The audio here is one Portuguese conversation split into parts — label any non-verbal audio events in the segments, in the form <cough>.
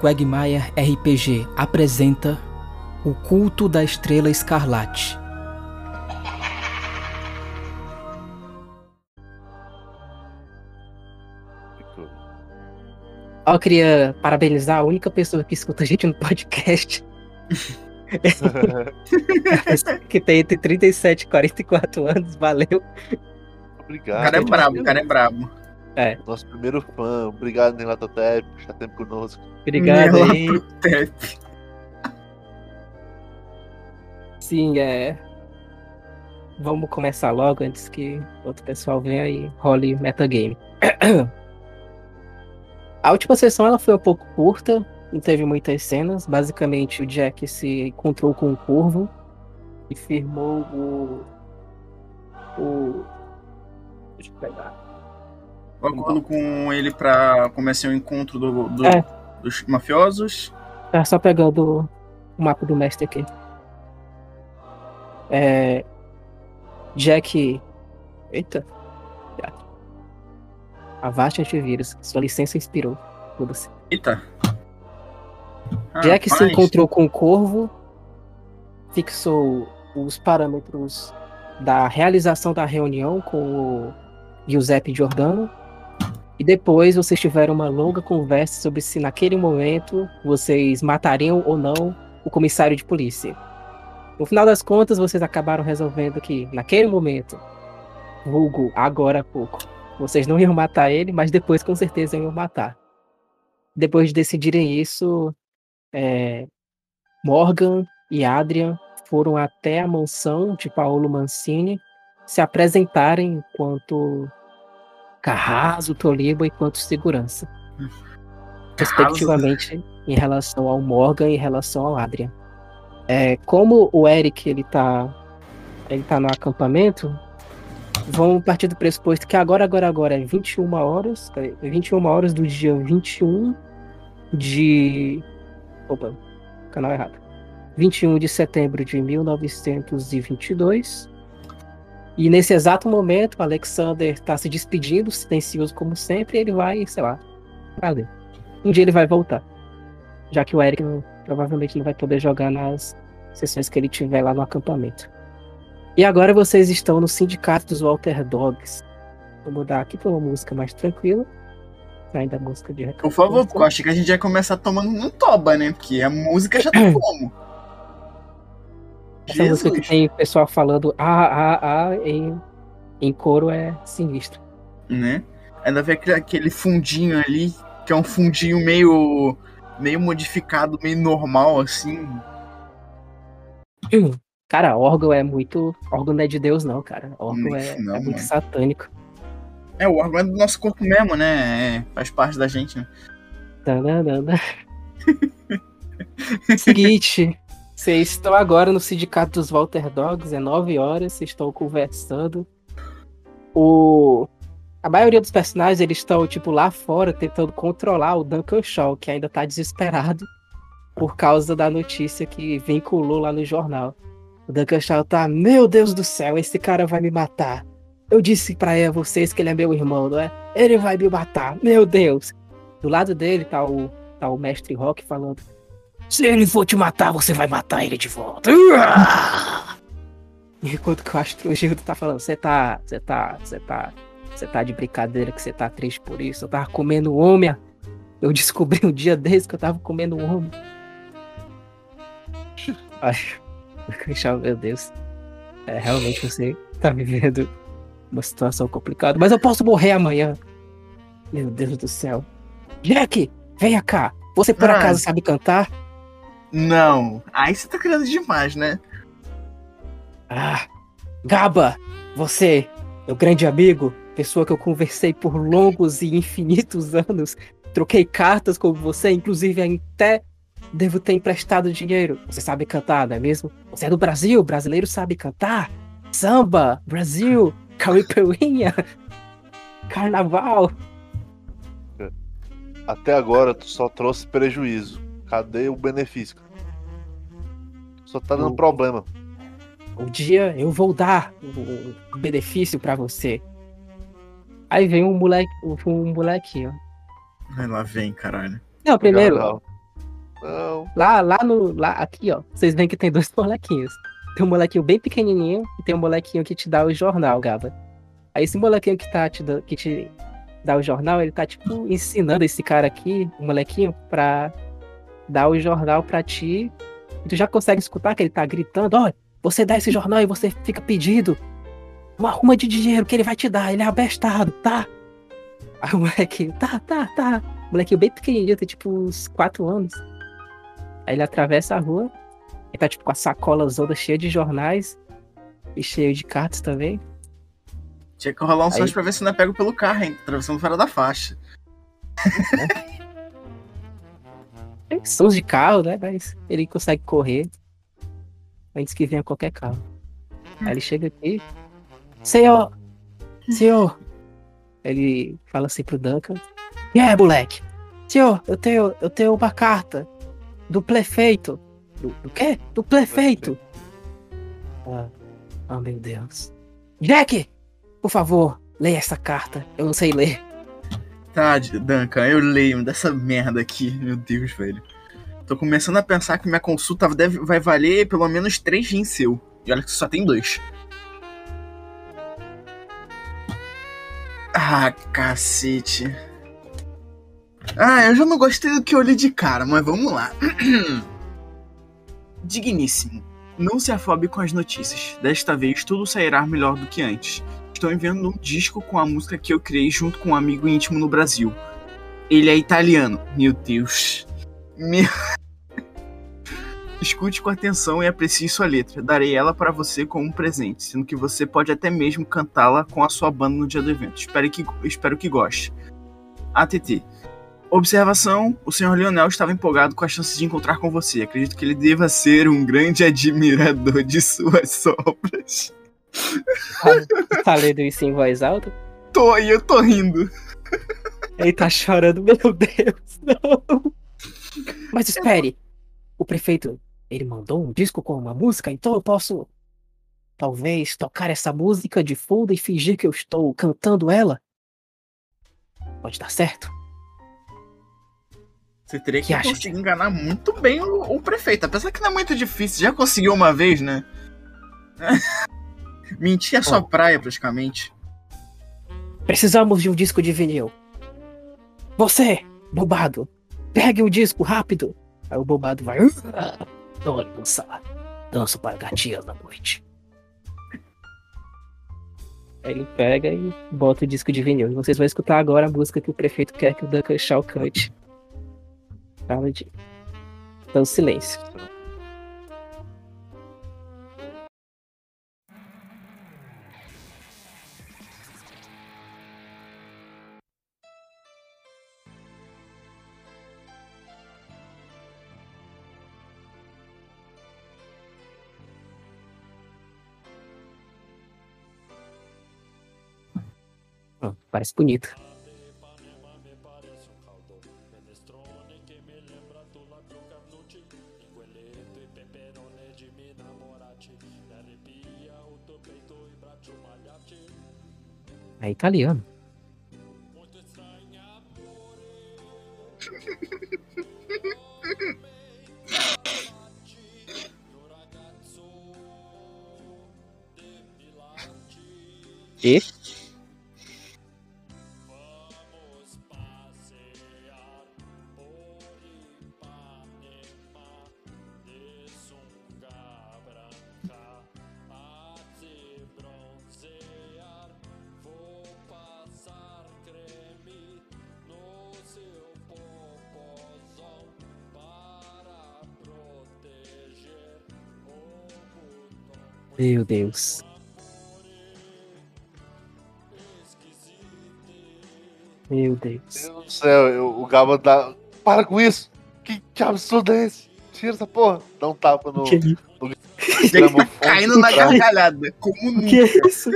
Quagmire RPG apresenta O Culto da Estrela Escarlate. Ó, eu queria parabenizar a única pessoa que escuta a gente no podcast. <laughs> que tem entre 37 e 44 anos, valeu. Obrigado. O cara é brabo, o cara é brabo. É, Nosso primeiro fã. Obrigado, Nelatotep, por estar sempre conosco. obrigado aí. Sim, é. Vamos começar logo antes que outro pessoal venha e role metagame. <clears throat> A última sessão ela foi um pouco curta, não teve muitas cenas. Basicamente, o Jack se encontrou com o Corvo e firmou o. O. Deixa eu pegar. O acordo com ele pra começar o encontro do, do- É. dos mafiosos. Tá só pegando o mapa do mestre aqui. É. Jack. Eita. Avast antivírus. Sua licença expirou. Foda-se. Eita. Ah, Jack se encontrou com o Corvo, fixou os parâmetros da realização da reunião com o Giuseppe Giordano. E depois vocês tiveram uma longa conversa sobre se naquele momento vocês matariam ou não o comissário de polícia. No final das contas, vocês acabaram resolvendo que naquele momento, vulgo agora há pouco, vocês não iam matar ele, mas depois com certeza iam matar. Depois de decidirem isso, é, Morgan e Adrian foram até a mansão de Paolo Mancini se apresentarem enquanto Carrasco, Toliba e quanto segurança, respectivamente em relação ao Morgan e em relação ao Adrian. É, como o Eric ele tá, ele tá no acampamento, vão partir do pressuposto que agora, agora, agora é 21 horas, peraí, 21 horas do dia 21 de Opa, canal errado. 21 de setembro de 1922. E nesse exato momento, o Alexander está se despedindo, silencioso como sempre, e ele vai, sei lá, pra ler. Um dia ele vai voltar. Já que o Eric não- provavelmente não vai poder jogar nas sessões que ele tiver lá no acampamento. E agora vocês estão no sindicato dos Walter Dogs. Vou mudar aqui para uma música mais tranquila. Ainda a música de Por favor, porque eu achei que a gente ia começar tomando um toba, né? Porque a música já tá <clears throat> como? Essa música que Jesus. tem pessoal falando ah, ah, ah em, em coro é sinistro. Né? Ainda vê aquele, aquele fundinho ali, que é um fundinho meio. meio modificado, meio normal, assim. Cara, órgão é muito. órgão não é de Deus, não, cara. Órgão é, Não, é muito mano. satânico. É, o órgão é do nosso corpo mesmo, né? É, faz parte da gente, né? Tananana. <laughs> Seguinte, vocês estão agora no sindicato dos Walter Dogs, é 9 horas, vocês estão conversando. O... A maioria dos personagens eles estão tipo lá fora tentando controlar o Duncan Shaw, que ainda tá desesperado por causa da notícia que vinculou lá no jornal. O Duncan Shaw tá, meu Deus do céu, esse cara vai me matar. Eu disse pra vocês que ele é meu irmão, não é? Ele vai me matar, meu Deus. Do lado dele tá o, tá o mestre Rock falando: Se ele for te matar, você vai matar ele de volta. Enquanto que o Astro Gildo tá falando: Você tá, você tá, você tá, você tá de brincadeira que você tá triste por isso. Eu tava comendo homem. Eu descobri um dia desse que eu tava comendo homem. Ai, meu Deus. É, realmente você tá vivendo uma situação complicada. Mas eu posso morrer amanhã. Meu Deus do céu. Jack, venha cá. Você por Ah. acaso sabe cantar? Não. Aí você tá querendo demais, né? Ah, Gaba, você, meu grande amigo, pessoa que eu conversei por longos e infinitos anos, troquei cartas com você, inclusive até devo ter emprestado dinheiro. Você sabe cantar, não é mesmo? Você é do Brasil, brasileiro sabe cantar. Samba, Brasil, caripirinha, <laughs> carnaval. Até agora tu só trouxe prejuízo. Cadê o benefício? Só tá dando O- problema. Um dia eu vou dar um benefício pra você. Aí vem um moleque, um molequinho. Aí lá vem, caralho. Não, primeiro, Não, Não. Lá, lá no. Lá, aqui, ó. Vocês veem que tem dois <laughs> molequinhos. Tem um molequinho bem pequenininho e tem um molequinho que te dá o jornal, Gaba. Aí esse molequinho que, tá te, que te dá o jornal, ele tá, tipo, ensinando esse cara aqui, o molequinho, pra dar o jornal pra ti. E tu já consegue escutar que ele tá gritando: olha, você dá esse jornal e você fica pedindo uma arruma de dinheiro que ele vai te dar, ele é abestado, tá? Aí o molequinho, tá, tá, tá. O molequinho bem pequenininho, tem tipo uns 4 anos. Aí ele atravessa a rua, ele tá tipo com a sacola toda cheia de jornais e cheio de cartas também. Tinha que rolar um Aí- sorte pra ver se não é pego pelo carro, hein? Atravessando fora da faixa. Tem sons de carro, né? Mas ele consegue correr antes que venha qualquer carro. Aí ele chega aqui. Senhor! Senhor! Ele fala assim pro Duncan. E aí, moleque? Senhor, eu tenho, eu tenho uma carta do prefeito. Do, do quê? Do prefeito. Ah, oh, meu Deus. Jack! Por favor, leia essa carta. Eu não sei ler. Tá, Duncan, eu leio dessa merda aqui. Meu Deus, velho. Tô começando a pensar que minha consulta deve, vai valer pelo menos três rins seu. E olha que só tem dois. Ah, cacete. Ah, eu já não gostei do que eu li de cara, mas vamos lá. <clears throat> Digníssimo. Não se afobe com as notícias. Desta vez tudo sairá melhor do que antes. Estou enviando um disco com a música que eu criei junto com um amigo íntimo no Brasil. Ele é italiano. Meu Deus. Meu... <laughs> Escute com atenção e aprecie sua letra. Darei ela para você como um presente, sendo que você pode até mesmo cantá-la com a sua banda no dia do evento. Espero que, espero que goste. ATT. Observação: o Sr. Lionel estava empolgado com a chance de encontrar com você. Acredito que ele deva ser um grande admirador de suas <laughs> obras. Tá, tá lendo isso em voz alta? Tô, e eu tô rindo. Ele tá chorando, meu Deus, não. Mas espere, o prefeito, ele mandou um disco com uma música, então eu posso, talvez, tocar essa música de fundo e fingir que eu estou cantando ela? Pode dar certo? Você teria Que que, acha? conseguir enganar muito bem o, o prefeito. Apesar que não é muito difícil. Já conseguiu uma vez, né? Mentir é sua Bom. praia, praticamente. Precisamos de um disco de vinil. Você, bobado, pegue o disco rápido. Aí o bobado vai. "Ah, Adoro dançar. Danço para gatinhas na noite. Aí ele pega e bota o disco de vinil. E vocês vão escutar agora a música que o prefeito quer que o Duncan Shaw cante. Fala de. Então, silêncio. Parece bonito. É italiano. E? Meu Deus. Meu Deus. Deus do céu, eu- o Gaba dá. Para com isso! Que, que absurdo é esse? Tira essa porra! Dá um tapa no. Que, <laughs> Ele tá caindo na gargalhada. Como nunca. que é isso?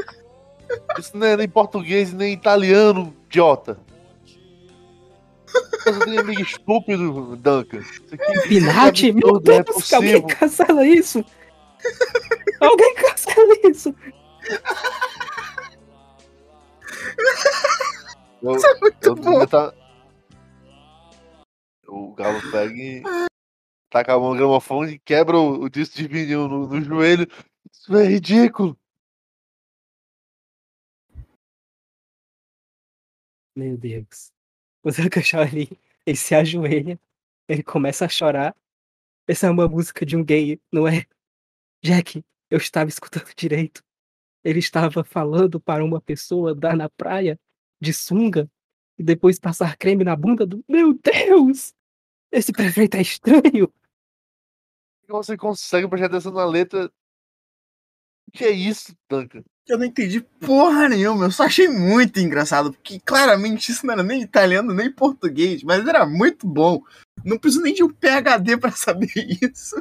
Isso não é nem português nem italiano, idiota. Você tem amigo estúpido, Duncan. Pinati? é Meu é Deus, que alguém cancela isso! Alguém isso! Eu, Muito eu bom. devia tá... O Galo pega e taca a mão no gramofone e quebra o, o disco de vinil no, no joelho. Isso é ridículo. Meu Deus. O Zé ali, ele se ajoelha, ele começa a chorar. Essa é uma música de um gay, não é? Jack, eu estava escutando direito. Ele estava falando para uma pessoa andar na praia de sunga e depois passar creme na bunda do. Meu Deus! Esse prefeito é estranho! Você consegue prestar atenção na letra. O que é isso, Duncan? Eu não entendi porra nenhuma, eu só achei muito engraçado, porque claramente isso não era nem italiano nem português, mas era muito bom. Não preciso nem de um PHD para <laughs> saber isso.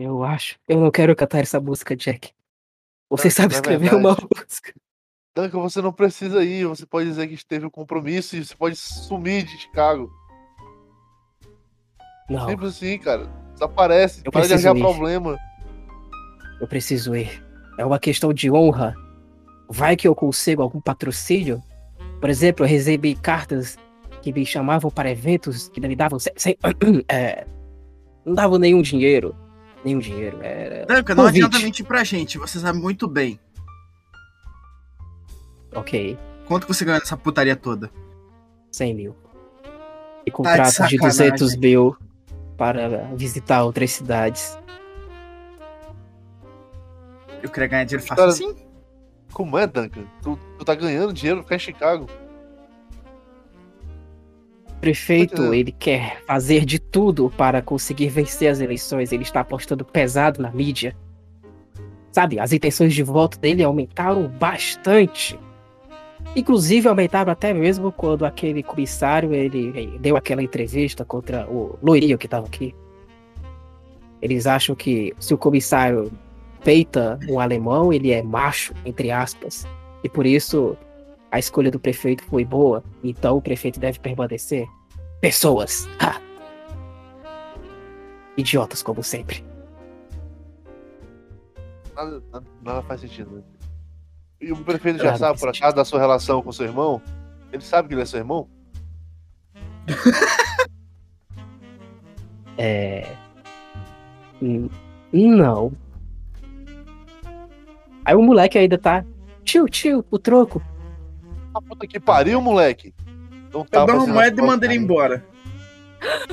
Eu acho. Eu não quero cantar essa música, Jack. Você sabe é escrever verdade. uma música. Duncan, você não precisa ir. Você pode dizer que teve um compromisso e você pode sumir de Chicago. Não, Simples assim, cara. Desaparece. Eu para de arranjar problema. eu preciso ir. É uma questão de honra. Vai que eu consigo algum patrocínio? Por exemplo, eu recebi cartas que me chamavam para eventos que me davam sem, sem- é, não davam nenhum dinheiro. Nenhum dinheiro. Era Duncan, não Convite. adianta mentir pra gente, você sabe muito bem. ok, Quanto que você ganhou nessa putaria toda? 100 mil. E Tá contrato de de 200 sacanagem. mil para visitar outras cidades. Eu queria ganhar dinheiro fácil Cara, assim? Como é, Duncan? Tu, tu tá ganhando dinheiro pra ficar em Chicago. O prefeito, entendendo. ele quer fazer de tudo para conseguir vencer as eleições. Ele está apostando pesado na mídia. Sabe, as intenções de voto dele aumentaram bastante. Inclusive aumentaram até mesmo quando aquele comissário ele, ele deu aquela entrevista contra o loirinho que estava aqui. Eles acham que se o comissário peita um alemão, ele é macho, entre aspas. E por isso a escolha do prefeito foi boa, então o prefeito deve permanecer. Pessoas! Ha! Idiotas, como sempre. Nada, nada- nada faz sentido. Né? E o prefeito já Nada sabe, por acaso, da sua relação com seu irmão? Ele sabe que ele é seu irmão? <laughs> É. Hum, Não. Aí o moleque ainda tá. Tio, tio, o troco. Ah, puta que pariu, moleque! Não tá Eu dou uma moeda e mando ele embora.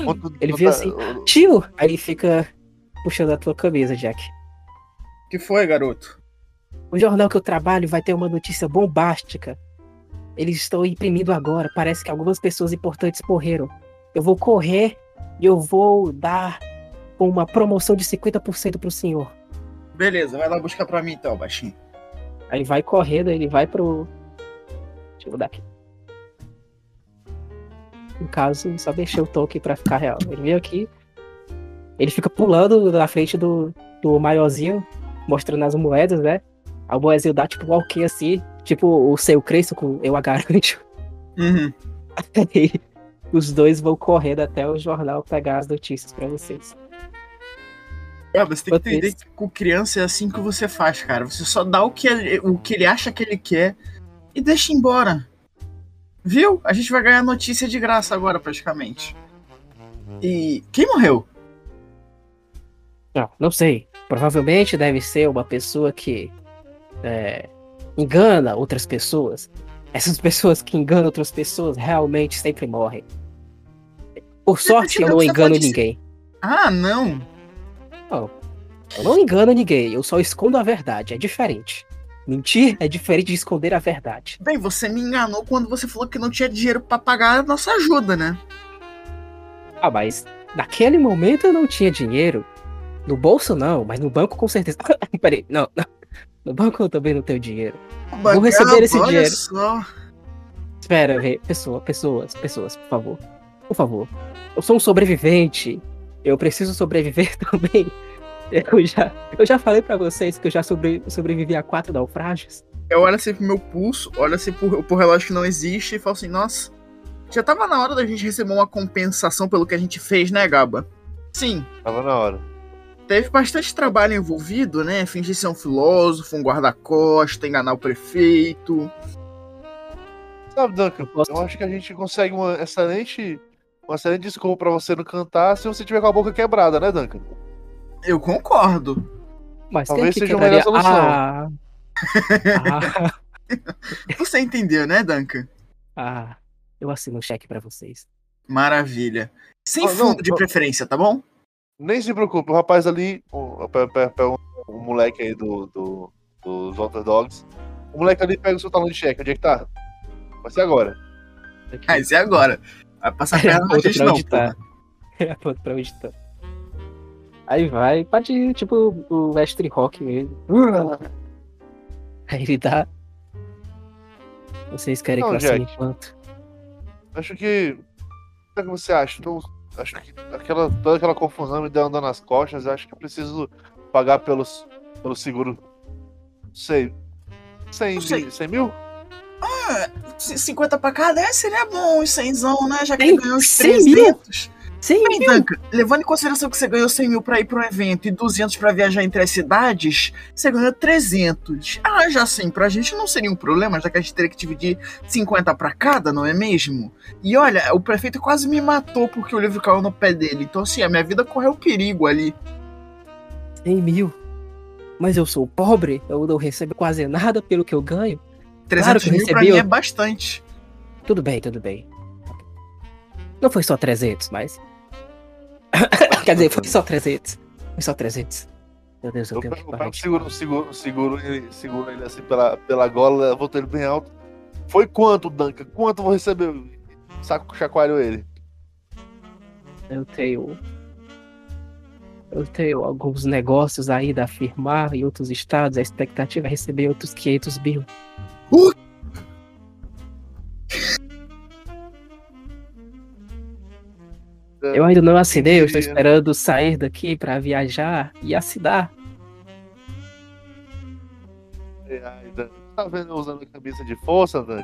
Quando- Ele viu tá- assim, Tio! Aí ele fica puxando a tua camisa, Jack. que foi, garoto? O jornal que eu trabalho vai ter uma notícia bombástica. Eles estão imprimindo agora. Parece que algumas pessoas importantes morreram. Eu vou correr e eu vou dar uma promoção de 50% pro senhor. Beleza, vai lá buscar pra mim então, baixinho. Aí vai correndo, ele vai pro. Deixa eu mudar aqui. No caso, só deixei o toque pra ficar real. Ele veio aqui. Ele fica pulando na frente do, do maiorzinho, mostrando as moedas, né? Aí o boezinho dá tipo um ok assim, tipo o seu Cresço com eu a garanto. Uhum. Aí <laughs> os dois vão correndo até o jornal pegar as notícias pra vocês. Ah, você tem que entender que com criança é assim que você faz, cara. Você só dá o que ele, o que ele acha que ele quer e deixa embora. Viu? A gente vai ganhar notícia de graça agora, praticamente. E quem morreu? Não, não sei. Provavelmente deve ser uma pessoa que é, engana outras pessoas. Essas <laughs> pessoas que enganam outras pessoas realmente sempre morrem. Por sorte, eu não engano ninguém. Ah, não. Eu não engano ninguém, eu só escondo a verdade. É diferente. Mentir é diferente de esconder a verdade. Bem, você me enganou quando você falou que não tinha dinheiro pra pagar a nossa ajuda, né? Ah, mas naquele momento eu não tinha dinheiro. No bolso não, mas no banco com certeza. <laughs> Peraí, não, não. No banco eu também não tenho dinheiro. Vou receber esse dinheiro. Só. Espera, vê. Pessoa, pessoas, pessoas, por favor. Por favor. Eu sou um sobrevivente. Eu preciso sobreviver <laughs> também. Eu já, eu já falei pra vocês que eu já sobre, sobrevivi a quatro naufrágios. Eu olho assim pro meu pulso, olho assim pro, pro relógio que não existe e falo assim, nossa, já tava na hora da gente receber uma compensação pelo que a gente fez, né, Gaba? Sim, Tava na hora. teve bastante trabalho envolvido, né? Fingir ser um filósofo, um guarda-costa, enganar o prefeito. Sabe, Duncan, Eu posso- eu acho que a gente consegue uma excelente uma excelente desculpa pra você não cantar se você tiver com a boca quebrada, né, Duncan? Eu concordo. Mas Talvez quem é que seja a melhor solução. Ah, <laughs> ah, Você entendeu, né, Duncan? ah, eu assino um cheque pra vocês. Maravilha. Sem Oh, não, fundo de oh. preferência, tá bom? Nem se preocupe, o rapaz ali, o, pe- o- o moleque aí do, do, dos Walter Dogs, o moleque ali pega o seu talão de cheque, onde é que tá? Vai ser agora. Aqui. Ah, isso é agora. Vai passar perna <laughs> na Aponta gente, pra não. onde tá. <laughs> Pra onde tá. Aí vai, pode ir, tipo o Western Rock mesmo. <laughs> Aí ele dá. Vocês querem Não, que eu assine Jack. quanto? Acho que. O que é que você acha? Então, acho que aquela, toda aquela confusão me deu andando nas costas. Acho que eu preciso pagar pelos, pelo seguro. Não sei. 100, Não sei. mi- 100 mil? C- 50 pra cada é, seria bom, os 100 né? Já que Cem- ele ganhou os 100 mil? 300. Sim, Ei, Duncan, levando em consideração que você ganhou 100 mil pra ir pra um evento e 200 pra viajar entre as cidades, você ganhou 300. Ah, já sim, pra gente não seria um problema, já que a gente teria que dividir 50 pra cada, não é mesmo? E olha, o prefeito quase me matou porque o livro caiu no pé dele. Então, assim, a minha vida correu perigo ali. 100 mil. Mas eu sou pobre, eu não recebo quase nada pelo que eu ganho. 300 que mil pra recebeu. mim é bastante. Tudo bem, tudo bem. Não foi só 300, mas. <laughs> Quer dizer, foi só 300. Foi só 300. Meu Deus, eu Eu tenho que parar seguro, seguro, seguro, ele, seguro ele assim pela, pela gola, voltei ele bem alto. Foi quanto, Duncan? Quanto vou receber? Saco chacoalho ele. Eu tenho. Eu tenho alguns negócios aí da firmar em outros estados. A expectativa é receber outros 500 mil. Eu ainda não assinei, eu estou Entendi. esperando sair daqui pra viajar e assinar. Ai, Duncan. Tá vendo eu usando a camisa de força, Duncan?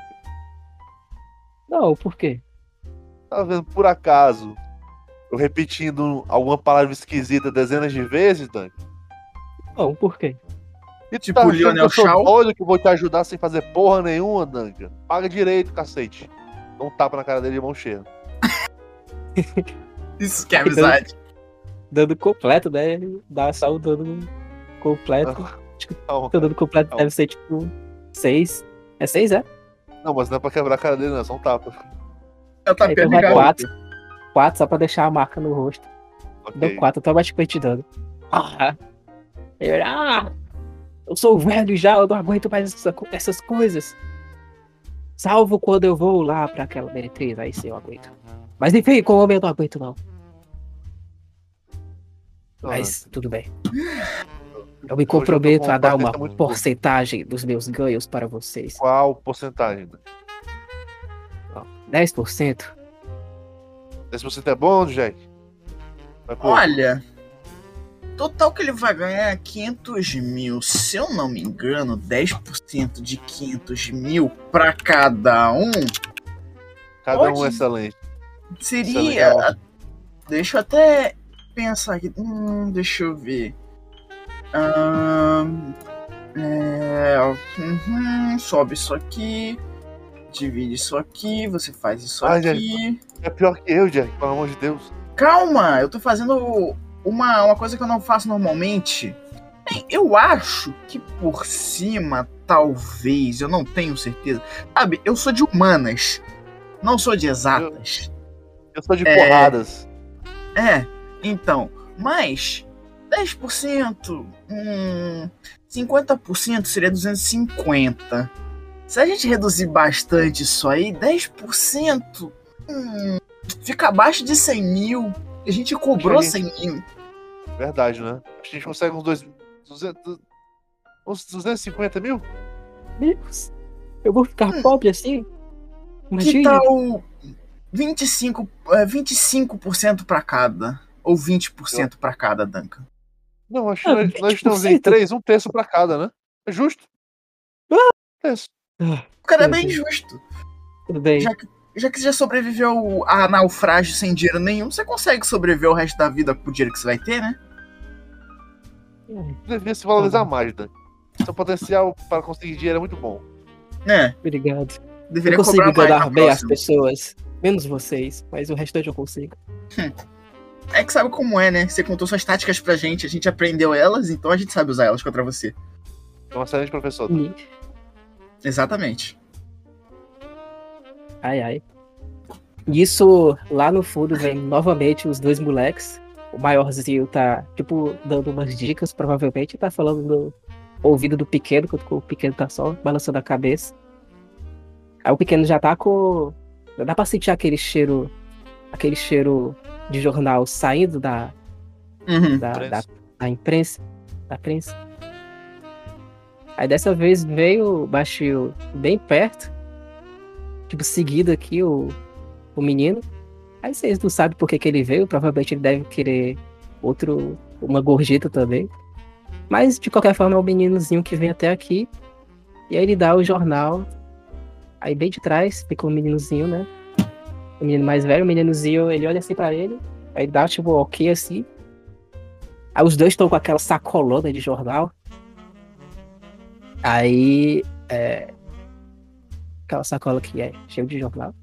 Não, por quê? Tá vendo por acaso eu repetindo alguma palavra esquisita dezenas de vezes, Duncan? Não, por quê? E tu Tipo tá Lionel eu sou Shaw? doido que eu vou te ajudar sem fazer porra nenhuma, Duncan? Paga direito, cacete. Dá um tapa na cara dele de mão cheia. <laughs> Isso que é <laughs> amizade. Dando completo, né? Dá só o dano completo. Calma, O dano completo Calma. deve ser tipo 6. É 6, é? Não, mas não é pra quebrar a cara dele, não. É só um tapa. Eu tá então vai legal. 4. 4 só pra deixar a marca no rosto. Deu Ok. 4 automaticamente dano. Ah! Eu, ah! Eu sou velho já, eu não aguento mais essa- essas coisas. Salvo quando eu vou lá pra aquela meretriz, aí sim eu aguento. Mas enfim, com o homem eu não aguento não. Mas tudo bem. Eu me comprometo com a dar uma porcentagem dos meus ganhos para vocês. Qual porcentagem? 10%? 10% é bom, Jack? Pô, Olha, total que ele vai ganhar é 500 mil. Se eu não me engano, 10% de 500 mil pra cada um cada um pode- é excelente. Seria. legal. deixa eu até pensar aqui. Hum, deixa eu ver. Ahn, é, uhum, sobe isso aqui. Divide isso aqui. Você faz isso Ai, aqui. É pior que eu, Jack, pelo amor de Deus. Calma, eu tô fazendo uma, uma coisa que eu não faço normalmente. Bem, eu acho que por cima, talvez, eu não tenho certeza. Sabe, eu sou de humanas, não sou de exatas. Eu sou de É. porradas. É, então, mas 10%, hum, 50% seria 250. Se a gente reduzir bastante isso aí, 10%, hum, fica abaixo de 100 mil. A gente cobrou Gente. 100 mil. Verdade, né? Acho que a gente consegue uns dois. 200, uns 250 mil? Deus, eu vou ficar Hum. pobre assim? Que Imagina. tal 25%, é, 25% pra cada? Ou 20% pra cada, Duncan? Não, acho que Ah, nós, nós estamos em 20%. três, um terço pra cada, né? É justo. Terço. O cara é bem Deus. justo. Tudo bem. Já que, já que você já sobreviveu a naufrágio sem dinheiro nenhum, você consegue sobreviver o resto da vida com o dinheiro que você vai ter, né? Devia se valorizar mais, Dan. Seu potencial para conseguir dinheiro é muito bom. É, Obrigado. Eu deveria consigo cobrar bem as pessoas. Menos vocês, mas o restante eu consigo. É que sabe como é, né? Você contou suas táticas pra gente, a gente aprendeu elas, então a gente sabe usar elas contra você. É um excelente professor. E- Exatamente. Ai, ai. Isso, lá no fundo, vem novamente os dois moleques. O maiorzinho tá, tipo, dando umas dicas, provavelmente, tá falando no ouvido do pequeno, quando o pequeno tá só balançando a cabeça. Aí o pequeno já tá com. Já dá pra sentir aquele cheiro. Aquele cheiro de jornal saindo da, Uhum. da, Imprensa. da, da imprensa. Da prensa. Aí dessa vez veio o baixinho bem perto. Tipo, seguido aqui o, o menino. Aí vocês não sabem por que, que ele veio. Provavelmente ele deve querer outro. Uma gorjeta também. Mas de qualquer forma é o meninozinho que vem até aqui. E aí ele dá o jornal. Aí bem de trás fica o meninozinho, né? O menino mais velho, o meninozinho, ele olha assim pra ele. Aí dá tipo ok assim. Aí os dois estão com aquela sacolona de jornal. Aí. É... Aquela sacola que é cheia de jornal.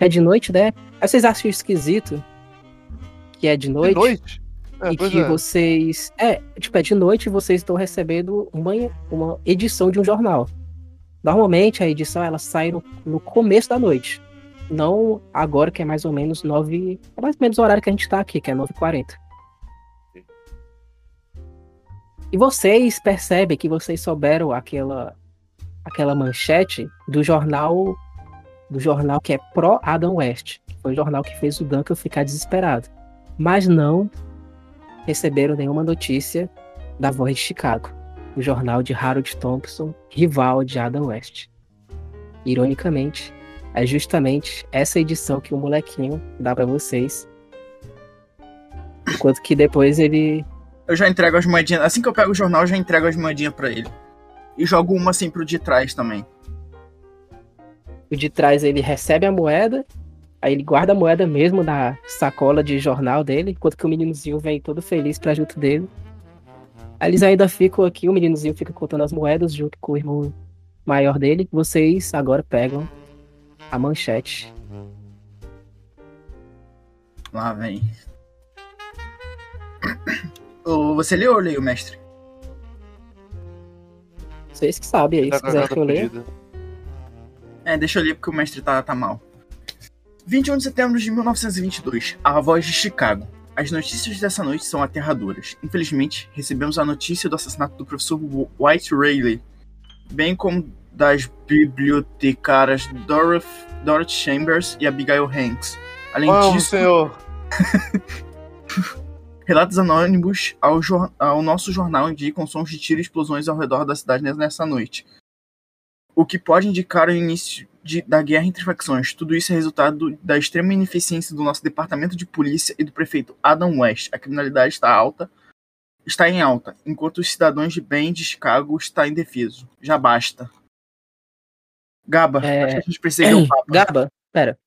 É de noite, né? Aí vocês acham esquisito que é de De noite, noite? É, e que é. vocês. É, tipo, é de noite e vocês estão recebendo uma, uma edição de um jornal. Normalmente a edição ela sai no, no começo da noite. Não agora, que é mais ou menos 9. É mais ou menos o horário que a gente tá aqui, que é 9h40. E vocês percebem que vocês souberam aquela aquela manchete do jornal do jornal que é pró Adam West, foi o jornal que fez o Duncan ficar desesperado. Mas não receberam nenhuma notícia da Voz de Chicago, o jornal de Harold Thompson, rival de Adam West. Ironicamente, é justamente essa edição que o molequinho dá pra vocês. Enquanto que depois ele Eu já entrego as moedinhas. Assim que eu pego o jornal, eu já entrego as moedinhas pra ele. E jogo uma assim pro de trás também. O de trás ele recebe a moeda, aí ele guarda a moeda mesmo na sacola de jornal dele, enquanto que o meninozinho vem todo feliz pra junto dele. Aí eles ainda ficam aqui, o meninozinho fica contando as moedas junto com o irmão maior dele. Vocês agora pegam a manchete. Lá vem. Você leu ou leio, mestre? Vocês que sabem aí, Tá se a quiser que eu leia. É, deixa eu ler porque o mestre tá, tá mal. 21 de setembro de 1922, a voz de Chicago. As notícias dessa noite são aterradoras. Infelizmente, recebemos a notícia do assassinato do professor White Rayleigh, bem como das bibliotecárias Dorothy, Dorothy Chambers e Abigail Hanks. Além Vamos, disso, senhor. <laughs> relatos anônimos ao, jor- ao nosso jornal indicam sons de tiro e explosões ao redor da cidade nessa noite. O que pode indicar o início de- da guerra entre facções. Tudo isso é resultado da extrema ineficiência do nosso departamento de polícia e do prefeito Adam West. A criminalidade está alta, está em alta, enquanto os cidadãos de bem de Chicago está indefeso. Já basta. Gaba, É. acho que a gente perseguiu o <clears throat> Papa. Gaba, pera.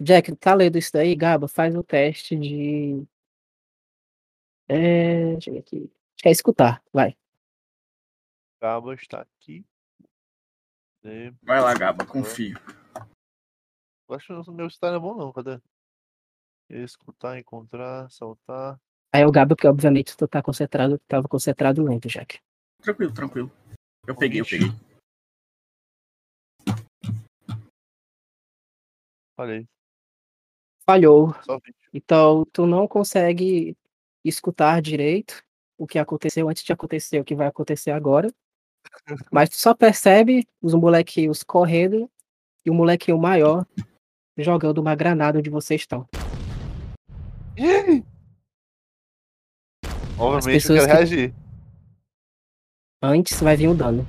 Jack, tá lendo isso daí? Gaba, faz o teste de. É. Deixa eu ver aqui. Acho que é escutar, vai. Gaba está aqui. É, Vai lá, Gaba, confio. Eu acho que o meu style é bom não, cadê? Escutar, encontrar, saltar. Aí é o Gaba, porque obviamente tu tá concentrado, tava concentrado lento, Jack. Tranquilo, tranquilo. Eu peguei, eu peguei. Falei, Falhou. só 20. Então, tu não consegue escutar direito o que aconteceu antes de acontecer o que vai acontecer agora. <laughs> Mas tu só percebe os molequinhos correndo e o molequinho maior jogando uma granada onde vocês estão. <gasps> Obviamente eu quero que- reagir. Antes vai vir o dano.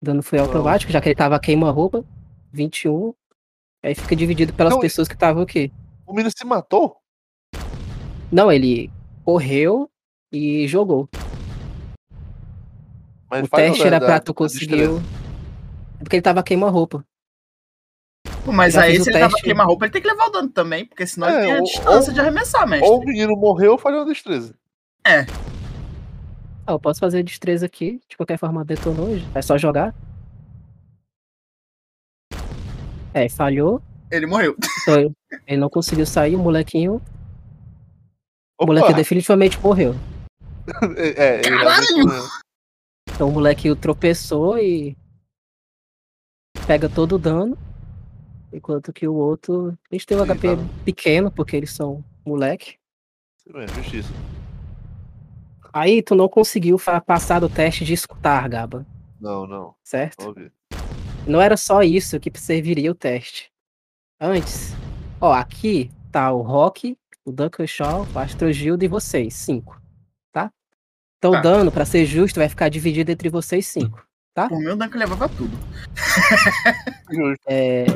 O dano foi automático, já que ele tava queima-roupa. 21. Aí fica dividido pelas Não, pessoas que estavam aqui. O menino se matou? Não, ele correu e jogou. Mas o teste da- era da- pra tu da conseguir. É porque ele tava queima-roupa. Mas aí, se ele tava queima-roupa, ele tem que levar o dano também, porque senão É, ele tem a distância ou- de arremessar, mestre. Ou o menino morreu ou falhou na destreza. Ah, eu posso fazer destreza aqui. De qualquer forma, detonou. É só jogar. É, falhou. Ele morreu. Então ele não conseguiu sair, o molequinho. O Opa! moleque definitivamente morreu. <laughs> É, ele Caralho! Então o molequinho tropeçou e. Pega todo o dano. Enquanto que o outro. Eles têm um Sim, HP tá. pequeno, porque eles são moleque. Isso mesmo, justiça. Aí tu não conseguiu passar do teste de escutar, Gaba. Não, não. Certo? Óbvio. Não era só isso que serviria o teste. Antes, ó, aqui tá o Rock, o Duncan Shaw, o Astrogildo e vocês, cinco. Tá? Então Tá. o dano, pra ser justo, vai ficar dividido entre vocês cinco. Mim, o Duncan levava tudo. Justo. É.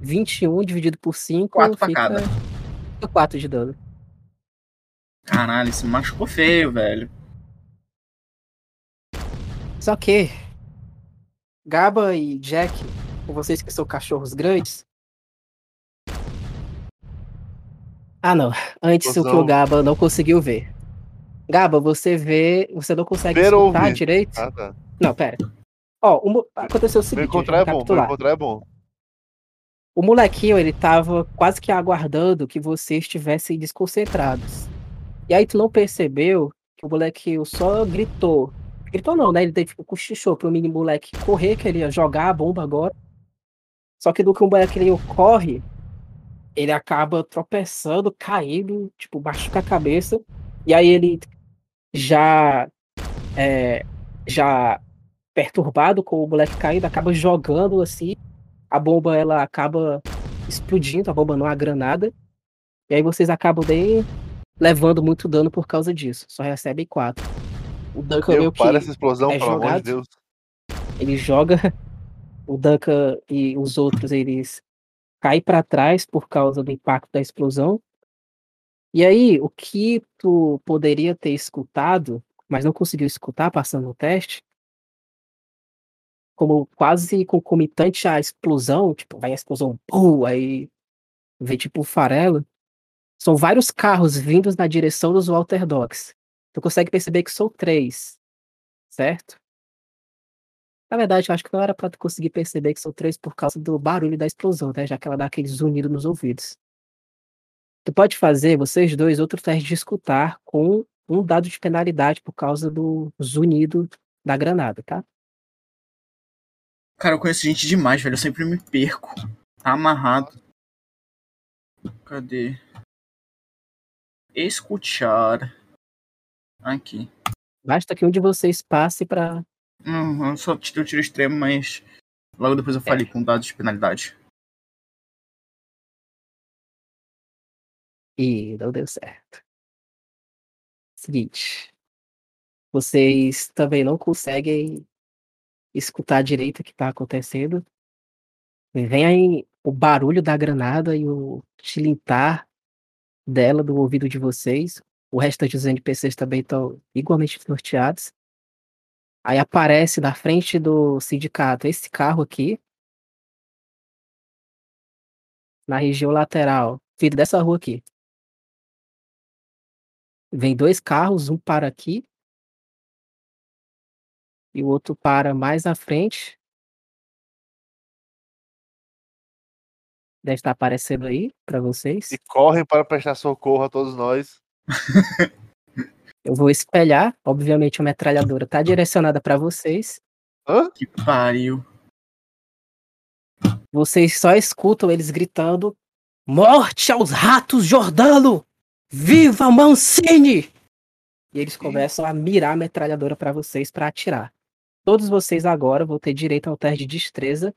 21 dividido por 5 Quatro pra fica cada. 4 de dano. Caralho, isso machucou feio, velho. Só que Gaba e Jack, com vocês que são cachorros grandes. Ah, não. Antes o que o. Gaba não conseguiu ver. Gaba, você vê. Você não consegue Ver ou escutar ouvir? direito? Ah, tá. Não, pera. Ó, o mo- aconteceu o seguinte. encontrar é deixa eu bom, me recapitular. encontrar é bom. O molequinho, ele tava quase que aguardando que vocês estivessem desconcentrados. E aí tu não percebeu que o molequinho só gritou. Gritou não, né? Ele tipo, cochichou pro mini moleque correr, que ele ia jogar a bomba agora. Só que do que o molequinho corre, ele acaba tropeçando, caindo, tipo, machuca a cabeça. E aí ele já é, já perturbado com o moleque caindo, acaba jogando assim a bomba ela acaba explodindo, a bomba não é granada. E aí vocês acabam nem levando muito dano por causa disso. Só recebem quatro. O Duncan Meu, meio que para essa explosão, é pelo amor de jogado. Deus. ele joga o Duncan e os outros eles caem para trás por causa do impacto da explosão. E aí, o que tu poderia ter escutado, mas não conseguiu escutar passando no teste, como quase concomitante à explosão, tipo, vai a explosão, pum, aí vem tipo um farelo. São vários carros vindos na direção dos Walter Dogs. Tu consegue perceber que são três, certo? Na verdade, eu acho que não era pra tu conseguir perceber que são três por causa do barulho da explosão, né? Já que ela dá aquele zunido nos ouvidos. Tu pode fazer, vocês dois, outro teste de escutar com um dado de penalidade por causa do zunido da granada, tá? Cara, eu conheço gente demais, velho. Eu sempre me perco. Tá amarrado. Cadê? Escutar. Aqui. Basta que um de vocês passe pra. Uhum, só tirei o tiro extremo, mas logo depois eu falei com dados de penalidade. Ih, não deu certo. Seguinte. Vocês também não conseguem escutar direito o que tá acontecendo. Vem aí o barulho da granada e o tilintar dela do ouvido de vocês. O restante dos NPCs também estão igualmente norteados. Aí aparece na frente do sindicato esse carro aqui. Na região lateral, vindo dessa rua aqui. Vem dois carros, um para aqui. E o outro para mais à frente. Deve estar aparecendo aí para vocês. E correm para prestar socorro a todos nós. <laughs> Eu vou espelhar. Obviamente a metralhadora está direcionada para vocês. Hã? Que pariu. Vocês só escutam eles gritando: Morte aos ratos, Jordano! Viva Mancini! E eles começam a mirar a metralhadora para vocês para atirar. Todos vocês agora vão ter direito ao teste de destreza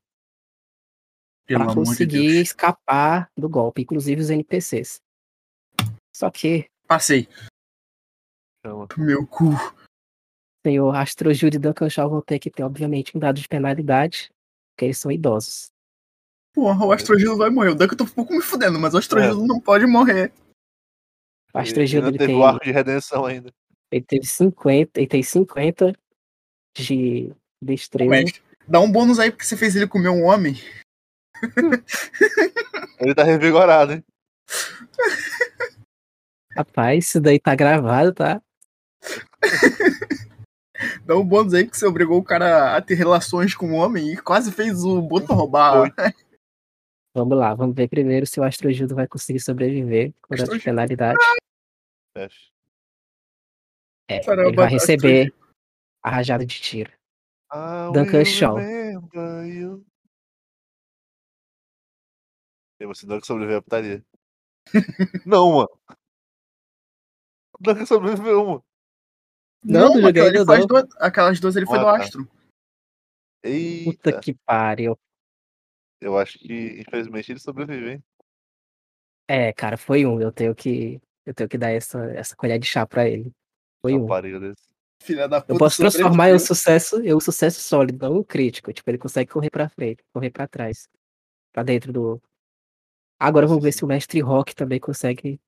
para de conseguir Deus. escapar do golpe, inclusive os NPCs. Só que, Passei. Chama. Meu cu. senhor Astrojúlio e Duncan Shaw vão ter que ter, obviamente, um dado de penalidade, porque eles são idosos. Porra, o Astrogilo vai morrer. O Duncan tá um pouco me fudendo, mas o Astrogilo não pode morrer. O Astrojúlio Ainda ele teve tem, o arco de redenção ainda. ele teve 50, ele tem 50 de destreza. Mestre, dá um bônus aí porque você fez ele comer um homem. Ele tá revigorado, hein? <laughs> Rapaz, isso daí tá gravado, tá? Dá um bônus aí que você obrigou o cara a ter relações com o homem e quase fez o Boto roubar. <laughs> Vamos lá, vamos ver primeiro se o Astrogildo vai conseguir sobreviver com a penalidade. É, Caramba, ele vai receber a rajada de tiro. Duncan Shaw. you. E você Duncan sobreviveu à putaria. <laughs> não, mano. Duncan sobreviveu, mano. Não, não joguei aquela- ele faz não. duas- aquelas duas ele foi Ah, do tá. Astro. Eita. Puta que pariu. Eu acho que, infelizmente, ele sobreviveu, hein? É, cara, foi um. Eu tenho que, eu tenho que dar essa, essa colher de chá pra ele. Foi um. Filha da puta. Eu posso transformar em um sobreviveu. sucesso, em um sucesso sólido, não um crítico. Tipo, ele consegue correr pra frente, correr pra trás. Pra dentro do. Agora vamos ver se o mestre Rock também consegue.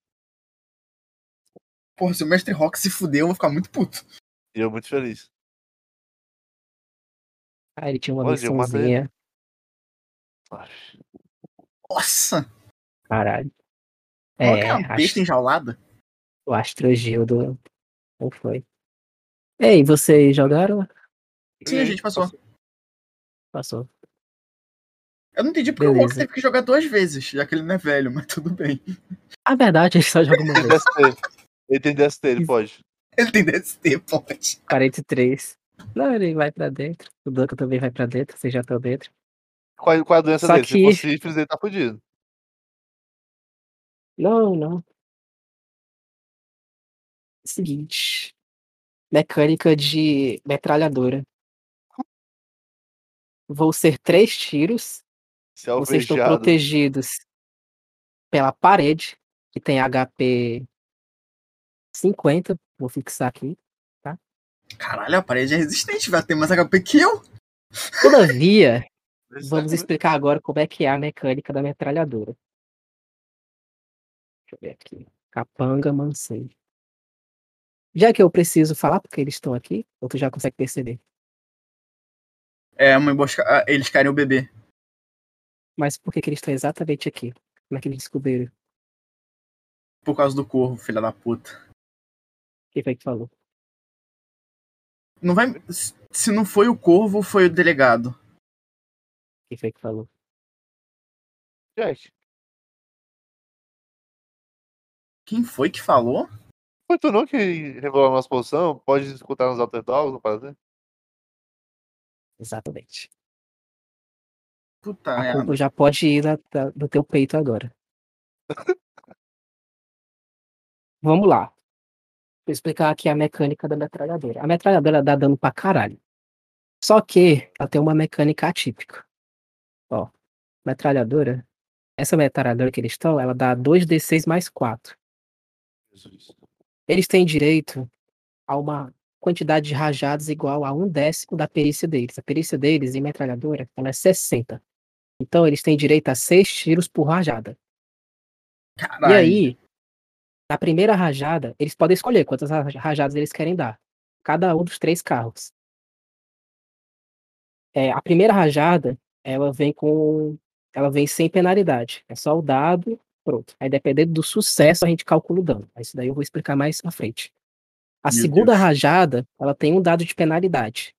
Porra, se o Mestre Rock se fuder, eu vou ficar muito puto. E eu muito feliz. Ah, ele tinha uma matei missãozinha. Nossa! Caralho. É, é uma besta acho, enjaulada. o Astrogildo. Não foi. Ei, vocês jogaram? Sim, a gente passou. Passou. Eu não entendi porque o Rock Beleza. teve que jogar duas vezes, já que ele não é velho, mas tudo bem. A verdade, ele só joga uma <laughs> vez. Ele tem DST, ele pode. Ele tem DST, pode. 43. Não, ele vai pra dentro. O Duncan também vai pra dentro, vocês já estão dentro. Qual, é- qual é a doença Só dele? que- Se for sífilis, ele tá fudido. Não, não. Seguinte. Mecânica de metralhadora. Vão ser três tiros. Se é Vocês estão protegidos pela parede, que tem HP 50. Vou fixar aqui. Caralho, a parede é resistente, vai ter mais HP que eu. Todavia, <laughs> vamos explicar agora como é que é a mecânica da metralhadora. Deixa eu ver aqui. Capanga Mansei. Já que eu preciso falar porque eles estão aqui, ou tu já consegue perceber. É, uma emboscada. ah, Eles querem o bebê. Mas por que, que eles estão exatamente aqui? Como é que eles descobriram? Por causa do corvo, filha da puta. Quem foi que falou? Não vai. Se não foi o corvo, foi o delegado. Quem foi que falou? Jack, Quem foi que falou? foi tu não que revelou a nossa posição? Pode escutar nos Alter Dogs, não Exatamente. Puta A culpa já pode ir na- da- no teu peito agora. <laughs> Vamos lá. Vou explicar aqui a mecânica da metralhadora. A metralhadora dá dano pra caralho. Só que ela tem uma mecânica atípica. Ó, metralhadora. Essa metralhadora que eles estão, ela dá 2d6 mais 4. Jesus. Eles têm direito a uma quantidade de rajadas igual a um décimo da perícia deles. A perícia deles em metralhadora ela é 60. Então eles têm direito a 6 tiros por rajada. Caralho. E aí, na primeira rajada, eles podem escolher quantas ra- rajadas eles querem dar. Cada um dos três carros. É, a primeira rajada, ela vem com. Ela vem sem penalidade. É só o dado, pronto. Aí, dependendo do sucesso, a gente calcula o dano. Isso daí eu vou explicar mais na frente. A Meu segunda Deus. rajada, ela tem um dado de penalidade.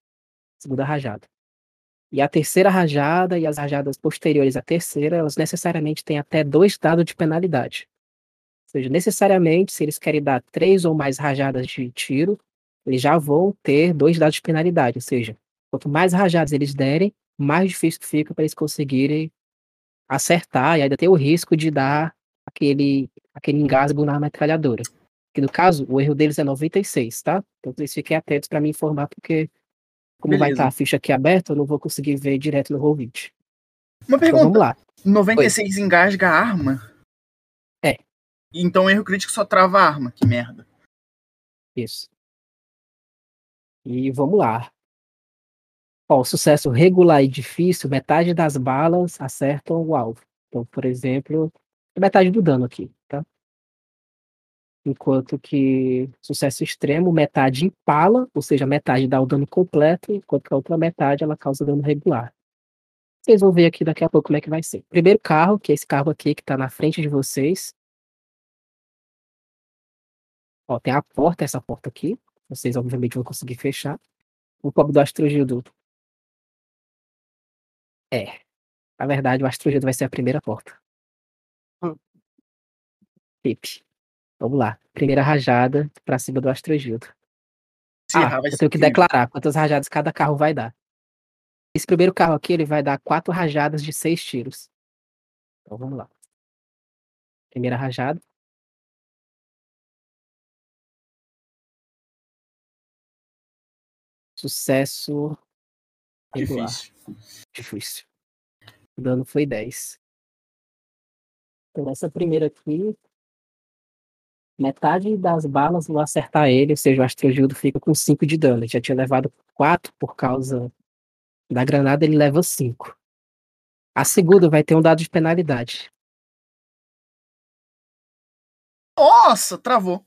Segunda rajada. E a terceira rajada e as rajadas posteriores à terceira, elas necessariamente têm até dois dados de penalidade. Ou seja, necessariamente, se eles querem dar três ou mais rajadas de tiro, eles já vão ter dois dados de penalidade. Ou seja, quanto mais rajadas eles derem, mais difícil fica para eles conseguirem acertar e ainda ter o risco de dar aquele, aquele engasgo na metralhadora. Que no caso, o erro deles é 96, tá? Então vocês fiquem atentos para me informar, porque como vai Beleza. estar a ficha aqui aberta, eu não vou conseguir ver direto no Roll20. Uma Então pergunta. vamos lá. 96 engasga a arma? Então erro crítico só trava a arma. Que merda. Isso. E vamos lá. Ó, sucesso regular e difícil, metade das balas acertam o alvo. Então, por exemplo, é metade do dano aqui, tá? Enquanto que sucesso extremo, metade empala, ou seja, metade dá o dano completo, enquanto que a outra metade ela causa dano regular. Vocês vão ver aqui daqui a pouco como é que vai ser. Primeiro carro, que é esse carro aqui que tá na frente de vocês. Ó, tem a porta, essa porta aqui. Vocês obviamente vão conseguir fechar. O pobre do Astrogildo. É. Na verdade, o Astrogildo vai ser a primeira porta. Hum. Felipe. Vamos lá. Primeira rajada pra cima do Astrogildo. Se Ah, vai eu tenho que incrível. declarar quantas rajadas cada carro vai dar. Esse primeiro carro aqui, ele vai dar quatro rajadas de seis tiros. Então vamos lá. Primeira rajada. Sucesso regular. Difícil. Difícil. O dano foi 10. Então essa primeira aqui. Metade das balas vão acertar ele, ou seja, o Astrogildo fica com 5 de dano. Ele já tinha levado 4 por causa da granada, ele leva 5. A segunda vai ter um dado de penalidade. Nossa, travou.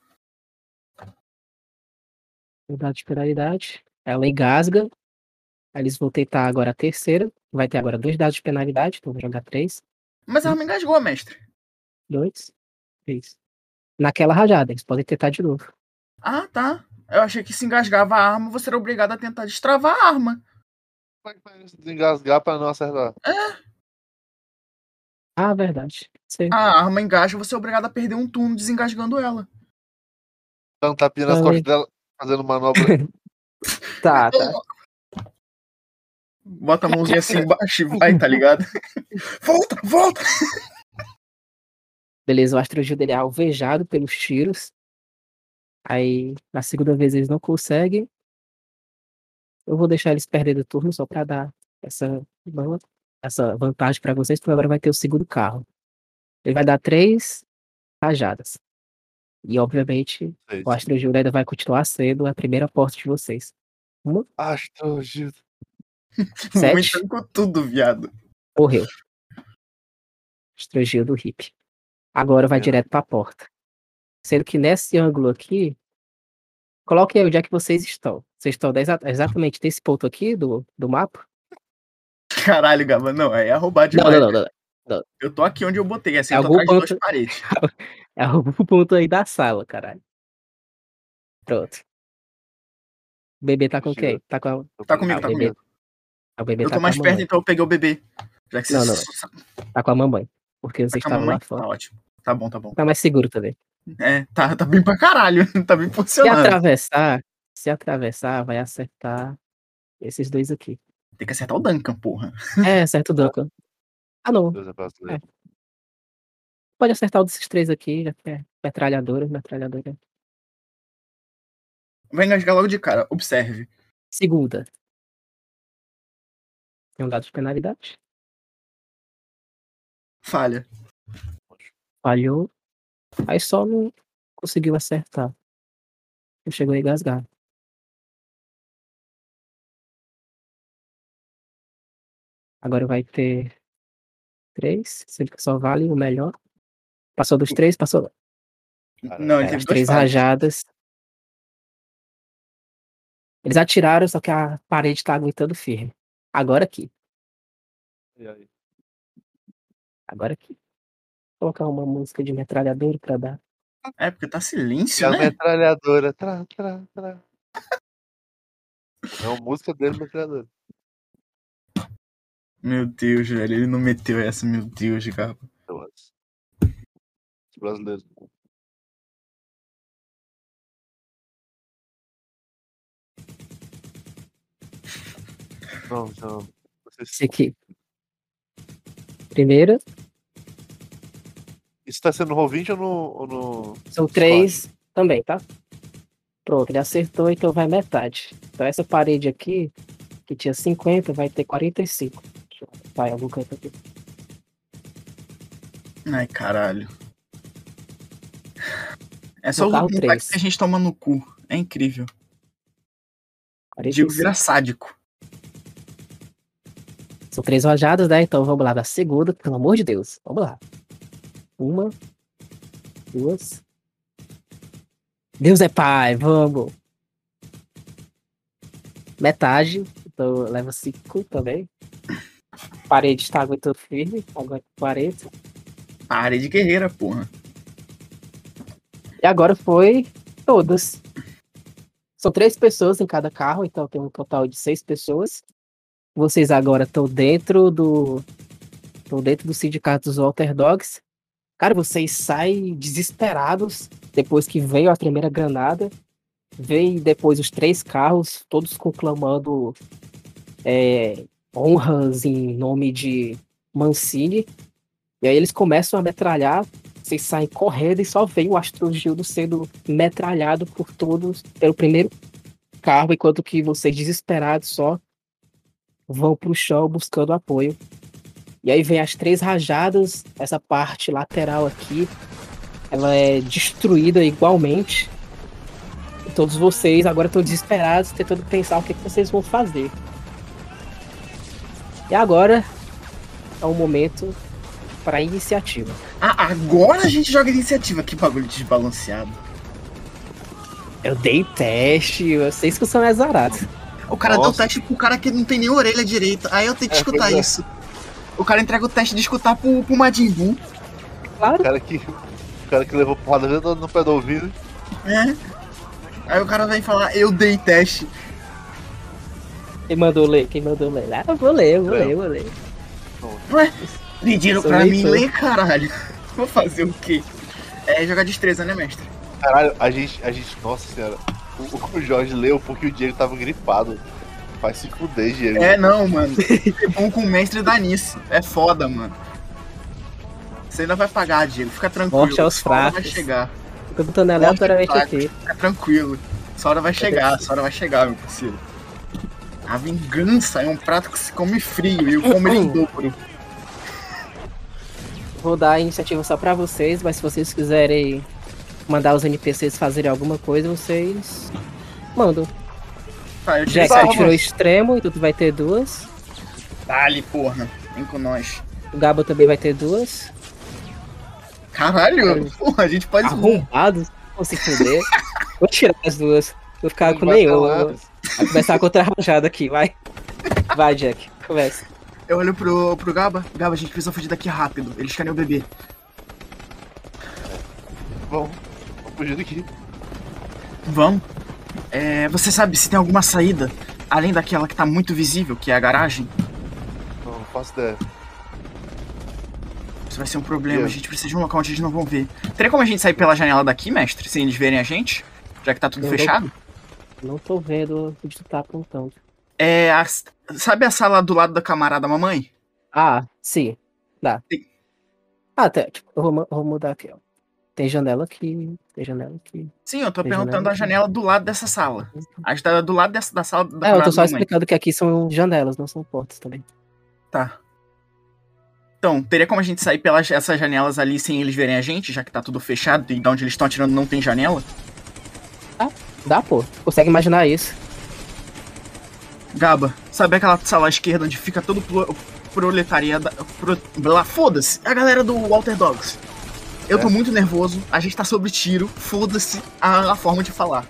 Um dado de penalidade. Ela engasga. Aí eles vão tentar agora a terceira. Vai ter agora dois dados de penalidade. Então vou jogar três. Mas ela me engasgou, mestre. Dois. Três. Naquela rajada, eles podem tentar de novo. Ah, tá. Eu achei que se engasgava a arma, você era obrigado a tentar destravar a arma. Como é que faz isso? Desengasgar pra não acertar? Ah, verdade. Sei. A arma engasga, você é obrigado a perder um turno desengasgando ela. Dá um tapinha nas costas dela, fazendo manobra. <laughs> Tá, tá. Bota a mãozinha assim embaixo e vai, tá ligado? <laughs> volta, volta! Beleza, o Astrogildo ele é alvejado pelos tiros. Aí, na segunda vez, eles não conseguem. Eu vou deixar eles perderem o turno só pra dar essa, essa vantagem pra vocês, porque agora vai ter o segundo carro. Ele vai dar três rajadas. E, obviamente, o Astrogildo ainda vai continuar sendo a primeira porta de vocês. Astrogildo. <laughs> Sete. Aumentando com tudo, viado. Morreu. Astrogildo hip. Agora vai Pena. direto pra porta. Sendo que nesse ângulo aqui. Coloque aí onde é que vocês estão. Vocês estão exa- exatamente nesse ponto aqui do, do mapa? Caralho, Gaba, não, é roubar Não, demais. não, não, não. Eu tô aqui onde eu botei, assim, É eu tô algum atrás de duas ponto- paredes. <laughs> É o ponto aí da sala, caralho. Pronto. O bebê tá com quem? Tá com a... Tá comigo, Ah, tá o bebê. comigo. ah, O bebê Eu tá tô com mais perto, então eu peguei o bebê. Já que Não, você não. Tá com a mamãe. Porque vocês Tá a estavam lá fora. Tá ótimo. Tá bom, tá bom. Tá mais seguro também. É, tá, tá bem pra caralho. <laughs> Tá bem Se funcionando. atravessar, se atravessar, vai acertar esses dois aqui. Tem que acertar o Duncan, porra. É, acerta o <laughs> Duncan. Ah, não. É brasileiro. Pode acertar um desses três aqui, já que é metralhadora, metralhadora. Vai engasgar logo de cara. Observe. Segunda. Tem um dado de penalidade. Falha. Falhou. Aí só não conseguiu acertar. Não chegou a engasgar. Agora vai ter três, sendo que só vale o melhor. Passou dos três, passou. Não, ele é, teve três falhas. rajadas. Eles atiraram, só que a parede tá aguentando firme. Agora aqui. E aí? Agora aqui. Vou colocar uma música de metralhadora pra dar. É, porque tá E silêncio, a né? metralhadora. Tra, tra, tra. É uma música dele, metralhadora. Meu Deus, velho. Ele não meteu essa, meu Deus, acho. Brasileiro. Não, não. Vocês- Esse aqui. Primeira, Isso tá sendo no Roll20 ou no. Ou no... são três também, tá? Pronto, ele acertou, então vai metade. Então essa parede aqui, que tinha 50, vai ter 45. Deixa eu botar em algum canto aqui. Ai, caralho. É só o que a gente toma no cu. É incrível. Digo 45. vira sádico. São três rajadas, né? Então vamos lá, da segunda, pelo amor de Deus. Vamos lá. Uma, duas. Deus é pai, vamos. Metade, então leva cinco também. Parede está aguentando firme, aguenta 40. Parede guerreira, porra. E agora foi todas. São três pessoas em cada carro, então tem um total de seis pessoas. Vocês agora estão dentro do. Estão dentro do sindicato dos Walter Dogs. Cara, vocês saem desesperados depois que veio a primeira granada. Veio depois os três carros, todos conclamando é, honras em nome de Mancini. E aí eles começam a metralhar, vocês saem correndo e só vem o Astrogildo sendo metralhado por todos pelo primeiro carro, enquanto que vocês desesperados só vão pro chão buscando apoio. E aí vem as três rajadas, essa parte lateral aqui, ela é destruída igualmente. E todos vocês agora estão desesperados, tentando pensar o que, que vocês vão fazer. E agora é o momento para iniciativa. Ah, agora a gente joga iniciativa. Que bagulho desbalanceado. Eu dei teste, vocês que são azarados. O cara Nossa. deu teste pro cara que não tem nem orelha direita. Aí eu tenho que É, escutar é. isso. O cara entrega o teste de escutar pro, pro Majin Buu. O Claro, cara que, o cara que levou porrada dentro no pé do ouvido. É. Aí o cara vem falar, eu dei teste. quem mandou ler? Quem mandou ler? Ah, eu vou ler, eu vou Eu. ler, eu vou ler. Ué, pediram pra mim ler, caralho. Vou fazer o quê? É jogar destreza, né, mestre? Caralho, a gente, a gente, nossa senhora. O, o Jorge leu porque o Diego tava gripado. Vai se fuder, Diego. É, não, mano. Ser bom com o mestre dá nisso. É foda, mano. Você ainda vai pagar, Diego. Fica tranquilo. Morte aos hora vai fracos. chegar. Tô botando aleatoriamente aqui. Fica tranquilo. Sua hora vai chegar, sua hora vai chegar, meu parceiro. A vingança é um prato que se come frio e eu como ele em dobro. Vou dar a iniciativa só pra vocês, mas se vocês quiserem mandar os NPCs fazerem alguma coisa, vocês mandam. Você vamos. tirou extremo, então tu vai ter duas. Dale, porra. Vem com nós. O Gabo também vai ter duas. Caralho, porra, a gente pode. Arrombados, vão se fuder. <laughs> Vou tirar as duas. Vou ficar com Vai nenhuma. falar. Vou vou começar contra a rajada aqui, vai. Vai, Jack, começa. Eu olho pro, pro Gaba. Gaba, a gente precisa fugir daqui rápido. Eles querem o bebê. Vamos fugir daqui. Vamos. É, você sabe se tem alguma saída além daquela que tá muito visível, que é a garagem? Não, não faço ideia. Isso vai ser um problema. Eu. A gente precisa de um local onde eles não vão ver. Teria como a gente sair pela janela daqui, mestre? Sem eles verem a gente? Já que tá tudo Eu fechado? Não tô vendo onde tu tá apontando. É. a- sabe a sala do lado da camarada mamãe? Ah, sim. Dá. Sim. Ah, tá. Tipo, eu vou, vou mudar aqui, ó. Tem janela aqui. Tem janela aqui. Sim, eu tô perguntando janela a janela do lado dessa sala. A tá do lado dessa, da sala da É, eu tô só explicando que aqui são janelas, não são portas também. Tá. Então, teria como a gente sair pelas essas janelas ali sem eles verem a gente, já que tá tudo fechado e de onde eles estão atirando não tem janela? Dá, pô. Consegue imaginar isso. Gaba, sabe aquela sala à esquerda onde fica todo pro, proletariado. Pro, lá, foda-se, é a galera do Walter Dogs. Eu tô É. muito nervoso, a gente tá sob tiro, foda-se a, a forma de falar.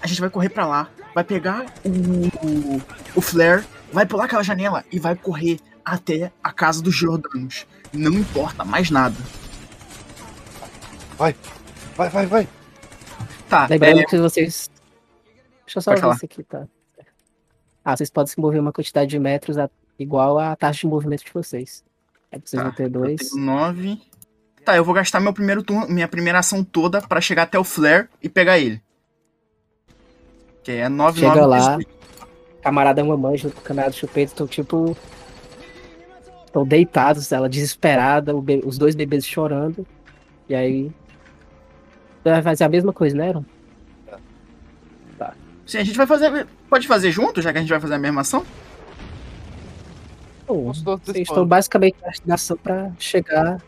A gente vai correr pra lá, vai pegar o, o, o flare, vai pular aquela janela e vai correr até a casa dos Jordanos. Não importa mais nada. Vai, vai, vai. Tá, Lembrando é, que vocês. Deixa eu só Pode ver falar. isso aqui, tá? Ah, vocês podem se mover uma quantidade de metros a- igual à taxa de movimento de vocês. Aí vocês Tá, vão ter eu dois. tenho nove. Tá, eu vou gastar meu primeiro turno, minha primeira ação toda pra chegar até o flare e pegar ele. Que é 9, Chega 9, lá. 18. Camarada mamãe junto com o camarada chupeta estão tipo. Estão deitados, ela desesperada, os dois bebês chorando. E aí. Você vai fazer a mesma coisa, né, Aaron? Sim, a gente vai fazer. Pode fazer junto, já que a gente vai fazer a mesma ação? Bom, vocês estão basicamente na ação pra chegar.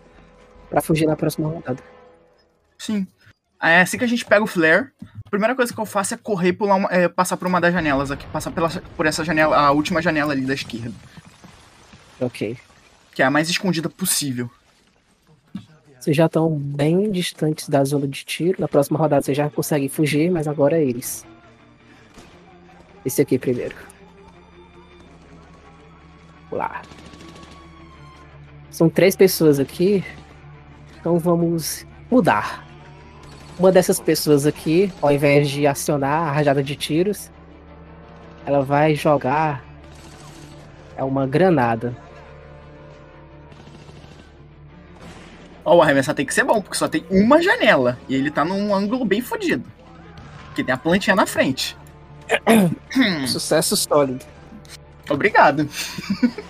Pra fugir na próxima rodada. Sim. É assim que a gente pega o flare. A primeira coisa que eu faço é correr e pular uma, é, passar por uma das janelas aqui. Passar pela, por essa janela, a última janela ali da esquerda. Ok. Que é a mais escondida possível. Vocês já estão bem distantes da zona de tiro. Na próxima rodada vocês já conseguem fugir, mas agora é eles. Esse aqui primeiro. Lá. São três pessoas aqui. Então vamos mudar. uma dessas pessoas aqui, ao invés de acionar a rajada de tiros, ela vai jogar é uma granada. Ó, o arremessar tem que ser bom, porque só tem uma janela. E ele tá num ângulo bem fodido. Porque tem a plantinha na frente. <coughs> Sucesso sólido. Obrigado.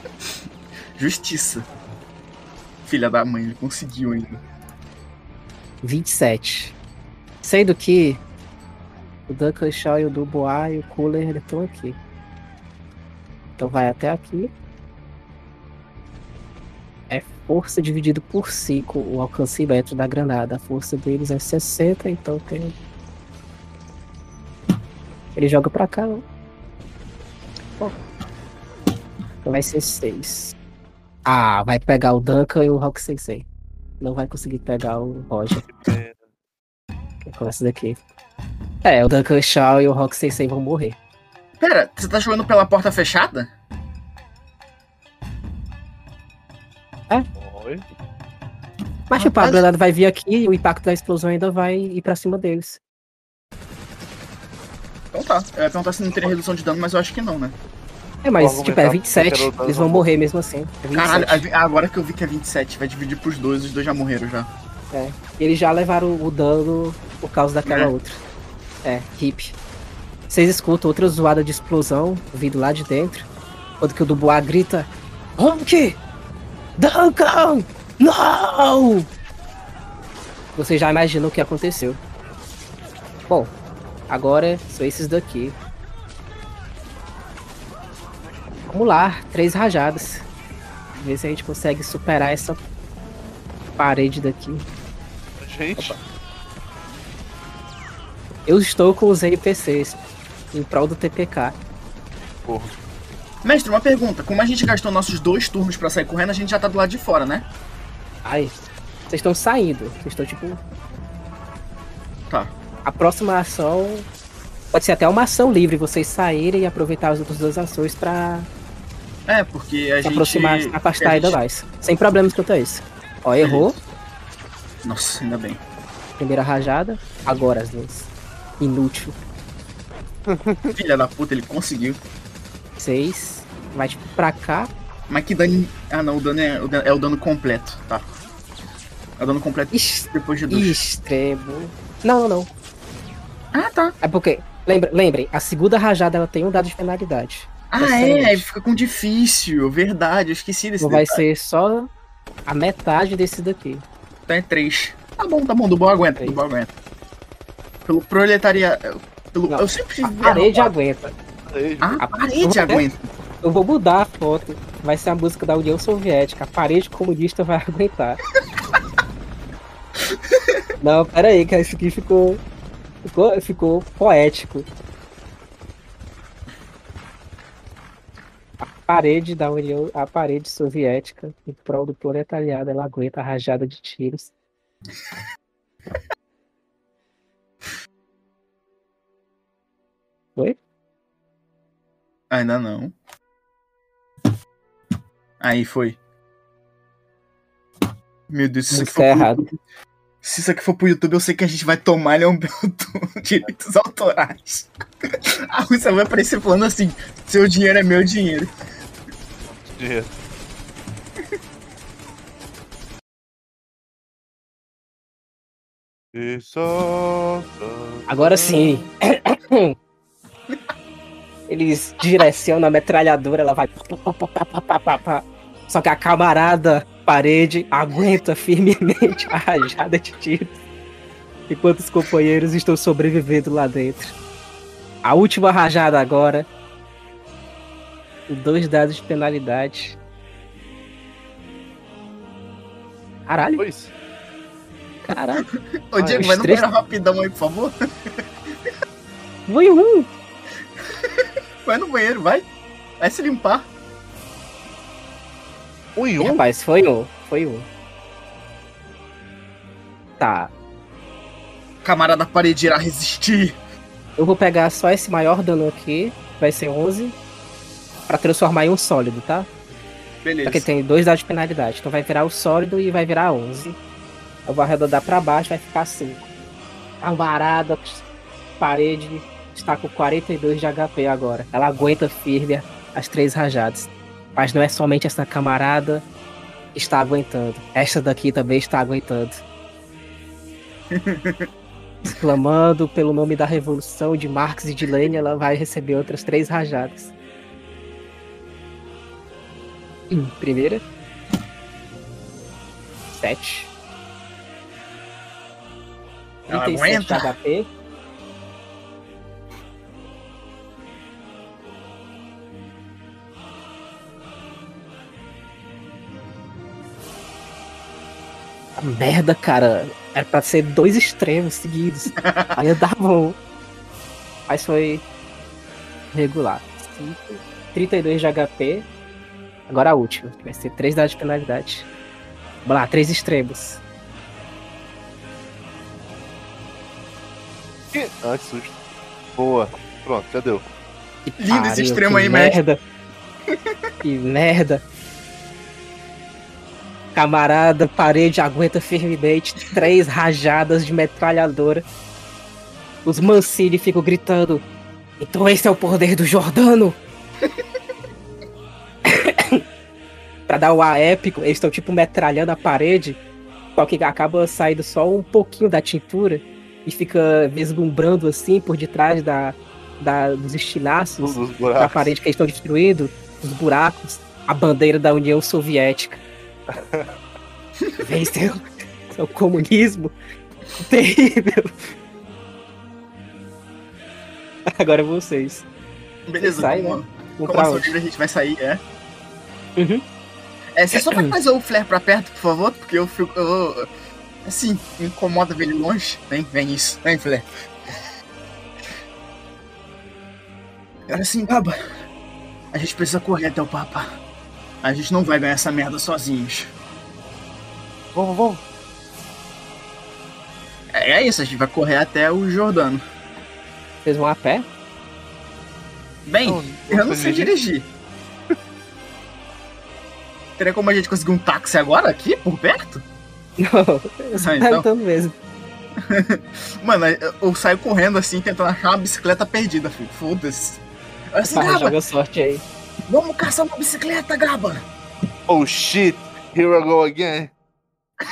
<laughs> Justiça. Filha da mãe, ele conseguiu ainda. 27. Sendo que o Duncan Shaw e o Dubois e o Cooler estão aqui. Então vai até aqui. É força dividido por 5 o alcance médio da granada. A força deles é 60, então tem. Ele joga pra cá. Ó. Então vai ser 6. Ah, vai pegar o Duncan e o Rock Sensei. Não vai conseguir pegar o Roger. É, Que com essa daqui. É, o Duncan Shaw e o Rock Sensei vão morrer. Pera, você tá jogando pela porta fechada? Oi. Mas tipo, a granada vai vir aqui e o impacto da explosão ainda vai ir pra cima deles. Então tá. Eu ia perguntar se não teria redução de dano, mas eu acho que não, né? É, mas tipo, é argumentar 27. porque eu quero Eles vão morrer mesmo assim. É 27. Caralho, vi- agora que eu vi que é 27, vai dividir pros dois, os dois já morreram já. Eles já levaram o dano por causa daquela É. outra. É, hip. Vocês escutam outra zoada de explosão vindo lá de dentro. Quando que o Dubois grita: Honk! Duncan! Não! Você já imaginou o que aconteceu. Bom, agora são esses daqui. Vamos lá, três rajadas. Ver se a gente consegue superar essa parede daqui. Gente, Eu estou com os NPCs em prol do TPK. porra. Mestre, uma pergunta. Como a gente gastou nossos dois turnos pra sair correndo, a gente já tá do lado de fora, né? Ai, vocês estão saindo. Vocês estão tipo. Tá. A próxima ação pode ser até uma ação livre, vocês saírem e aproveitar as outras duas ações pra É, porque a se gente. aproximar, afastar a ainda gente- mais. Sem problemas quanto a isso. Ó, errou. Nossa, ainda bem. Primeira rajada. Agora as duas. Inútil. <laughs> Filha da puta, ele conseguiu. Seis. Vai tipo pra cá. Mas que dano. Ah, não, o dano é o dano, é o dano completo, tá. É o dano completo Ex- depois de dois. Extremo. Não, não, não. Ah, tá. É porque. Lembrem, a segunda rajada ela tem um dado de penalidade. Ah, é, aí fica com difícil. Verdade, eu esqueci desse vai detalhe. ser só a metade desse daqui. Então é três. Tá bom, tá bom, do bom aguenta, Três. do bom aguenta. Pelo proletariado. Pelo, Não, eu sempre tive A parede aguenta. Ah, a Eu parede até- aguenta. Eu vou mudar a foto. Vai ser a música da União Soviética. A parede comunista vai <laughs> aguentar. Não, pera aí, que isso aqui ficou. Ficou, ficou poético. Parede da União. A parede soviética, em prol do proletariado, ela aguenta a rajada de tiros. <laughs> Oi? Ainda não. Aí foi. Meu Deus, se isso, aqui for. YouTube, se isso aqui for pro YouTube, eu sei que a gente vai tomar Leão Belton <laughs> direitos autorais. <laughs> A Rússia vai aparecer falando assim: seu dinheiro é meu dinheiro. Dinheiro. <laughs> Agora sim. Eles direcionam a metralhadora, ela vai. Só que a camarada parede aguenta firmemente a rajada de tiro. Enquanto os companheiros estão sobrevivendo lá dentro. A última rajada agora. Dois dados de penalidade. Caralho, Dois. caralho. <laughs> Ô, Diego, vai no três- banheiro rapidão aí, por favor. Foi um. <laughs> Vai no banheiro, vai. Vai se limpar. Ih, um? Rapaz, foi um. Foi um. Tá. Camarada parede irá resistir. Eu vou pegar só esse maior dano aqui. Vai ser 11. Pra transformar em um sólido, tá? Beleza. Porque tem dois dados de penalidade. Então vai virar o sólido e vai virar 11. Eu vou arredondar pra baixo, vai ficar 5. Camarada, parede está com 42 de HP agora. Ela aguenta firme as três rajadas. Mas não é somente essa camarada que está aguentando. Esta daqui também está aguentando. <laughs> Exclamando pelo nome da revolução de Marx e de Lenin, ela vai receber outras três rajadas. Hum, Primeira. Sete. Ela 37 aguenta? HP. Merda, cara. Era pra ser dois extremos seguidos. <laughs> Aí eu dava um. Mas foi regular. Cinco, 32 de HP. Agora a última. que Vai ser 3 dados de penalidade. Vamos lá, três extremos. Ah, que susto. Boa. Pronto, já deu. Que Lindo esse pariu, extremo que aí, merda. <laughs> Que merda. Camarada, parede aguenta firmemente três rajadas de metralhadora. Os Mancini ficam gritando. Então esse é o poder do Jordano? <laughs> pra dar o ar épico, eles estão tipo metralhando a parede. Só que acaba saindo só um pouquinho da tintura e fica vislumbrando assim por detrás da, da, dos estilhaços Os da parede que eles estão destruindo, os buracos, a bandeira da União Soviética. <laughs> Venceu o comunismo. Terrível. Agora vocês. Beleza, Sai, vamos- né? Um Como ação livre a gente vai sair, é? Uhum. É, você só vai <clears throat> trazer o flare pra perto, por favor, porque eu fico. Eu, assim, me incomoda ver ele longe. Vem, vem isso. Vem, flare. Agora sim, baba. A gente precisa correr até o Papa. A gente não vai ganhar essa merda sozinhos. Vamos, vamos. É, é isso, a gente vai correr até o Jordano. Vocês vão a pé? Bem, Não, eu não sei dirigir. Teria como a gente conseguir um táxi agora aqui, por perto? Não, eu Ah, então. mesmo. <laughs> Mano, eu- saio correndo assim, tentando achar uma bicicleta perdida, filho. Foda-se. Assim, Vai, Gaba, joga sorte aí. vamos caçar uma bicicleta, Gaba. Oh shit. Here I go again. <laughs>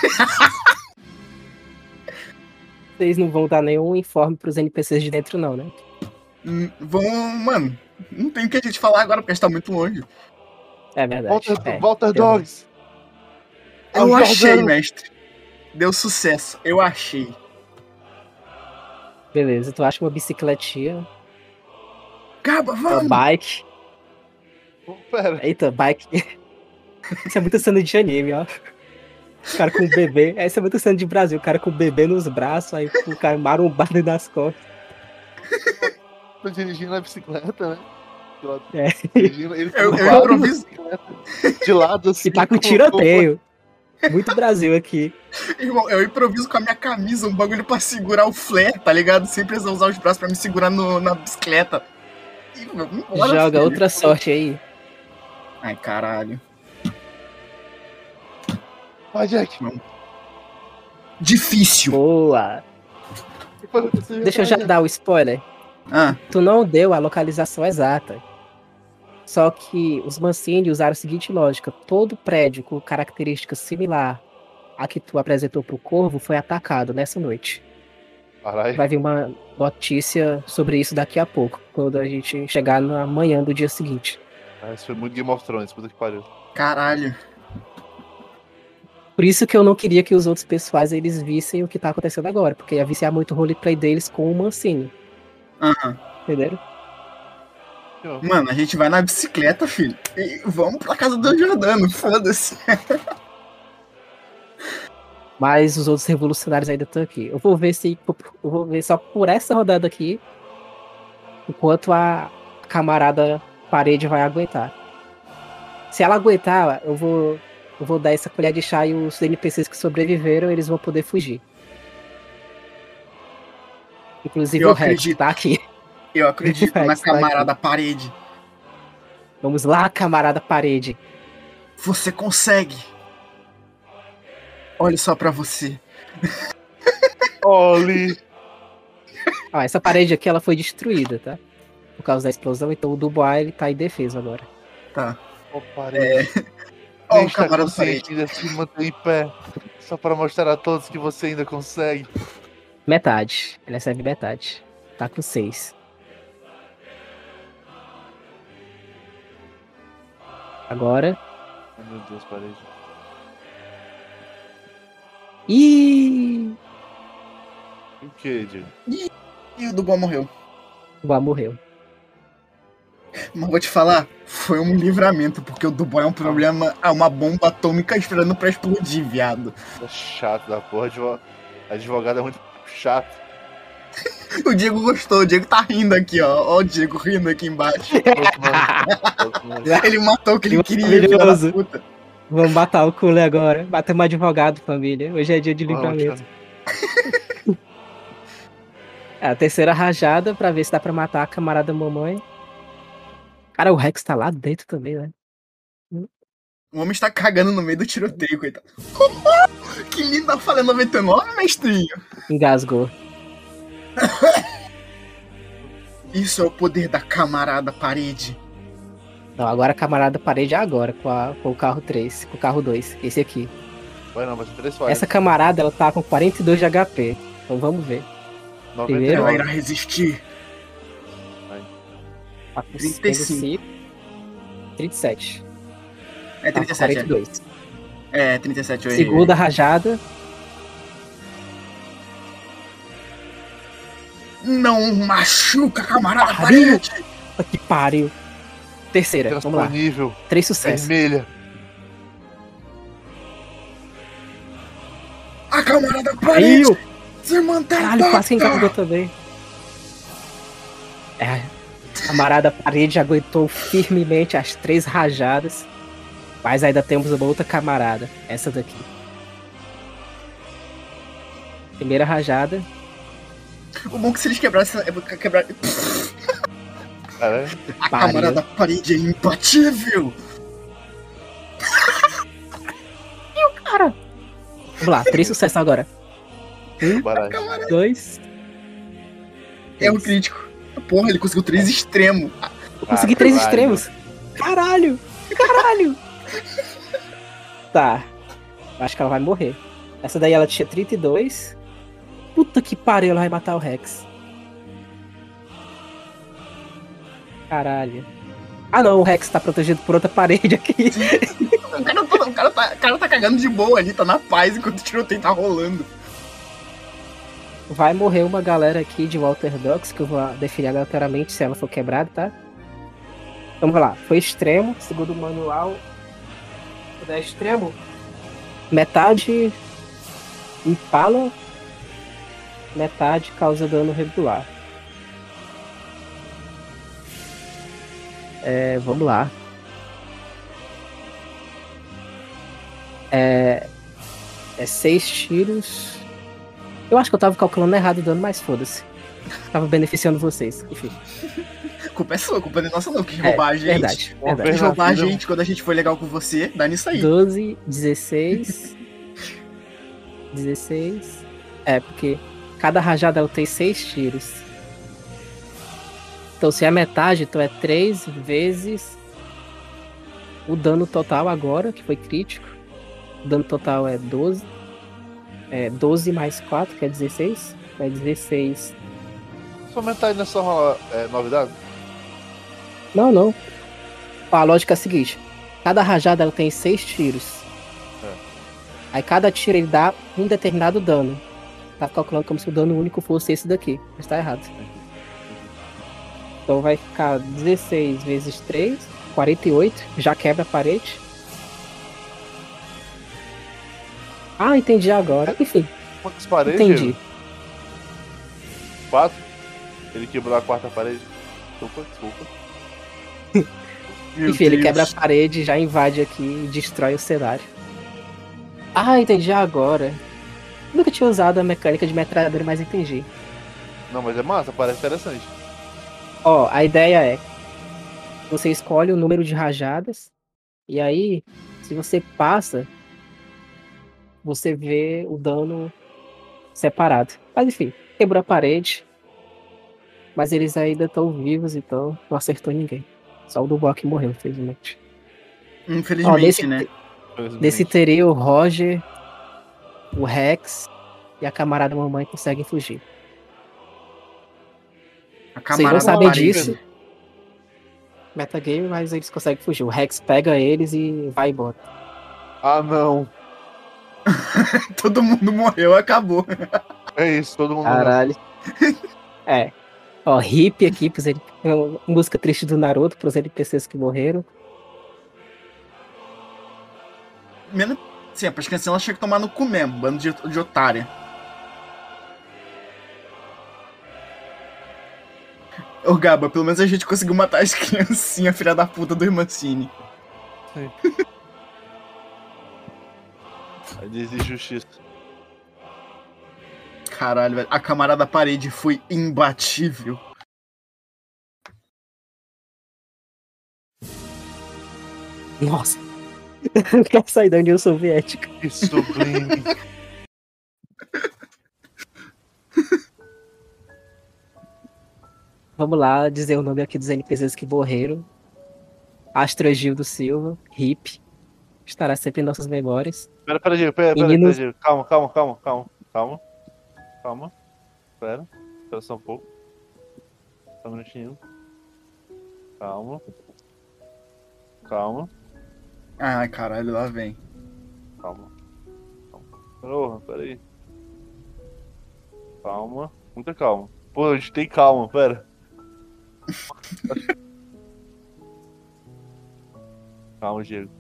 Vocês não vão dar nenhum informe pros NPCs de dentro, não, né? Hum, Vamos, mano. Não tem o que a gente falar agora porque a gente tá muito longe. É verdade. Walter, é. Walter Dogs. É Eu o achei, Jordano. mestre. Deu sucesso. Eu achei. Beleza, tu acha uma bicicletinha, uma vamos. bike. Oh, Pera. Eita, bike. <laughs> Isso é muito cena de anime, ó. O cara com o bebê. Essa é muito cena de Brasil. O cara com o bebê nos braços, aí o cara marombado nas costas. Tô dirigindo a bicicleta, né? De lado. É. Dirigindo, ele Eu- eu De lado assim. E tá com tiroteio. Muito Brasil aqui. Irmão, eu improviso com a minha camisa um bagulho pra segurar o flare, tá ligado? Sem precisar usar os braços pra me segurar no- na bicicleta. E embora, Joga filho. outra sorte aí. Ai, caralho. Vai, Jack. Difícil. Boa. Deixa eu já dar o spoiler. Ah, Tu não deu a localização exata. Só que os Mancini usaram a seguinte lógica: todo prédio com característica similar à que tu apresentou pro Corvo foi atacado nessa noite. Caralho. Vai vir uma notícia sobre isso daqui a pouco, quando a gente chegar na manhã do dia seguinte. Ah, Isso foi muito Game of Thrones, puta que pariu. caralho. Por isso que eu não queria que os outros pessoais eles vissem o que tá acontecendo agora, porque ia viciar muito o roleplay deles com o Mancini, Aham. entenderam? Mano, a gente vai na bicicleta, filho. E vamos pra casa do Jordano, foda-se. <laughs> Mas os outros revolucionários ainda estão aqui. Eu vou ver se. Eu vou ver só por essa rodada aqui. Enquanto a camarada parede vai aguentar. Se ela aguentar, eu vou. Eu vou dar essa colher de chá e os NPCs que sobreviveram, eles vão poder fugir. Inclusive Eu o acredito. tá aqui. Eu acredito <laughs> na aqui. camarada parede. Vamos lá, camarada parede. Você consegue. Olha só pra você. <laughs> Oli. Ah, essa parede aqui ela foi destruída, tá? Por causa da explosão, então o Dubois ele tá indefeso agora. Tá. Ô, parede. Ó, o camarada consciente ainda se manter em pé. Só para mostrar a todos que você ainda consegue. Metade. Ele recebe metade. Tá com seis. Agora. Ai, meu Deus, parede. Ih! O que, Diego? E o Dubois morreu. O Dubois morreu. Mas vou te falar, foi um livramento, porque o Dubois é um problema, é uma bomba atômica esperando pra explodir, viado. É chato da porra. advo- Advogado é muito chato. O Diego gostou, o Diego tá rindo aqui, ó. Ó o Diego rindo aqui embaixo. <laughs> Ele matou o que ele queria, filho da puta. Vamos matar o Cule agora. Matamos um advogado, família. Hoje é dia de livramento. <laughs> É a terceira rajada pra ver se dá pra matar a camarada mamãe. Cara, o Rex tá lá dentro também, né? O homem está cagando no meio do tiroteio, coitado. <laughs> que lindo, eu falei 99, mestrinho. Engasgou. <laughs> Isso é o poder da camarada parede. Não, agora a camarada parede é agora, com, a- com o carro 3, com o carro 2, esse aqui. Vai não, vai ser três falhas. Essa camarada, ela tá com 42 de HP. Então vamos ver. primeiro- Ela 99. irá resistir. Tá com 35. 37. É Tá com 37, é. 42. É, 37, eu errei. Segunda rajada. Não machuca, camarada Pariu! Que pariu. Terceira, vamos lá. Transponível. Três sucessos. Vermelha. A camarada parede. Pariu! Se mantém Caralho, quase que intacta. engasgou também. É, a camarada parede aguentou firmemente as três rajadas. Mas ainda temos uma outra camarada. Essa daqui. Primeira rajada. O bom é que se eles quebrassem. é Quebrar... Caralho. A Pariu. camarada parede é imbatível. Cara! Vamos lá, três sucessos agora. Baragem. Dois. É o crítico. Porra, ele conseguiu três extremos. Eu consegui três extremos. Caralho! Caralho! Tá. Acho que ela vai morrer. Essa daí ela tinha 32. Puta que pariu, ela vai matar o Rex. Caralho. Ah não, o Rex tá protegido por outra parede aqui. O cara, tá, o cara tá, o cara tá cagando de boa ali, tá na paz enquanto o tiroteio tá rolando. Vai morrer uma galera aqui de Walter Dox, que eu vou definir aleatoriamente se ela for quebrada, tá? Então, Vamos lá. Foi extremo, segundo o manual. É extremo, metade empala, metade causa dano regular. É, vamos lá. É, é seis tiros. Eu acho que eu tava calculando errado o dano, mas foda-se. <laughs> Tava beneficiando vocês. Enfim, culpa é sua, a culpa não é nossa não, que É, roubar a gente. verdade. Verdade. Na roubar a gente quando a gente foi legal com você, dá nisso aí. 12, 16. 16. É, porque cada rajada ela tem 6 tiros. Então se é metade, então é 3 vezes o dano total agora, que foi crítico. O dano total é 12. É 12 mais 4, que é 16. É 16. Só metade não é só rolar é, novidade? Não, não. A lógica é a seguinte: cada rajada ela tem seis tiros. É. Aí cada tiro ele dá um determinado dano. Tá calculando como se o dano único fosse esse daqui, mas tá errado. Então vai ficar 16 vezes 3, 48, já quebra a parede. Ah, entendi agora. Enfim, Quantas paredes? entendi. Quatro? Ele quebrou a quarta parede. Desculpa, desculpa. Meu Enfim, ele Deus. quebra a parede, já invade aqui e destrói o cenário. Ah, entendi agora. Nunca tinha usado a mecânica de metralhadora, mas entendi. Não, mas é massa, parece interessante. Ó, a ideia é: você escolhe o número de rajadas, e aí, se você passa, você vê o dano separado. Mas enfim, quebrou a parede. Mas eles ainda estão vivos, então não acertou ninguém. Só o Dubois que morreu, infelizmente. Infelizmente, Ó, desse- né? Desse teria o Roger, o Rex e a camarada mamãe conseguem fugir. A Vocês camarada não sabem disso. Metagame, mas eles conseguem fugir. O Rex pega eles e vai embora. Ah, não. <laughs> Todo mundo morreu, acabou. É isso, todo mundo. Caralho. é. Ó, hip aqui, pros ele... música triste do Naruto pros NPCs que morreram. Menos. Sim, as crianças elas tinham que tomar no cu mesmo, bando de, de otária. Ô Gaba, pelo menos a gente conseguiu matar as criancinhas, filha da puta do Irmancini. Aí diz justiça. Caralho, velho. A camarada parede foi imbatível. Nossa. <laughs> Não quero sair da União Soviética. Que sublime. Vamos lá dizer o nome aqui dos NPCs que morreram. Astrogildo Silva, hip. Estará sempre em nossas memórias. Pera, pera, Diego, pera, pera, pera, Diego. Calma, calma, calma, calma, calma. Calma. Pera. Espera só um pouco. Só um minutinho. Calma. Calma, Ai, caralho, lá vem. calma. Calma. Porra, pera aí. Calma. Muita calma. Pô, a gente tem calma, pera. <laughs> Calma, Diego.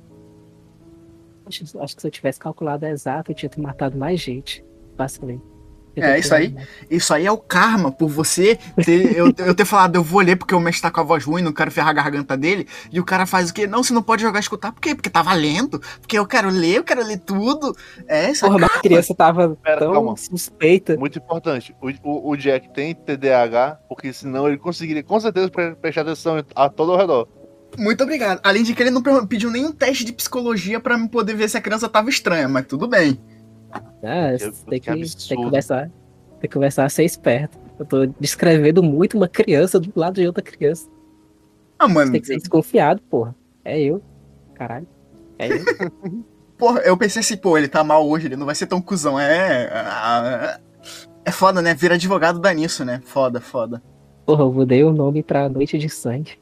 Acho, acho que se eu tivesse calculado exato, eu tinha ter matado mais gente. Facilmente. É, isso aí. Isso aí é o karma por você ter, eu, eu ter falado, eu vou ler porque o mestre tá com a voz ruim, não quero ferrar a garganta dele. E o cara faz o quê? Não, você não pode jogar escutar. Por quê? Porque tá valendo. Porque eu quero ler, eu quero ler tudo. É, isso Porra, mas a criança tava Pera, tão calma. suspeita. Muito importante. O, o, o Jack tem TDAH, porque senão ele conseguiria com certeza pre- prestar atenção a todo ao redor. Muito obrigado. Além de que ele não pediu nenhum teste de psicologia pra me poder ver se a criança tava estranha, mas tudo bem. Ah, Que- tem, que que, tem que começar. Tem que começar a ser esperto. Eu tô descrevendo muito uma criança do lado de outra criança. Ah, mano, Tem que ser desconfiado, porra. É eu. Caralho. É eu. <laughs> porra, eu pensei assim, pô, ele tá mal hoje, ele não vai ser tão cuzão. É. ah, É foda, né? Vira advogado dá nisso, né? Foda, foda. Porra, eu mudei o nome pra Noite de Sangue.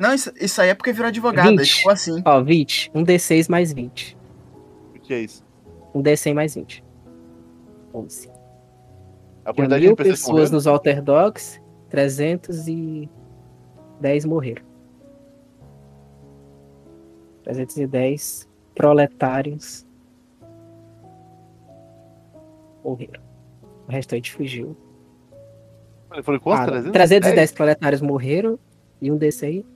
Não, isso, isso aí é porque virou advogado, aí 20. ficou assim. Ó, 20. Um D6 mais 20. O que é isso? Um D100 mais 20. 11. A quantidade de mil NPCs pessoas morrendo? nos Alter Dogs, 310 morreram. 310 proletários morreram. O restante fugiu. Foram quantos? Ah, 300? 310 proletários morreram e um desse aí.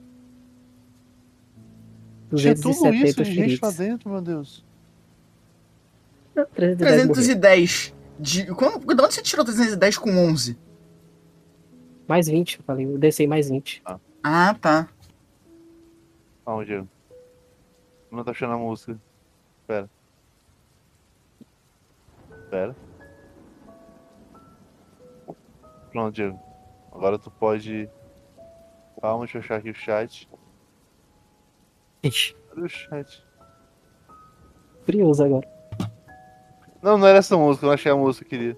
Tinha tudo isso 270 de gente lá dentro, meu Deus. Não, 310 morreram. 310. De, quando, de onde você tirou 310 com 11? Mais 20, eu falei. O DC mais 20. Ah, tá. Calma, Diego. Não tá achando a música. Pera. Pera. Pronto, Diego. Agora tu pode. Calma, deixa eu achar aqui o chat. Ixi, Cadê o chat? curioso agora. Não, não era essa música, eu não achei a música que eu queria.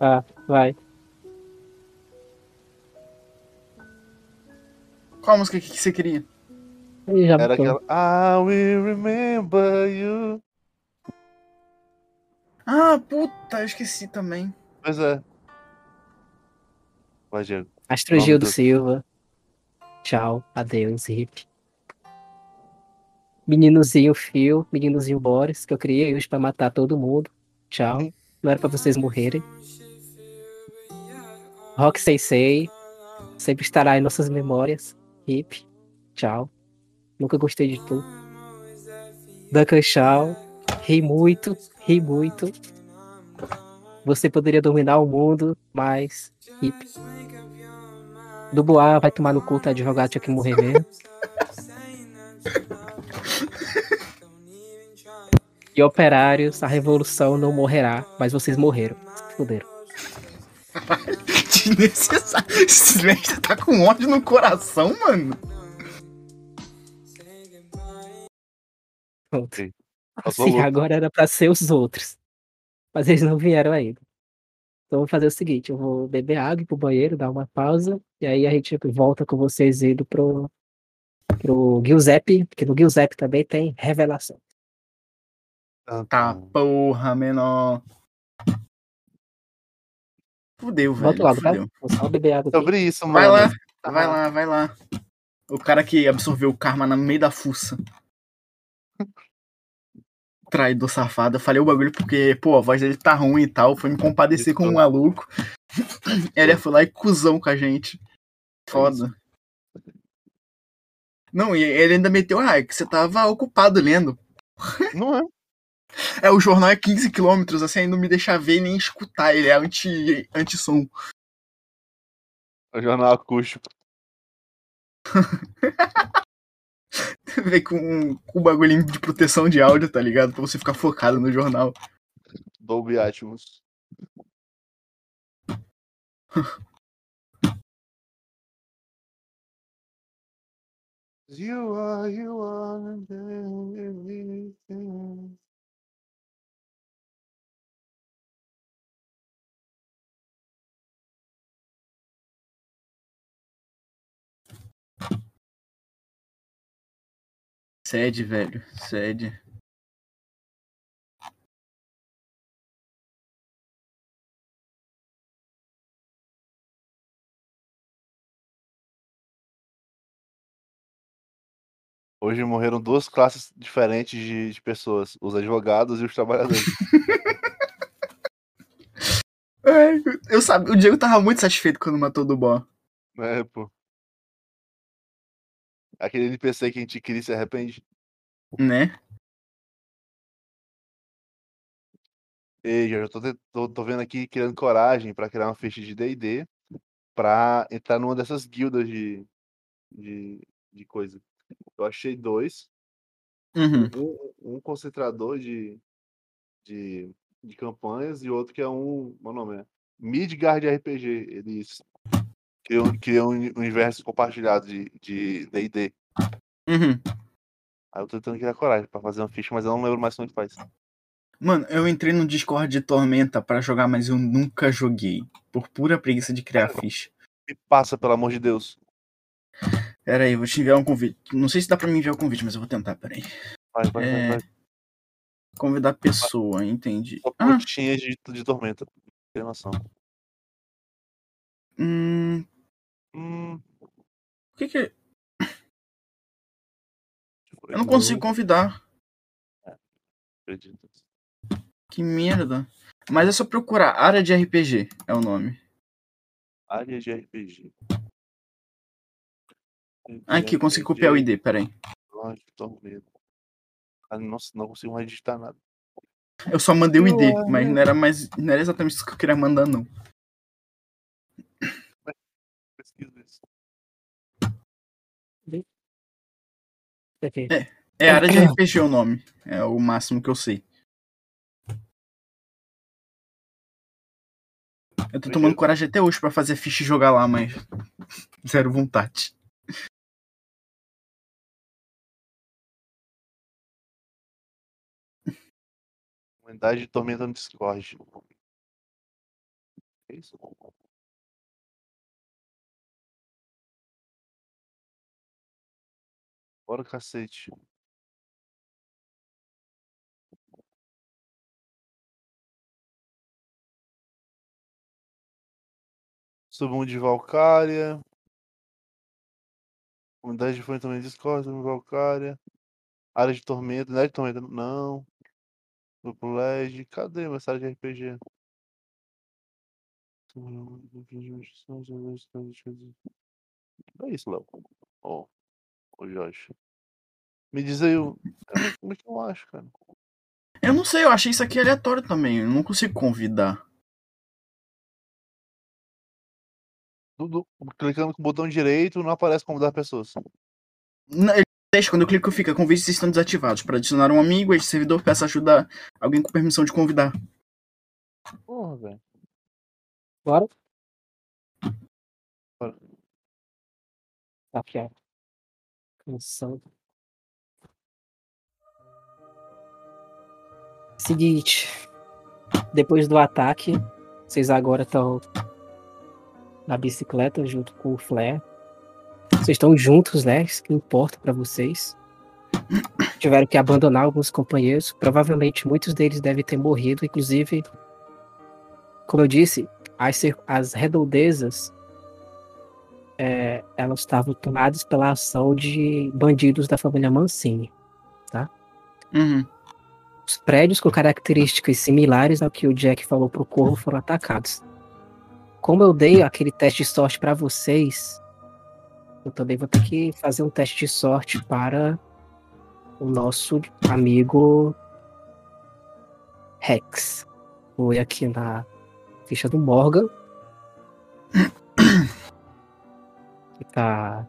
Ah, vai. Qual a música que você queria? Era aquela. I will remember you. Ah, puta, eu esqueci também. Pois é. Vai, Diego. Astrogildo Vamos, Silva. Tchau, adeus, hip. Meninozinho Phil, meninozinho Boris, que eu criei hoje pra matar todo mundo. Tchau. Não era pra vocês morrerem. Rock Sensei, sempre estará em nossas memórias. Hip, tchau. Nunca gostei de tu. Duncan Shaw, ri muito, ri muito. Você poderia dominar o mundo, mas hip. Dubois vai tomar no cu, tá advogado, tinha que morrer mesmo. <laughs> E operários, a revolução não morrerá, mas vocês morreram. Se fuderam. <laughs> Desnecessário. Esse mestre tá com ódio no coração, mano. Pronto. Passou Assim, agora era pra ser os outros. Mas eles não vieram ainda. Então eu vou fazer o seguinte, eu vou beber água ir pro banheiro, dar uma pausa, e aí a gente volta com vocês indo pro, pro Giuseppe, porque no Giuseppe também tem revelação. Tá, porra, menor. Fudeu, velho. Volto logo, tá? fudeu. Aqui. Sobre isso, mano. Vai lá, vai lá, vai lá. O cara que absorveu o karma no meio da fuça. <laughs> Traidor safado. Eu falei o bagulho porque, pô, a voz dele tá ruim e tal. Foi me compadecer com um maluco. <laughs> Ele foi lá e cuzão com a gente. Foda. Não, e ele ainda meteu, ah, é que você tava ocupado lendo. Não é. É, o jornal é 15 quilômetros, assim, aí não me deixa ver nem escutar. Ele é anti- anti-som. O jornal acústico. <laughs> Vem com, com o bagulhinho de proteção de áudio, tá ligado? Pra você ficar focado no jornal. Dolby Atmos. You are, you are Sede, velho. Sede. Hoje morreram duas classes diferentes de, de pessoas: os advogados e os trabalhadores. <laughs> <laughs> Ai, eu sabia, o Diego tava muito satisfeito quando matou o Dubó. né, pô? Aquele NPC que a gente cria e se arrepende. Né? Ei, já tô, tô, tô vendo aqui criando coragem pra criar uma ficha de D&D pra entrar numa dessas guildas de, de, de coisa. Eu achei dois. Uhum. Um, um concentrador de, de, de campanhas e outro que é um. Meu nome é Midgard RPG. Eles criam, criam um universo compartilhado de de D&D. Uhum. Aí eu tô tentando criar coragem pra fazer uma ficha, mas eu não lembro mais como é faz. Mano, eu entrei no Discord de Tormenta pra jogar, mas eu nunca joguei. Por pura preguiça de criar ficha. Me passa, pelo amor de Deus. Pera aí, vou te enviar um convite. Não sei se dá pra me enviar o convite, mas eu vou tentar, pera aí. Vai, vai, É. vai, vai. Convidar pessoa, entendi. Só Ah, de, de tormenta. Tem noção. hum, Hum, o que que... foi Eu não consigo convidar. acredito. Que merda. Mas é só procurar. Área de RPG é o nome. Área de RPG. Aqui, consegui copiar o ID, pera aí. Ai, que tormenta. Ah, nossa, não consigo mais digitar nada. Eu só mandei o ID, mas não era, mais, não era exatamente isso que eu queria mandar, não. Pesquisa isso. Aqui. É área de RPG o nome. É o máximo que eu sei. Eu tô tomando coragem até hoje pra fazer a ficha e jogar lá, mas. <laughs> Zero vontade. Comunidade de tormenta no Discord. É isso? Bora, cacete. Submundo de Valkyria. Comunidade de fã também Discord, de Valkyria. Área de tormenta, não é de tormenta, não. Grupo LED, cadê mensagem de RPG? É isso, Léo. Ó, o Jorge. Me diz aí, eu... como é que eu acho, cara? Eu não sei, eu achei isso aqui aleatório também. Eu não consigo convidar. Dudu, clicando com o botão direito, não aparece convidar pessoas. Não, deixa, quando eu clico, fica convites estão desativados. Para adicionar um amigo, este servidor peça ajuda alguém com permissão de convidar. Porra, velho. Bora? Bora. Tá quieto. Canção. Seguinte. Depois do ataque, vocês agora estão na bicicleta junto com o Flare. Vocês estão juntos, né? Isso que importa pra vocês. Tiveram que abandonar alguns companheiros. Provavelmente muitos deles devem ter morrido. Inclusive, como eu disse, as, as redondezas é, elas estavam tomadas pela ação de bandidos da família Mancini. Uhum. Os prédios com características similares ao que o Jack falou pro Corvo foram atacados. Como eu dei aquele teste de sorte para vocês, eu também vou ter que fazer um teste de sorte para o nosso amigo Rex. Ir aqui na ficha do Morgan. <laughs> Que tá.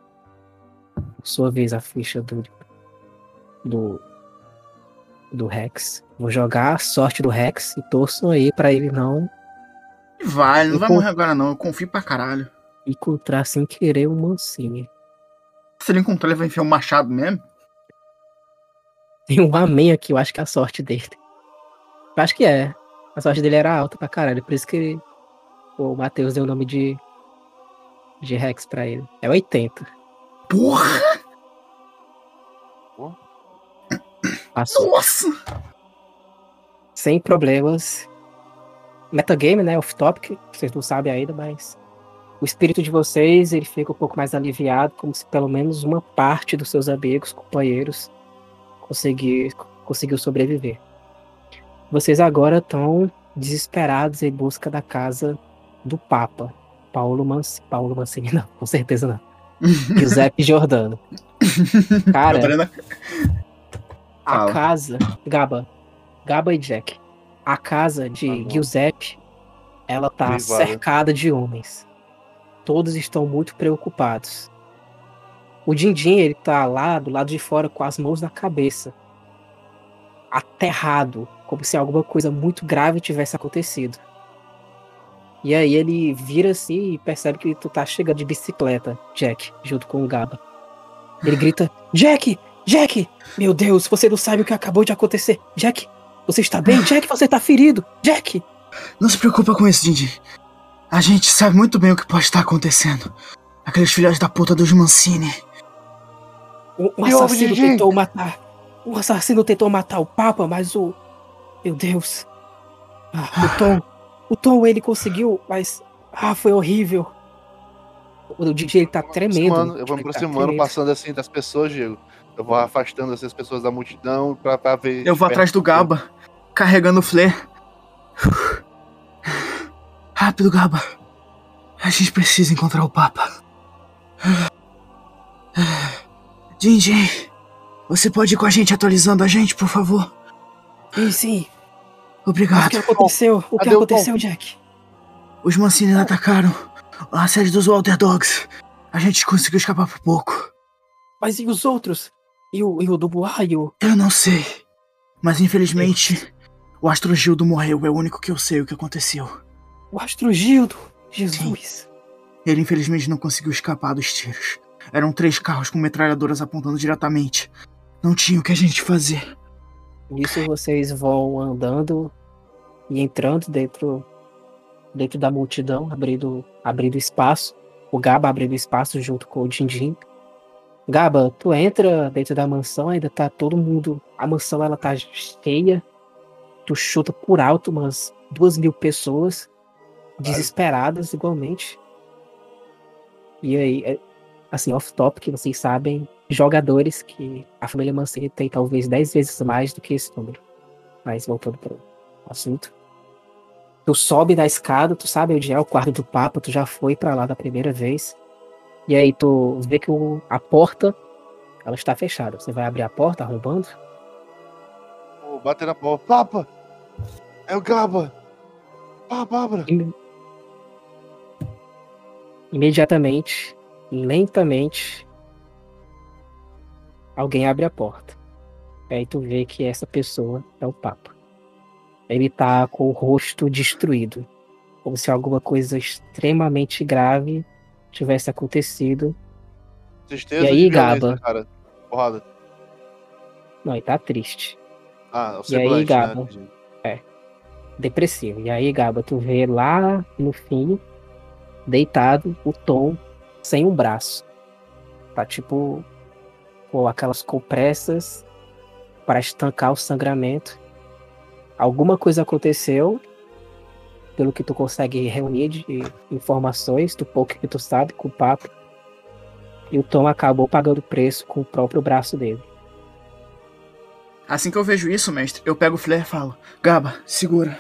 Por sua vez, a ficha do. Do. Do Rex. Vou jogar a sorte do Rex e torçam aí pra ele não Vai, não vai morrer agora não. Eu confio pra caralho. encontrar sem querer o Mancini. Se ele encontrar, ele vai enfiar um machado mesmo? Tem um amém aqui, eu acho que é a sorte dele. Eu acho que é. A sorte dele era alta pra caralho, por isso que ele- o Matheus deu o nome de. De Rex pra ele. É 80. Porra! Passou. Nossa! Sem problemas. Metagame, né? Off-topic. Vocês não sabem ainda, mas. O espírito de vocês, ele fica um pouco mais aliviado, como se pelo menos uma parte dos seus amigos, companheiros, conseguir, conseguiu sobreviver. Vocês agora estão desesperados em busca da casa do Papa. Paulo Mancini. Paulo <laughs> Mancini, não, com certeza não. <laughs> Giuseppe Giordano. Cara, a Fala. casa, Gaba, Gaba e Jack, a casa de Tá. Giuseppe, ela tá Privada. cercada de homens. Todos estão muito preocupados. O Dindim, ele tá lá do lado de fora com as mãos na cabeça. Aterrado, como se alguma coisa muito grave tivesse acontecido. E aí ele vira assim e percebe que tu tá chegando de bicicleta, Jack, junto com o Gaba. Ele <laughs> grita: Jack! Jack! Meu Deus, você não sabe o que acabou de acontecer. Jack, você está bem? Jack, você tá ferido! Jack! Não se preocupa com isso, Dindi. A gente sabe muito bem o que pode estar acontecendo. Aqueles filhos da puta dos Mancini. Um, um assassino Didi? tentou matar. Um assassino tentou matar o Papa, mas o. Meu Deus. Ah, o Tom. O Tom, ele conseguiu, mas. Ah, foi horrível. O DJ ele tá tremendo. Aproximando, eu vou me tá aproximando, tremendo. passando assim das pessoas, Diego. Eu vou afastando essas pessoas da multidão pra, pra ver. Eu vou atrás do. Gaba, carregando o flare. Rápido, Gaba. A gente precisa encontrar o Papa. Dindi, você pode ir com a gente atualizando a gente, por favor? Sim, sim. O Obrigado. que aconteceu? O que Cadê o Tom? aconteceu, Jack? Os Mancini atacaram a sede dos Walter Dogs. A gente conseguiu escapar por pouco. Mas e os outros? E o, e o Dubois e o. Eu não sei. Mas infelizmente, o Astro Gildo morreu. É o único que eu sei o que aconteceu. O Astrogildo? Jesus. Ele infelizmente não conseguiu escapar dos tiros. Eram três carros com metralhadoras apontando diretamente. Não tinha o que a gente fazer. Nisso vocês vão andando e entrando dentro dentro da multidão, abrindo, abrindo espaço. O Gaba abrindo espaço junto com o Dindim. Gaba, tu entra dentro da mansão, ainda tá todo mundo. A mansão ela tá cheia. Tu chuta por alto umas duas mil pessoas desesperadas igualmente. E aí, é, assim, off-topic, vocês sabem, jogadores que a família Mancini tem talvez 10 vezes mais do que esse número. Mas voltando para o assunto. Tu sobe da escada, tu sabe onde é o quarto do Papa, tu já foi para lá da primeira vez. E aí tu vê que o- a porta ela está fechada. Você vai abrir a porta arrombando? Vou bater na porta. Papa! É o Gaba! Papa, abra! Im- Imediatamente, lentamente, alguém abre a porta. Aí tu vê que essa pessoa é o Papa. Ele tá com o rosto destruído, como se alguma coisa extremamente grave tivesse acontecido Tristeza E aí, Gaba? cara. Porrada. Não, ele tá triste. Ah, o E aí, Gaba? né? Depressivo. E aí, Gaba, tu vê lá no fim, deitado, o Tom sem um braço. Tá tipo com aquelas compressas para estancar o sangramento. Alguma coisa aconteceu, pelo que tu consegue reunir de informações, do pouco que tu sabe, com o papo. E o Tom acabou pagando preço com o próprio braço dele. Assim que eu vejo isso, mestre, eu pego o flare e falo: Gaba, segura.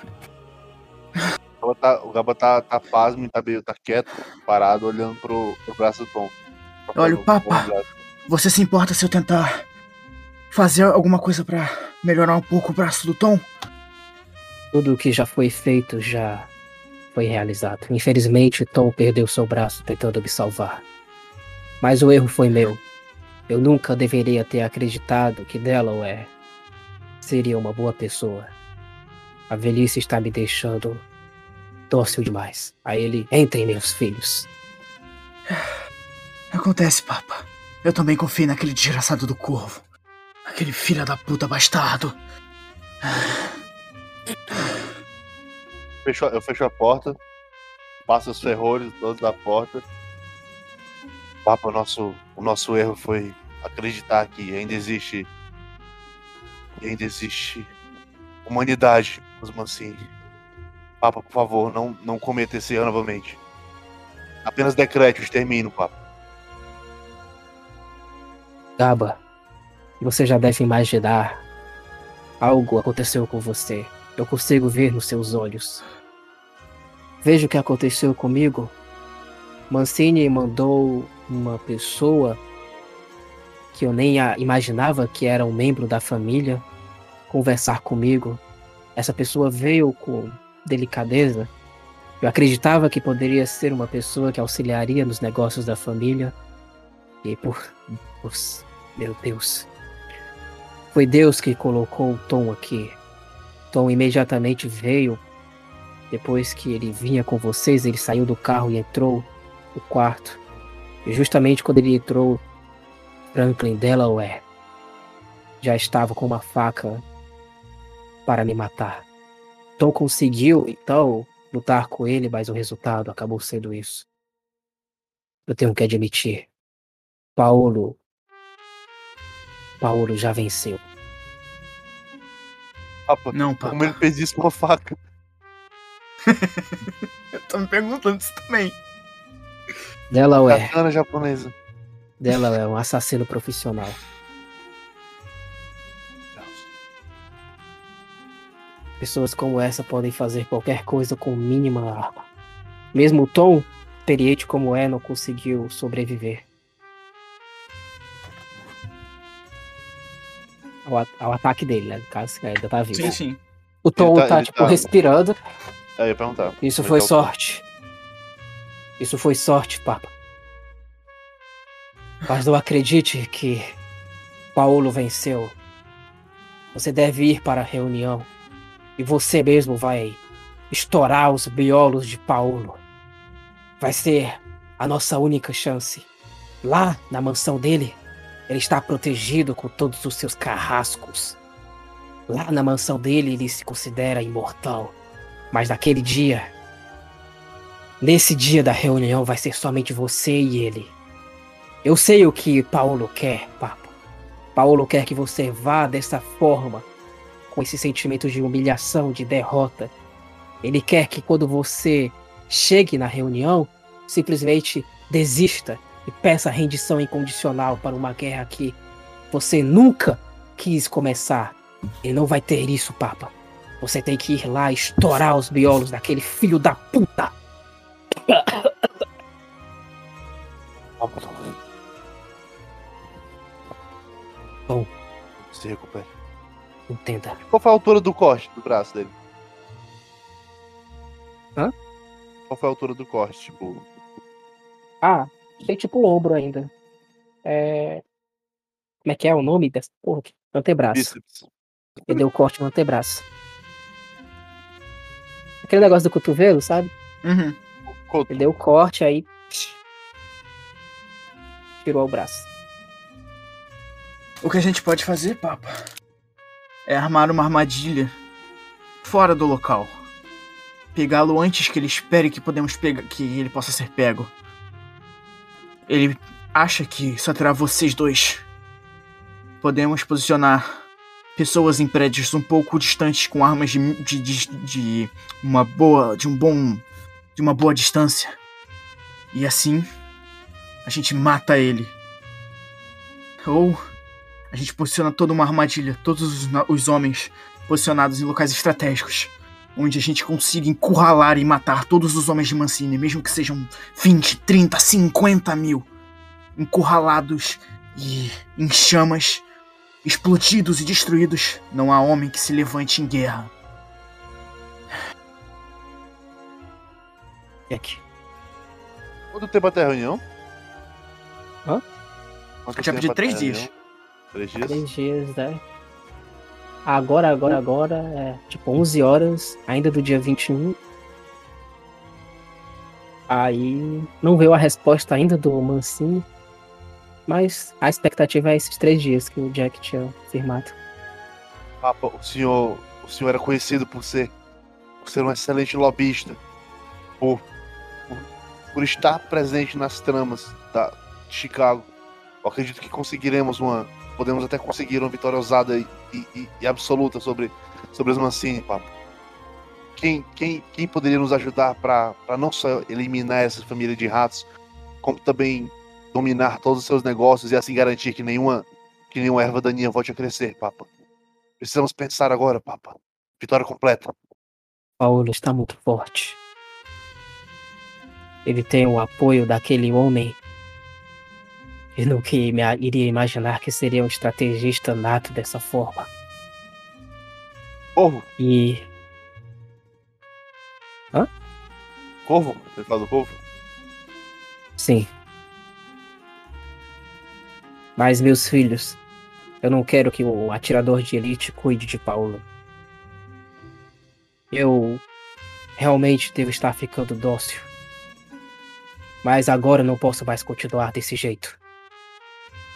O Gaba tá, o Gaba tá, tá pasmo, tá, meio, tá quieto, parado, olhando pro, pro braço do Tom. Olha o braço. Você se importa se eu tentar fazer alguma coisa pra melhorar um pouco o braço do Tom? Tudo o que já foi feito já foi realizado. Infelizmente, Tom perdeu seu braço tentando me salvar. Mas o erro foi meu. Eu nunca deveria ter acreditado que Delaware seria uma boa pessoa. A velhice está me deixando dócil demais. A ele, entrem meus filhos. Acontece, Papa. Eu também confiei naquele desgraçado do corvo. Aquele filho da puta bastardo. Fecho- eu fecho a porta, passo os ferrolhos todos da porta. Papa, o nosso, o nosso erro foi acreditar que ainda existe. Ainda existe humanidade nos Mancini. Papa, por favor, não, não cometa esse erro novamente. Apenas decrete o extermínio, Papa. Gaba, você já deve imaginar. Algo aconteceu com você. Eu consigo ver nos seus olhos. Veja o que aconteceu comigo. Mancini mandou uma pessoa que eu nem imaginava que era um membro da família conversar comigo. Essa pessoa veio com delicadeza. Eu acreditava que poderia ser uma pessoa que auxiliaria nos negócios da família. E por Deus, meu Deus. Foi Deus que colocou o Tom aqui. Tom imediatamente veio. Depois que ele vinha com vocês, ele saiu do carro e entrou no quarto. E justamente quando ele entrou, Franklin Delaware já estava com uma faca para me matar. Tom conseguiu, então, lutar com ele, mas o resultado acabou sendo isso. Eu tenho que admitir. Paulo. Paulo já venceu. Papa, Não, Papa. como ele fez isso com a faca? <laughs> Eu tô me perguntando isso também. Delaware. Katana japonesa. Delaware é um assassino profissional. Pessoas como essa podem fazer qualquer coisa com mínima arma. Mesmo o Tom, experiente como é, não conseguiu sobreviver. Ao, ao ataque dele, né? No caso, que ainda tá vivo. Sim, sim. O Tom tá- tá, tipo, tá- respirando. Aí eu ia perguntar. Isso foi é tá sorte. Isso foi sorte, Papa. Mas não acredite que Paulo venceu. Você deve ir para a reunião. E você mesmo vai estourar os biolos de Paulo. Vai ser a nossa única chance. Lá na mansão dele, ele está protegido com todos os seus carrascos. Lá na mansão dele, ele se considera imortal. Mas naquele dia, nesse dia da reunião, vai ser somente você e ele. Eu sei o que Paulo quer, Papa. Paulo quer que você vá dessa forma, com esse sentimento de humilhação, de derrota. Ele quer que quando você chegue na reunião, simplesmente desista e peça rendição incondicional para uma guerra que você nunca quis começar. Ele não vai ter isso, Papa. Você tem que ir lá e estourar os biolos daquele filho da puta. Bom. Se recupere. Entenda. Qual foi a altura do corte do braço dele? Hã? Qual foi a altura do corte? Tipo, Ah, tem tipo o ombro ainda. É. Como é que é o nome dessa porra? aqui? Antebraço. bíceps. Ele deu corte no antebraço. Aquele negócio do cotovelo, sabe? Uhum. Coto. Ele deu corte aí. tirou o braço. O que a gente pode fazer, Papa, é armar uma armadilha fora do local. Pegá-lo antes que ele espere que podemos pegar, que ele possa ser pego. Ele acha que só terá vocês dois. Podemos posicionar pessoas em prédios um pouco distantes com armas de, de, de, de uma boa, de um bom, de uma boa distância. E assim a gente mata ele. Ou a gente posiciona toda uma armadilha, todos os, os homens posicionados em locais estratégicos, onde a gente consiga encurralar e matar todos os homens de Mancini, mesmo que sejam 20, 30, 50 mil, encurralados e em chamas, explodidos e destruídos. Não há homem que se levante em guerra. Jack. Quanto tempo até a reunião? Hã? Quanto A gente vai tempo pedir até três dias. reunião? Três dias? Três dias, né? Agora, agora, agora, é tipo 11 horas, ainda do dia 21. Aí não veio a resposta ainda do Mancini, mas a expectativa é esses três dias que o Jack tinha firmado. Papa, o senhor, o senhor era conhecido por ser, por ser um excelente lobista, por, por, por estar presente nas tramas da, de Chicago. Eu acredito que conseguiremos uma, podemos até conseguir uma vitória ousada e, e- e absoluta sobre, sobre os Mancini, Papa. Quem, quem, quem poderia nos ajudar para não só eliminar essa família de ratos, como também dominar todos os seus negócios e assim garantir que nenhuma, que nenhuma erva daninha volte a crescer, Papa? Precisamos pensar agora, Papa. Vitória completa. Paulo está muito forte. Ele tem o apoio daquele homem. Eu nunca iria imaginar que seria um estrategista nato dessa forma. Corvo, E corvo, você fala do corvo? sim. Mas meus filhos, eu não quero que o atirador de elite cuide de Paulo. Eu realmente devo estar ficando dócil. Mas agora não posso mais continuar desse jeito.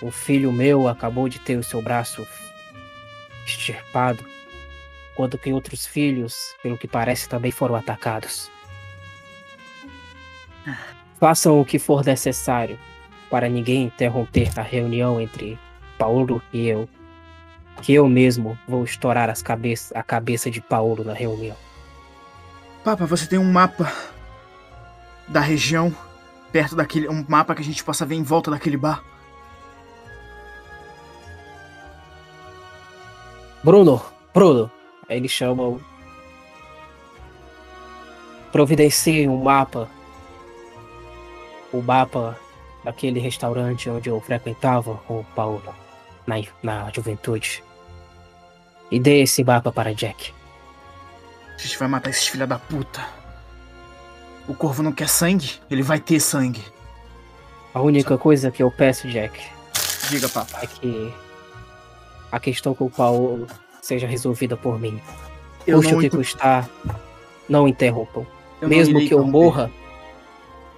O filho meu acabou de ter o seu braço extirpado, enquanto que outros filhos, pelo que parece, também foram atacados. Façam o que for necessário para ninguém interromper a reunião entre Paulo e eu. Que eu mesmo vou estourar as a cabeça de Paulo na reunião. Papa, você tem um mapa da região perto daquele. Um mapa que a gente possa ver em volta daquele bar? Bruno, Bruno. Aí eles chamam. Providencie um mapa. O mapa daquele restaurante onde eu frequentava com o Paulo na, na juventude. E dê esse mapa para Jack. A gente vai matar esses filha da puta. O corvo não quer sangue? Ele vai ter sangue. A única coisa que eu peço, Jack, Diga, Papa. é que a questão com o Paulo seja resolvida por mim. Eu Custe não, o que custar, não interrompam. eu não Mesmo irei que eu morra,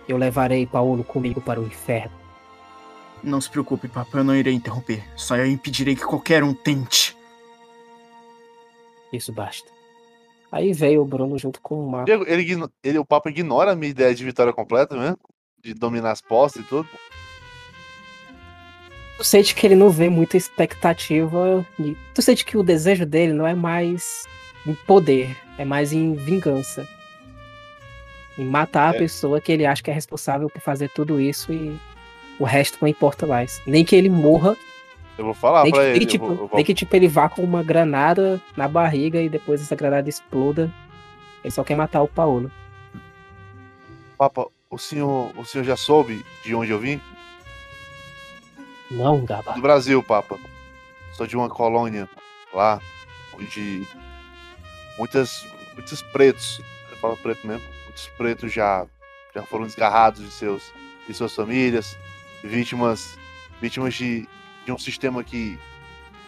eu levarei Paulo comigo para o inferno. Não se preocupe, Papa, eu não irei interromper. Só eu impedirei que qualquer um tente. Isso basta. Aí veio o Bruno junto com o. Diego, ele, igno- ele, o Papa ignora a minha ideia de vitória completa mesmo? De dominar as postas e tudo? Tu sente que ele não vê muita expectativa. e- Tu sente que o desejo dele não é mais em poder, é mais em vingança. Em matar a É. pessoa que ele acha que é responsável por fazer tudo isso e o resto não importa mais. Nem que ele morra, Eu vou falar nem, que, pra nem ele. que, eu tipo, vou- eu vou- nem que tipo ele vá com uma granada na barriga e depois essa granada exploda. Ele só quer matar o Paulo. Papa, o senhor, o senhor já soube de onde eu vim? Não, Gaba. Do Brasil, Papa. Sou de uma colônia lá, onde muitas, muitos pretos, eu falo preto mesmo, muitos pretos já, já foram desgarrados de, seus, de suas famílias, vítimas, vítimas de, de um sistema que,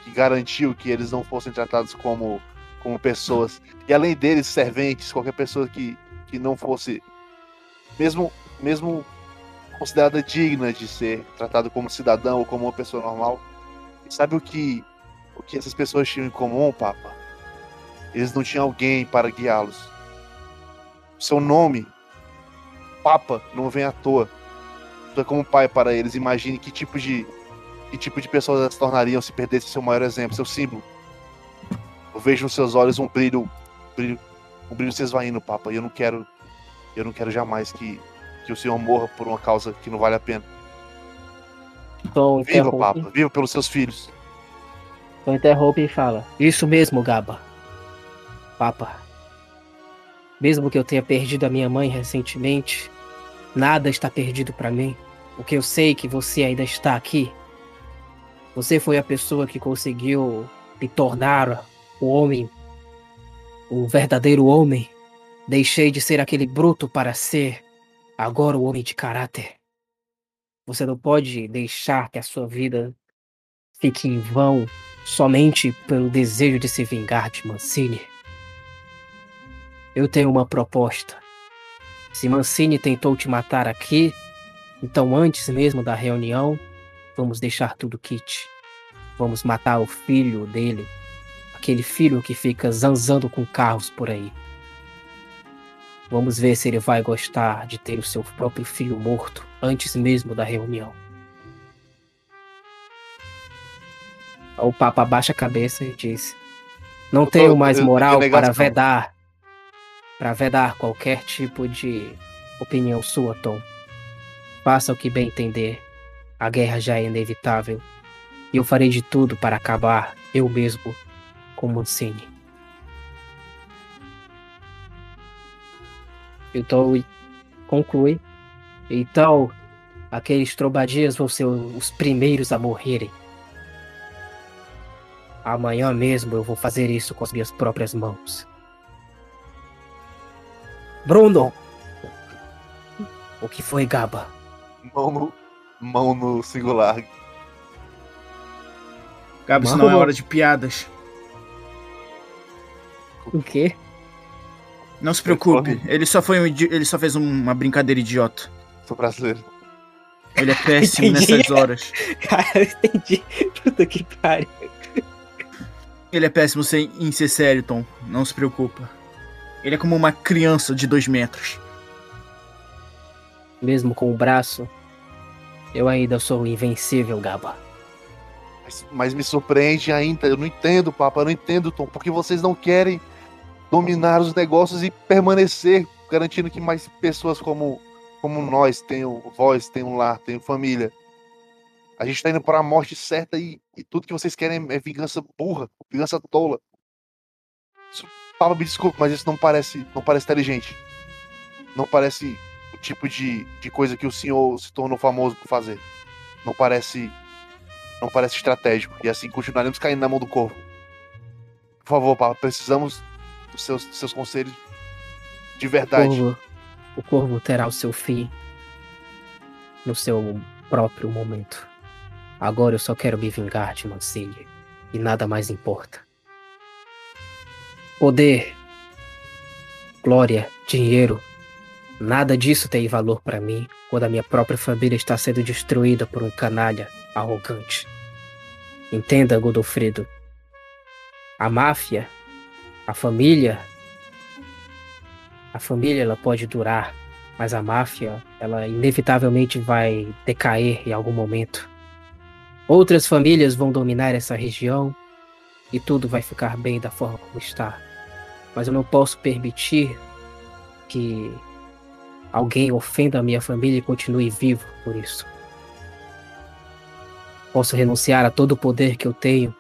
que garantiu que eles não fossem tratados como, como pessoas. E além deles, serventes, qualquer pessoa que, que não fosse, mesmo, mesmo considerada digna de ser tratado como cidadão ou como uma pessoa normal. E sabe o que o que essas pessoas tinham em comum, Papa? Eles não tinham alguém para guiá-los. Seu nome, Papa, não vem à toa. Tu é como pai para eles. Imagine que tipo de que tipo de pessoas elas se tornariam se perdesse seu maior exemplo, seu símbolo. Eu vejo nos seus olhos um brilho, um brilho, um brilho se esvaindo, Papa. E eu não quero, eu não quero jamais que que o senhor morra por uma causa que não vale a pena. Então, Viva, Papa. Viva pelos seus filhos. então interrompe e fala. Isso mesmo, Gaba. Papa. Mesmo que eu tenha perdido a minha mãe recentemente, nada está perdido para mim. Porque eu sei que você ainda está aqui. Você foi a pessoa que conseguiu me tornar o homem, o verdadeiro homem. Deixei de ser aquele bruto para ser agora o homem de caráter. Você não pode deixar que a sua vida fique em vão somente pelo desejo de se vingar de Mancini. Eu tenho uma proposta. Se Mancini tentou te matar aqui, então antes mesmo da reunião, vamos deixar tudo kit. Vamos matar o filho dele, aquele filho que fica zanzando com carros por aí. Vamos ver se ele vai gostar de ter o seu próprio filho morto antes mesmo da reunião. O Papa abaixa a cabeça e diz: Não tenho eu- mais moral tenho para vedar. Para vedar qualquer tipo de opinião sua, Tom. Faça o que bem entender. A guerra já é inevitável. E eu farei de tudo para acabar, eu mesmo, com Mancini. Então, e- conclui. Então, aqueles trombadinhas vão ser os primeiros a morrerem. Amanhã mesmo eu vou fazer isso com as minhas próprias mãos. Bruno! O que foi, Gaba? Mão no, mão no singular. Gabi, isso não é hora de piadas. O quê? Não se preocupe, ele só foi um idi- ele só fez um- uma brincadeira idiota. Sou brasileiro. Ele é péssimo Entendi. nessas horas. <laughs> Cara, eu entendi. Puta que pariu. Ele é péssimo sem, em ser sério, Tom. Não se preocupa. Ele é como uma criança de dois metros. Mesmo com o braço, eu ainda sou invencível, Gaba. Mas, mas me surpreende ainda. Eu não entendo, Papa. Eu não entendo, Tom. Porque vocês não querem dominar os negócios e permanecer, garantindo que mais pessoas como, como nós tenham voz, tenham lar, tenham família. A gente tá indo para a morte certa e, e tudo que vocês querem é vingança burra, vingança tola. Isso, Papa, me desculpe, mas isso não parece, não parece inteligente. Não parece o tipo de, de coisa que o senhor se tornou famoso por fazer. Não parece não parece estratégico. E assim continuaremos caindo na mão do corvo. Por favor, Papa, precisamos dos seus, seus conselhos de O verdade. corvo, o corvo terá o seu fim no seu próprio momento. Agora eu só quero me vingar de Mancini. E nada mais importa. Poder, glória, dinheiro, nada disso tem valor para mim quando a minha própria família está sendo destruída por um canalha arrogante. Entenda, Godofredo. A máfia, a família, a família ela pode durar, mas a máfia, ela inevitavelmente vai decair em algum momento. Outras famílias vão dominar essa região e tudo vai ficar bem da forma como está. Mas eu não posso permitir que alguém ofenda a minha família e continue vivo por isso. Posso renunciar a todo o poder que eu tenho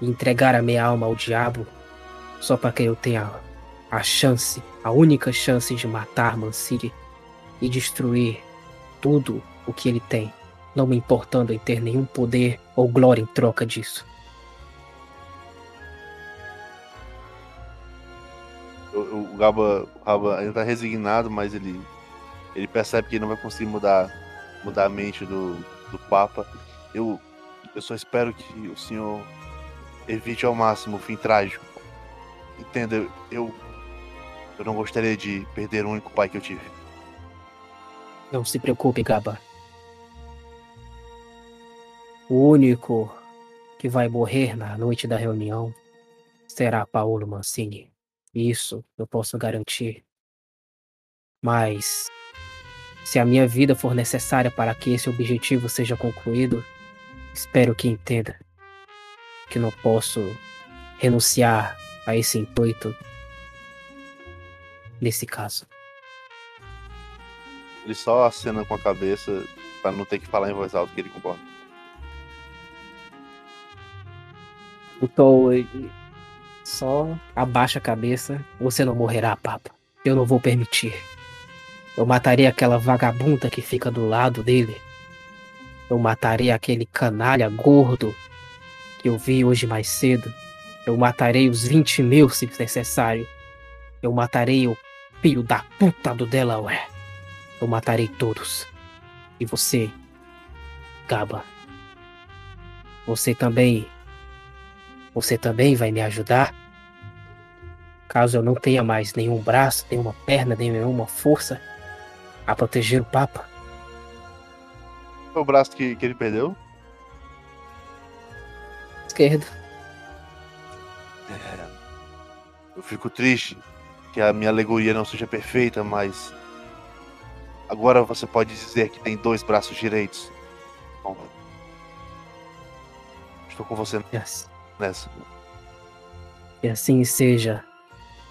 e entregar a minha alma ao diabo só para que eu tenha a chance, a única chance de matar Mancini e destruir tudo o que ele tem, não me importando em ter nenhum poder ou glória em troca disso. O Gaba, o Gaba ainda tá resignado, mas ele, ele percebe que ele não vai conseguir mudar, mudar a mente do, do Papa. Eu, eu só espero que o senhor evite ao máximo o fim trágico. Entenda, eu, eu não gostaria de perder o único pai que eu tive. Não se preocupe, Gaba. O único que vai morrer na noite da reunião será Paulo Mancini. Isso eu posso garantir. Mas se a minha vida for necessária para que esse objetivo seja concluído, espero que entenda que não posso renunciar a esse intuito nesse caso. Ele só acena com a cabeça pra não ter que falar em voz alta que ele concorda. O Tom ele só abaixa a cabeça. Você não morrerá, Papa. Eu não vou permitir. Eu matarei aquela vagabunda que fica do lado dele. Eu matarei aquele canalha gordo que eu vi hoje mais cedo. Eu matarei os 20 mil se necessário. Eu matarei o filho da puta do Delaware. Eu matarei todos. E você, Gaba. Você também. Você também vai me ajudar? Caso eu não tenha mais nenhum braço, nenhuma perna, nenhuma força a proteger o Papa. O braço que, que ele perdeu? Esquerdo. É, eu fico triste que a minha alegoria não seja perfeita, mas agora você pode dizer que tem dois braços direitos. Bom, estou com você Yes. nessa. E assim seja,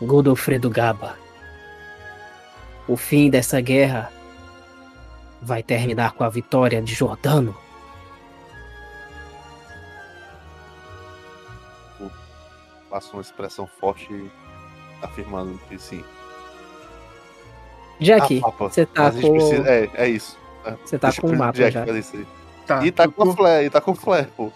Godofredo Gaba. O fim dessa guerra vai terminar com a vitória de Jordano. Faço uma expressão forte afirmando que sim. Jack, você tá a com. precisa- É, é isso. Você tá Deixa com o mapa Jack já. Tá, E tá com tô- flare, e tá com flare, pô.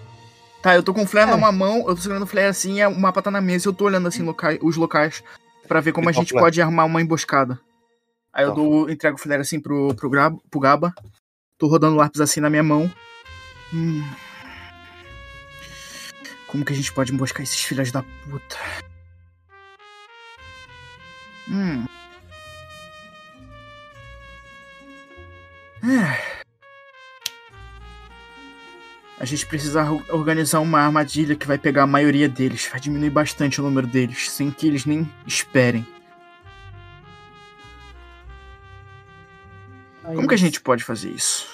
Tá, eu tô com o flare É. numa mão, eu tô segurando o flare assim, e o mapa tá na mesa e eu tô olhando assim locais, os locais pra ver como E a qual gente flare? pode armar uma emboscada. Aí eu Tá. dou, entrego o flare assim pro, pro, pro Gaba. Tô rodando o lápis assim na minha mão. Hum. Como que a gente pode emboscar esses filhos da puta? Hum. É. A gente precisa or- organizar uma armadilha que vai pegar a maioria deles. Vai diminuir bastante o número deles, sem que eles nem esperem. Como que a gente pode fazer isso?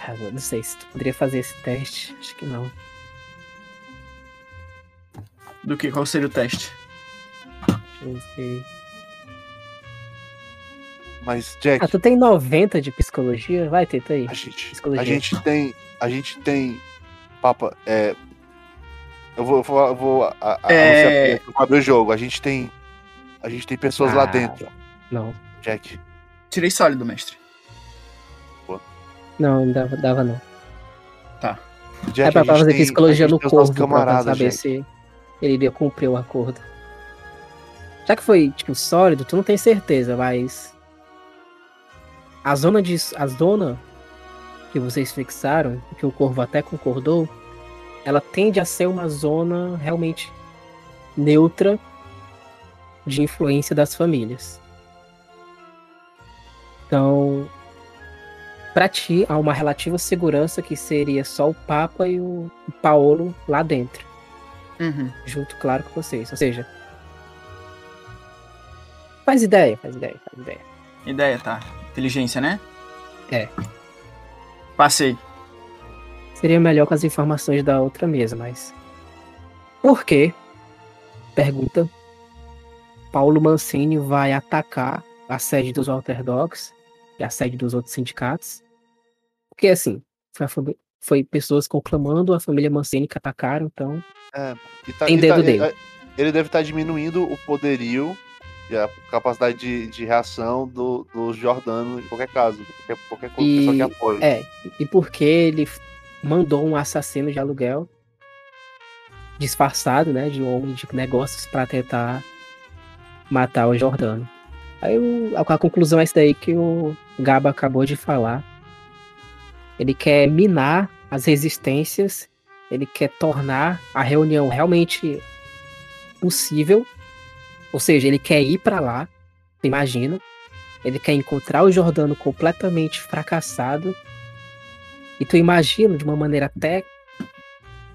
Ah, eu não sei se tu poderia fazer esse teste. Acho que não. Do que? Qual seria o teste? Mas, Jack, Ah, tu tem 90 de psicologia? Vai, tenta aí. a gente, psicologia. a gente tem. A gente tem. Papa, é. Eu vou, eu vou, eu vou a- a- É. abrir o jogo. A gente tem. A gente tem pessoas lá Ah, dentro, Não. Jack. Tirei sólido, mestre. Não, não dava, dava não. Jack é pra, a pra gente fazer tem- psicologia a gente no corvo pra saber Jack. se ele iria cumprir o acordo. Já que foi, tipo, sólido, tu não tem certeza, mas. A zona de. A zona que vocês fixaram, que o corvo até concordou, ela tende a ser uma zona realmente neutra de influência das famílias. Então, pra ti há uma relativa segurança que seria só o Papa e o Paolo lá dentro, Uhum. junto, claro, com vocês. Ou seja, faz ideia, faz ideia, faz ideia. Ideia, tá. Inteligência, né? É. Passei. Seria melhor com as informações da outra mesa, mas. Por que? Pergunta. Paulo Mancini vai atacar a sede dos Walter Dogs e a sede dos outros sindicatos. Porque assim, foi, a fami- foi pessoas conclamando a família Mancini que atacaram, então. E tá- Tem e dedo tá- dele. Ele, ele deve estar diminuindo o poderio e a capacidade de, de reação do, do Jordano em qualquer caso. Qualquer, qualquer coisa E- pessoa que apoie. É, e porque ele mandou um assassino de aluguel disfarçado, né, de um homem de negócios para tentar matar o Jordano. Aí o- a, a conclusão é essa daí que o Gaba acabou de falar. Ele quer minar as resistências, ele quer tornar a reunião realmente possível. Ou seja, ele quer ir para lá, imagina, Ele quer encontrar o Jordano completamente fracassado. E tu imagina de uma maneira até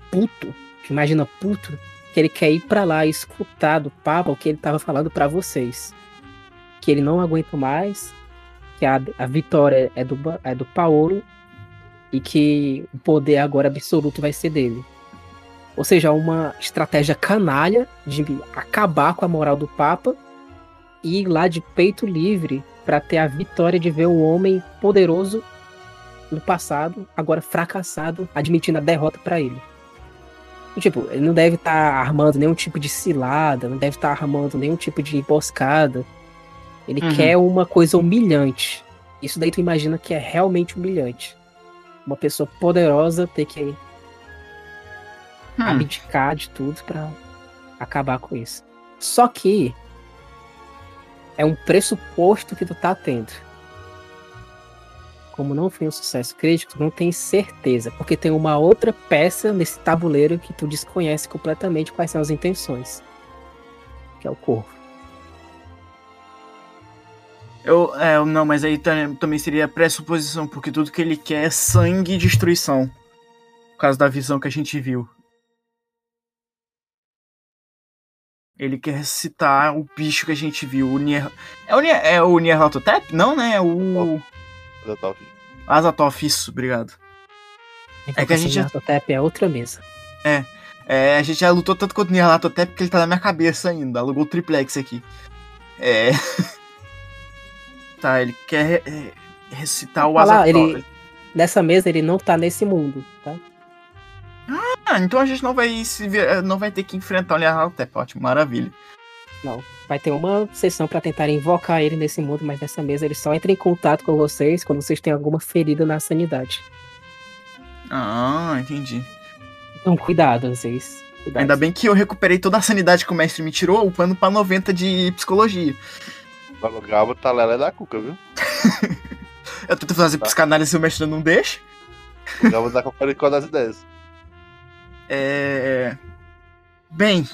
puto, imagina puto, que ele quer ir para lá e escutar do Papa o que ele tava falando para vocês. Que ele não aguenta mais, que a, a vitória é do, é do Paulo e que o poder agora absoluto vai ser dele. Ou seja, uma estratégia canalha de acabar com a moral do Papa e ir lá de peito livre para ter a vitória de ver um homem poderoso no passado, agora fracassado, admitindo a derrota para ele. Tipo, ele não deve estar tá armando nenhum tipo de cilada, não deve estar tá armando nenhum tipo de emboscada. Ele uhum. quer uma coisa humilhante. Isso daí tu imagina que é realmente humilhante. Uma pessoa poderosa ter que hum. abdicar de tudo para acabar com isso. Só que é um pressuposto que tu tá tendo. Como não foi um sucesso crítico, tu não tem certeza, porque tem uma outra peça nesse tabuleiro que tu desconhece completamente quais são as intenções. Que é o corvo. Eu, é, não, mas aí também seria pressuposição, porque tudo que ele quer é sangue e destruição. Por causa da visão que a gente viu. Ele quer ressuscitar o bicho que a gente viu, o Nier... É o, Nier... é o Nyarlathotep? Não, né? É o... Azatoth. Azatoth, isso, obrigado. Então, é que a gente... Nyarlathotep é outra mesa. É. é. A gente já lutou tanto contra o Nyarlathotep que ele tá na minha cabeça ainda. Alugou o triplex aqui. É... <laughs> tá, ele quer é, ressuscitar o Azatoth. Ele... Nessa mesa ele não tá nesse mundo, tá? Ah, então a gente não vai se não vai ter que enfrentar o Nyarlathotep, ótimo, maravilha. Não, vai ter uma sessão para tentar invocar ele nesse mundo, mas nessa mesa ele só entra em contato com vocês quando vocês têm alguma ferida na sanidade. Ah, entendi. Então cuidado, vocês. Cuidado. Ainda bem que eu recuperei toda a sanidade que o mestre me tirou, upando pra 90 de psicologia. O Gabo tá lela da cuca, viu? <laughs> eu tento fazer tá. psicanálise se o mestre não deixa. O Gabo tá com das ideias. É. Bem,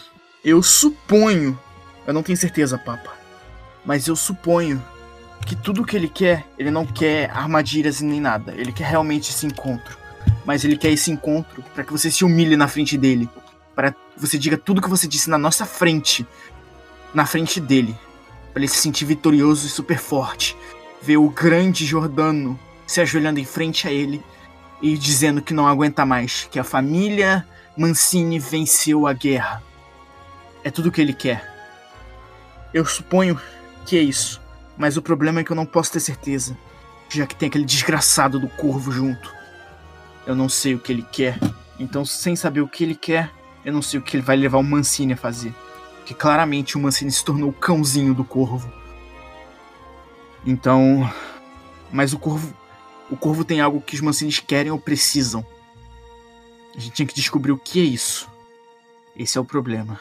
eu suponho. Eu não tenho certeza, Papa. Mas eu suponho que tudo que ele quer, ele não quer armadilhas e nem nada. Ele quer realmente esse encontro. Mas ele quer esse encontro para que você se humilhe na frente dele. Para que você diga tudo que você disse na nossa frente. Na frente dele. Para ele se sentir vitorioso e super forte. Ver o grande Jordano se ajoelhando em frente a ele e dizendo que não aguenta mais. Que a família Mancini venceu a guerra. É tudo o que ele quer. Eu suponho que é isso. Mas o problema é que eu não posso ter certeza. Já que tem aquele desgraçado do corvo junto. Eu não sei o que ele quer. Então, sem saber o que ele quer, eu não sei o que ele vai levar o Mancini a fazer. Que claramente o Mancini se tornou o cãozinho do corvo. Então. Mas o corvo. O corvo tem algo que os Mancines querem ou precisam. A gente tinha que descobrir o que é isso. Esse é o problema.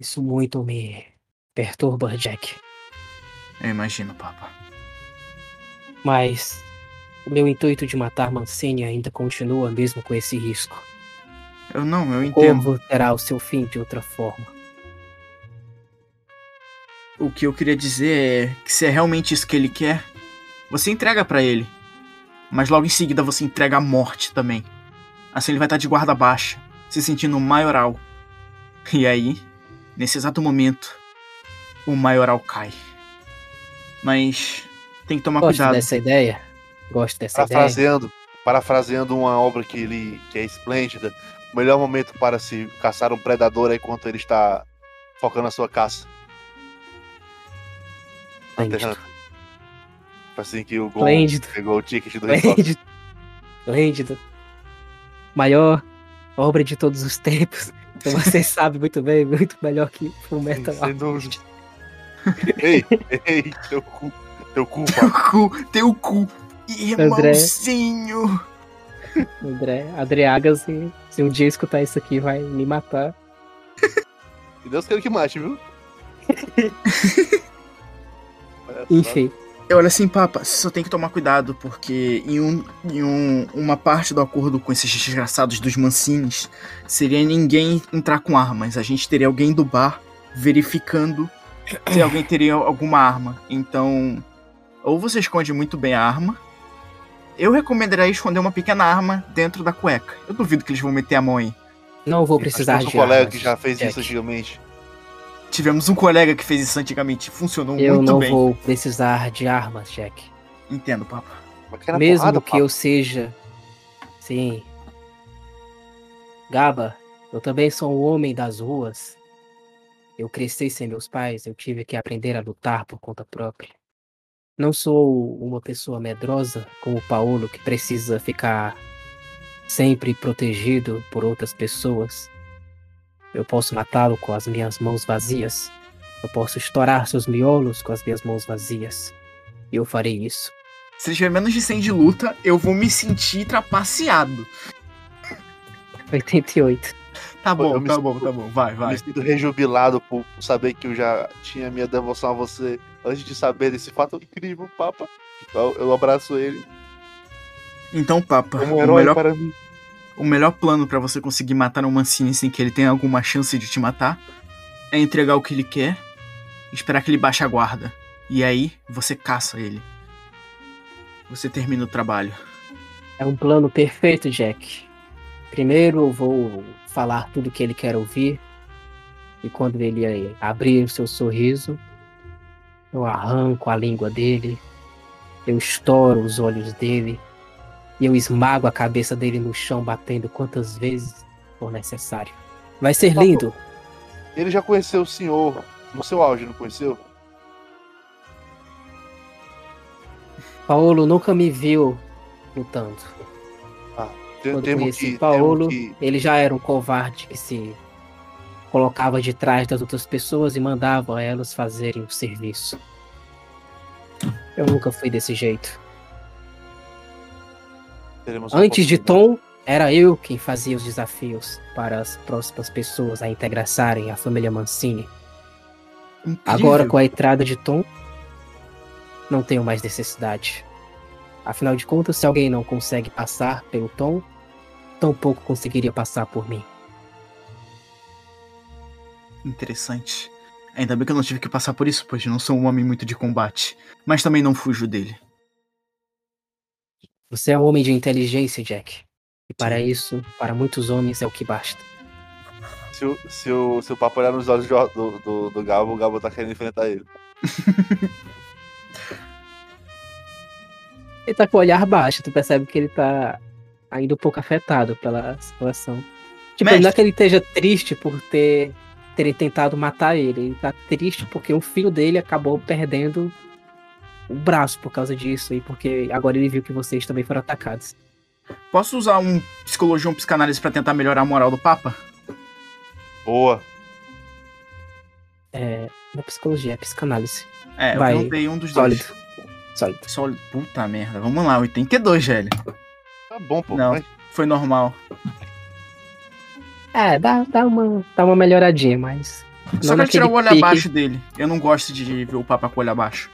Isso muito me perturba, Jack. Eu imagino, Papa. Mas o meu intuito de matar Mancini ainda continua mesmo com esse risco. Eu não, eu entendo. Como terá o seu fim de outra forma? O que eu queria dizer é que se é realmente isso que ele quer, você entrega para ele mas logo em seguida você entrega a morte também. Assim ele vai estar de guarda baixa, se sentindo maioral. E aí, nesse exato momento, o maioral cai. Mas tem que tomar Gosto cuidado. dessa ideia. Gosto dessa parafraseando, ideia. Parafraseando uma obra que ele que é esplêndida, melhor momento para se caçar um predador é enquanto ele está focando a sua caça. Assim que o Gon pegou o ticket do Esplêndido. Esplêndido. Maior obra de todos os tempos. Então você <laughs> sabe muito bem, muito melhor que o Metal Sem dúvida. ei, ei, teu cu. Teu cu, Teu cu, teu cu. Irmãozinho. André, André Agas, se, se um dia escutar isso aqui, vai me matar. E Deus queira que mate, viu? <laughs> Enfim. Olha assim, Papa, você só tem que tomar cuidado, porque em, um, em um, uma parte do acordo com esses desgraçados dos Mancines seria ninguém entrar com armas. A gente teria alguém do bar verificando se alguém teria alguma arma. Então, ou você esconde muito bem a arma. Eu recomendaria esconder uma pequena arma dentro da cueca. Eu duvido que eles vão meter a mão aí. Não vou precisar de um colega armas, que já fez Jack. isso antigamente. Tivemos um colega que fez isso antigamente. Funcionou Eu muito não bem. vou precisar de armas, Jack. Entendo, papo. Mesmo porrada, que papo. eu seja. Sim. Gaba, eu também sou um homem das ruas. Eu cresci sem meus pais, eu tive que aprender a lutar por conta própria. Não sou uma pessoa medrosa como o Paulo que precisa ficar sempre protegido por outras pessoas. Eu posso matá-lo com as minhas mãos vazias. Eu posso estourar seus miolos com as minhas mãos vazias. E eu farei isso. Se tiver menos de 100 de luta, eu vou me sentir trapaceado. <laughs> 88. Tá bom, tá sinto- bom, tá bom. Vai, Eu vai. Me sinto rejubilado por saber que eu já tinha minha devoção a você antes de saber desse fato incrível, Papa. Eu, eu abraço ele Então, Papa, como um o herói melhor, para mim. o melhor plano pra você conseguir matar um Mancini sem que ele tenha alguma chance de te matar é entregar o que ele quer, esperar que ele baixe a guarda. E aí, você caça ele. Você termina o trabalho. É um plano perfeito, Jack. Primeiro eu vou falar tudo que ele quer ouvir. E quando ele abrir o seu sorriso, eu arranco a língua dele, eu estouro os olhos dele e eu esmago a cabeça dele no chão, batendo quantas vezes for necessário. Vai ser lindo. Ele já conheceu o senhor no seu auge, não conheceu? Paulo nunca me viu lutando. Tem, Quando temos conheci que, Paulo, temos que Ele já era um covarde que se colocava de trás das outras pessoas e mandava elas fazerem o serviço. Eu nunca fui desse jeito. teremos Antes de. Tom, era eu quem fazia os desafios para as próximas pessoas a integrassarem a família Mancini. Incrível. Agora, com a entrada de Tom, não tenho mais necessidade. Afinal de contas, se alguém não consegue passar pelo Tom, tampouco conseguiria passar por mim. Interessante. Ainda bem que eu não tive que passar por isso, pois não sou um homem muito de combate. Mas também não fujo dele. Você é um homem de inteligência, Jack. E para isso, para muitos homens, é o que basta. Se o, se, o, se o papo olhar nos olhos do, do, do, do Gabo, o Gabo tá querendo enfrentar ele. <laughs> Ele tá com o olhar baixo, tu percebe que ele tá ainda um pouco afetado pela situação. Tipo, Mestre. não é que ele esteja triste por ter terem tentado matar ele. Ele tá triste porque um filho dele acabou perdendo o braço por causa disso. E porque agora ele viu que vocês também foram atacados. Posso usar um psicologia ou um psicanálise pra tentar melhorar a moral do Papa? Boa. É. Não é psicologia, é psicanálise. É, Vai. eu perguntei um dos Sólido. dois. Sólido. Sólido. Puta merda. Vamos lá, 82, velho. Tá bom, pô. Não. Vai. Foi normal. É, dá, dá, uma, dá uma melhoradinha, mas. Só quero tirar o olho pique. abaixo dele. Eu não gosto de ver o Papa com o olho abaixo.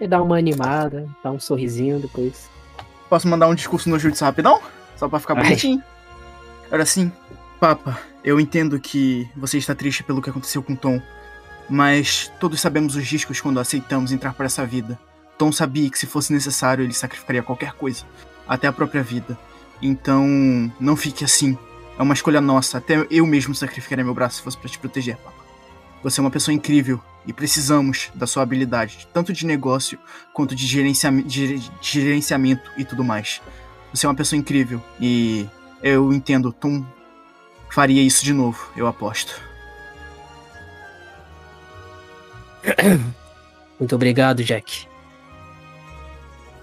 Ele dá uma animada, dá um sorrisinho depois. Posso mandar um discurso no Jutsu rapidão? Só pra ficar bonitinho? Era assim, Papa, eu entendo que você está triste pelo que aconteceu com Tom, mas todos sabemos os riscos quando aceitamos entrar por essa vida. Tom sabia que se fosse necessário ele sacrificaria qualquer coisa, até a própria vida. Então, não fique assim. É uma escolha nossa. Até eu mesmo sacrificaria meu braço se fosse pra te proteger, Papa. Você é uma pessoa incrível e precisamos da sua habilidade, tanto de negócio quanto de de gerenciamento e tudo mais. Você é uma pessoa incrível e eu entendo, Tom faria isso de novo, eu aposto. <coughs> Muito obrigado, Jack.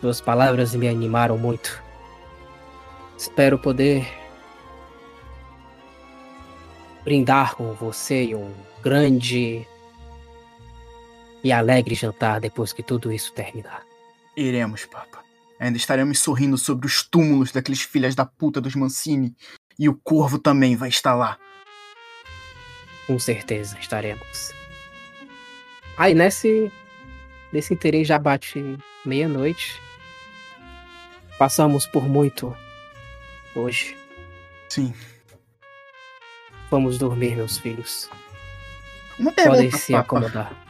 Suas palavras me animaram muito. Espero poder brindar com você em um grande e alegre jantar depois que tudo isso terminar. Iremos, Papa. Ainda estaremos sorrindo sobre os túmulos daqueles filhas da puta dos Mancini. E o corvo também vai estar lá. Com certeza estaremos. Aí nesse nesse interim já bate meia-noite. Passamos por muito hoje. Sim. Vamos dormir, meus filhos. Uma Podem pergunta, se Papa. acomodar.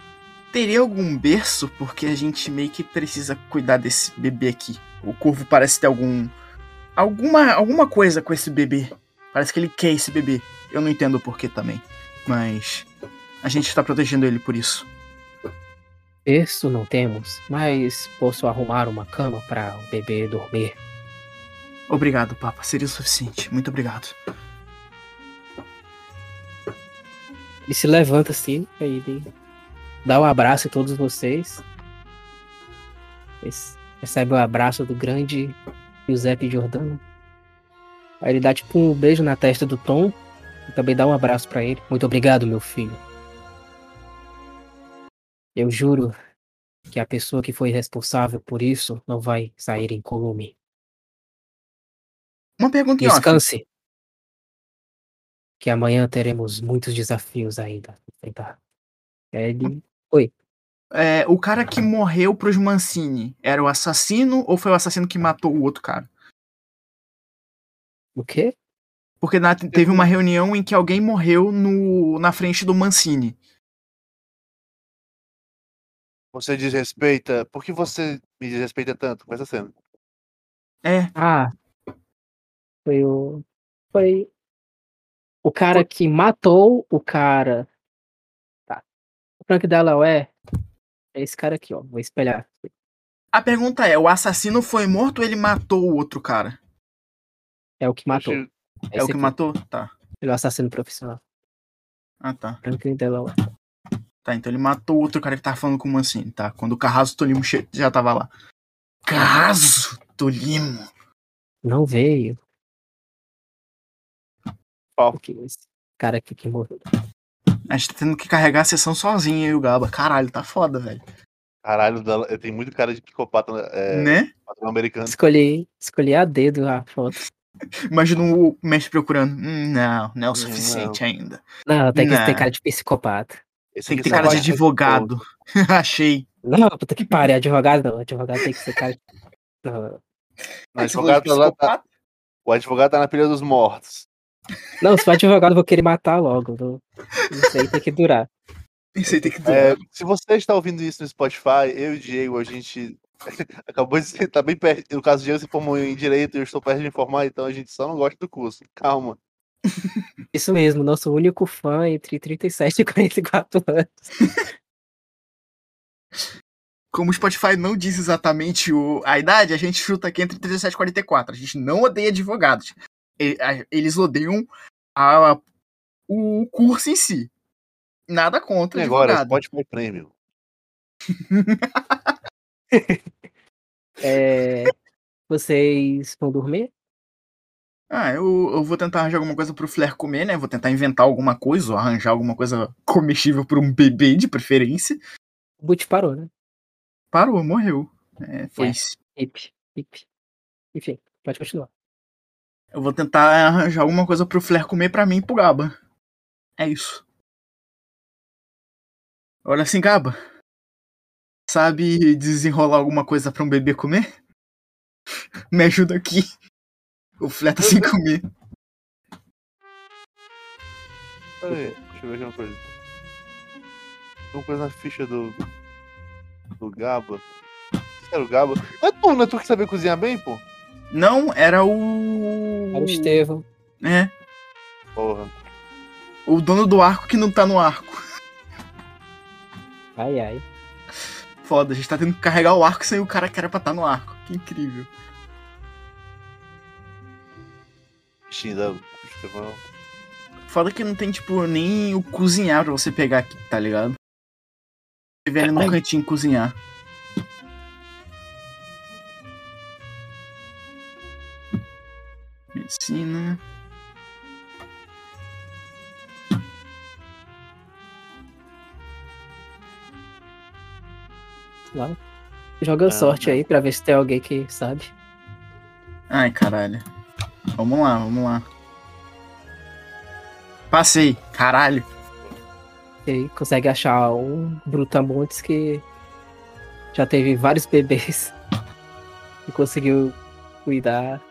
Teria algum berço? Porque a gente meio que precisa cuidar desse bebê aqui. O Corvo parece ter algum. Alguma, alguma coisa com esse bebê. Parece que ele quer esse bebê. Eu não entendo o porquê também. Mas. A gente está protegendo ele por isso. Berço não temos, mas posso arrumar uma cama para o bebê dormir. Obrigado, Papa. Seria o suficiente. Muito obrigado. Ele se levanta assim, aí ele dá um abraço a todos vocês. Recebe o abraço do grande Giuseppe Giordano. Aí ele dá tipo um beijo na testa do Tom e também dá um abraço pra ele. Muito obrigado, meu filho. Eu juro que a pessoa que foi responsável por isso não vai sair incolume. Uma pergunta em off. Descanse. Que amanhã teremos muitos desafios ainda. a enfrentar. Ele. É, o cara que morreu pros Mancini era o assassino ou foi o assassino que matou o outro cara? O quê? Porque na- teve uma reunião em que alguém morreu no, na frente do Mancini. Você desrespeita. Por que você me desrespeita tanto com essa cena? É, Ah. Foi o. Foi. O cara que matou o cara. Tá. O Frank Delaware é esse cara aqui, ó. Vou espelhar. a pergunta é: o assassino foi morto ou ele matou o outro cara? É o que matou. É o que aqui. matou? Tá. Ele é o assassino profissional. Ah, tá. Franklin Delaware. Tá, então ele matou o outro cara que tava falando com o Mancini, tá? Quando o Carrasco Tolimo já tava lá. Carrasco Tolimo. Não veio. Qual? Porque esse cara aqui que morreu. A gente tá tendo que carregar a sessão sozinho, eu e o Gaba. Caralho, tá foda, velho. Caralho, tem muito cara de psicopata é, Né? americano. Escolhi, escolhi a dedo a foto. <laughs> Imagina o mestre procurando. Hum, não, não é o suficiente ainda. Não, tem que Não. ter cara de psicopata. Esse Tem que ter só cara de advogado. <laughs> Achei. Não, puta que pariu, advogado não. Advogado tem que ser cara. Não, O advogado, tá lá, tá- o advogado tá na pilha dos mortos. Não se for advogado, eu vou querer matar logo. Não, isso aí tem que durar. Isso aí tem que É, se você está ouvindo isso no Spotify, eu e o Diego, a gente <laughs> acabou de ser, tá bem perto. No caso, o Diego se formou em direito e eu estou perto de informar, então a gente só não gosta do curso. Calma. <laughs> Isso mesmo, nosso único fã entre 37 e 44 anos. Como o Spotify não diz exatamente o- a idade, a gente chuta aqui entre 37 e 44. A gente não odeia advogados. A- Eles odeiam a- o curso em si. Nada contra E agora, advogado. Spotify Premium. <laughs> É, vocês vão dormir? Ah, eu, eu vou tentar arranjar alguma coisa pro Flair comer, né? Vou tentar inventar alguma coisa, ou arranjar alguma coisa comestível pra um bebê, de preferência. O Boot parou, né? Parou, morreu. É, foi É. isso. Hip, hip. Enfim, pode continuar. Eu vou tentar arranjar alguma coisa pro Flair comer pra mim e pro Gaba. É isso. Olha assim, Gaba. Sabe desenrolar alguma coisa pra um bebê comer? <laughs> Me ajuda aqui. O Flair tá sem comer. Peraí, deixa eu ver aqui uma coisa. Tem uma coisa na ficha do. Do Gaba. O Gaba. É tu, não é tu que sabia cozinhar bem, pô? Não, era o. É o Estevão. É. Porra. O dono do arco que não tá no arco. Ai, ai. Foda, a gente tá tendo que carregar o arco sem o cara que era pra estar no arco. Que incrível. Bichinho da. Estevão. Foda que não tem, tipo, nem o cozinhar pra você pegar aqui, tá ligado? Se tiver ali no cantinho cozinhar. Medicina. Lá. Joga Ah, sorte tá. aí pra ver se tem alguém que sabe. Ai, caralho. Vamos lá, vamos lá. Passei, caralho. E consegue achar um Brutamontes que já teve vários bebês <laughs> e conseguiu cuidar,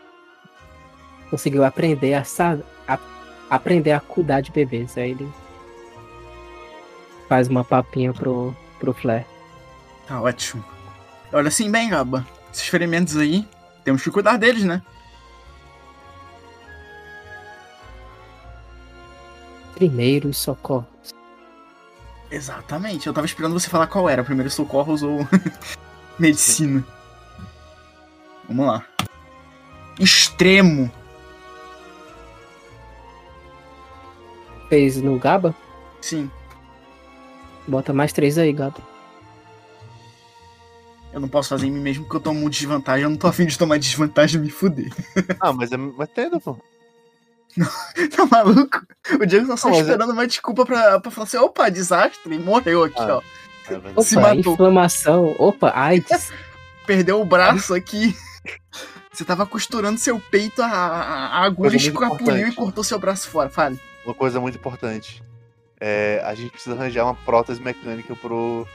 conseguiu aprender a, sa a aprender a cuidar de bebês. Aí ele faz uma papinha pro, pro Flair. Tá ótimo. Olha assim, bem, Gaba. Esses ferimentos aí, temos que cuidar deles, né? Primeiros socorros. Exatamente. Eu tava esperando você falar qual era, primeiro socorros ou <laughs> medicina. Vamos lá. Extremo. Fez no Gaba? Sim. Bota mais três aí, Gaba. Eu não posso fazer em mim mesmo porque eu tomo desvantagem. Eu não tô afim de tomar desvantagem e me fuder. <laughs> Ah, mas é. Mas tenta, pô. <laughs> Tá maluco? O Diego tá só Não, mas é- esperando uma desculpa pra, pra falar assim: opa, desastre, morreu aqui, Ah. ó. É, Opa, Se matou. inflamação. Opa, AIDS. <laughs> Perdeu o braço aqui. Você tava costurando seu peito, a, a, a agulha muito escapuliu e cortou seu braço fora. Fale. Uma coisa muito importante. É, a gente precisa arranjar uma prótese mecânica pro.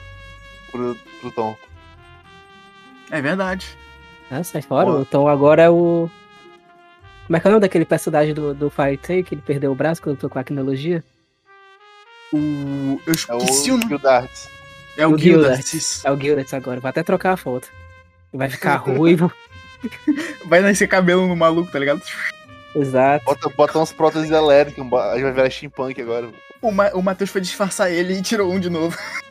pro, pro Tom. É verdade. Ah, sai fora. Boa. Então agora é o. Como é que é o nome daquele personagem do, do Fire Tail que ele perdeu o braço quando tocou a quinologia? O. Eu É esqueci o o nome. Gildarts. É o o. Gildas. É o Gildas agora. Vou até trocar a foto. Vai ficar <laughs> ruivo. Vai nascer cabelo no maluco, tá ligado? Exato. Bota, bota umas próteses elétricas, a gente vai virar steampunk agora. O, Ma o Matheus foi disfarçar ele e tirou um de novo. <laughs>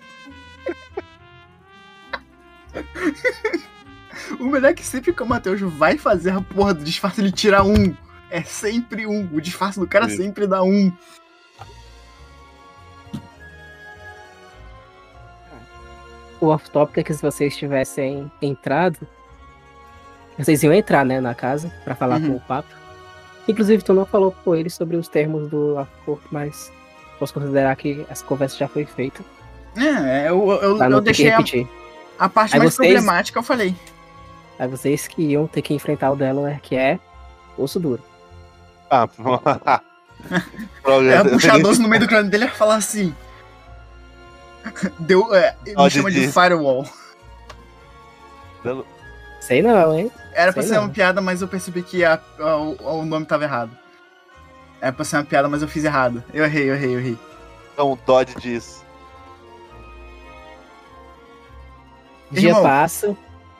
o melhor é que sempre que o Matheus vai fazer a porra do disfarce, ele tira um. É sempre um. O disfarce do cara Sim. sempre dá um. O off-topic é que se vocês tivessem entrado. Vocês iam entrar, né, na casa pra falar Uhum. com o Papa. Inclusive, tu não falou com ele sobre os termos do acordo, mas posso considerar que essa conversa já foi feita. É, eu, eu, eu deixei a, a parte Aí mais vocês- problemática, eu falei. Aí vocês que iam ter que enfrentar o Delaware, que é osso duro. Ah, <laughs> Droga, É, puxar doce no meio do crânio dele e falar assim. Deu. É, ele me chama de firewall. Sei não, hein? Era pra Sei ser não. uma piada, mas eu percebi que a- a- o, o nome tava errado. Era pra ser uma piada, mas eu fiz errado. Eu errei, eu errei, eu errei. Então, Todd diz. Dia Irmão. passa,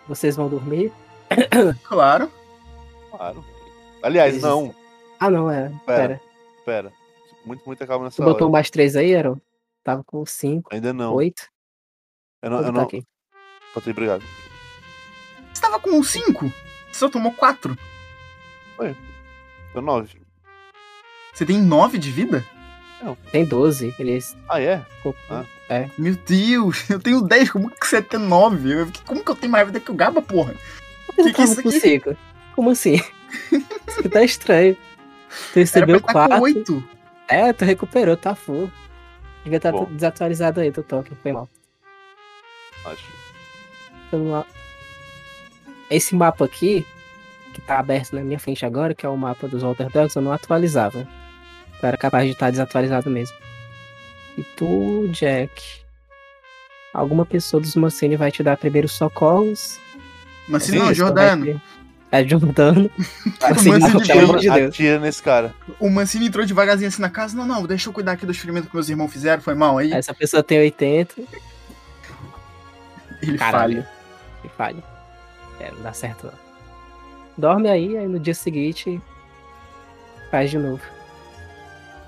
vocês vão dormir. Claro. Claro. Aliás, Eles- não. Ah, não, é. Pera. Pera. Muito, muita calma nessa Tu hora. botou mais três aí, Aaron? Tava com cinco, Ainda não. oito. Eu não. Vou Eu não... aqui. Botei, obrigado. Você tava com 5? Você só tomou 4. Deu nove. Você tem 9 de vida? Tem 12. Eles. Ah, é? Ah. Meu Deus, <laughs> eu tenho 10. Como que você tem 9? Eu- Como que eu tenho mais vida que o Gaba, porra? Por Que que, que é isso com aqui? cinco? Como assim? <laughs> isso aqui tá estranho. Tu recebeu pra estar com quatro. 8. É, tu recuperou, tá full. Devia estar Bom. desatualizado aí, tu toque, foi mal. Acho. Então, ó, Esse mapa aqui, que tá aberto na minha frente agora, que é o mapa dos Walter Dogs, eu não atualizava. Eu era capaz de estar desatualizado mesmo. E tu, Jack. Alguma pessoa dos Mancini vai te dar primeiros socorros. Mas se Sim, não, Jordano. É Jordano. <laughs> Mancini, Mancini não, pelo amor de Atira, Deus. atira nesse cara. O Mancini entrou devagarzinho assim na casa. Não, não, deixa eu cuidar aqui dos ferimentos que meus irmãos fizeram. Foi mal aí. Essa pessoa tem 80. Ele Caralho. falha. E falha. É, não dá certo não. Dorme aí, aí no dia seguinte faz de novo.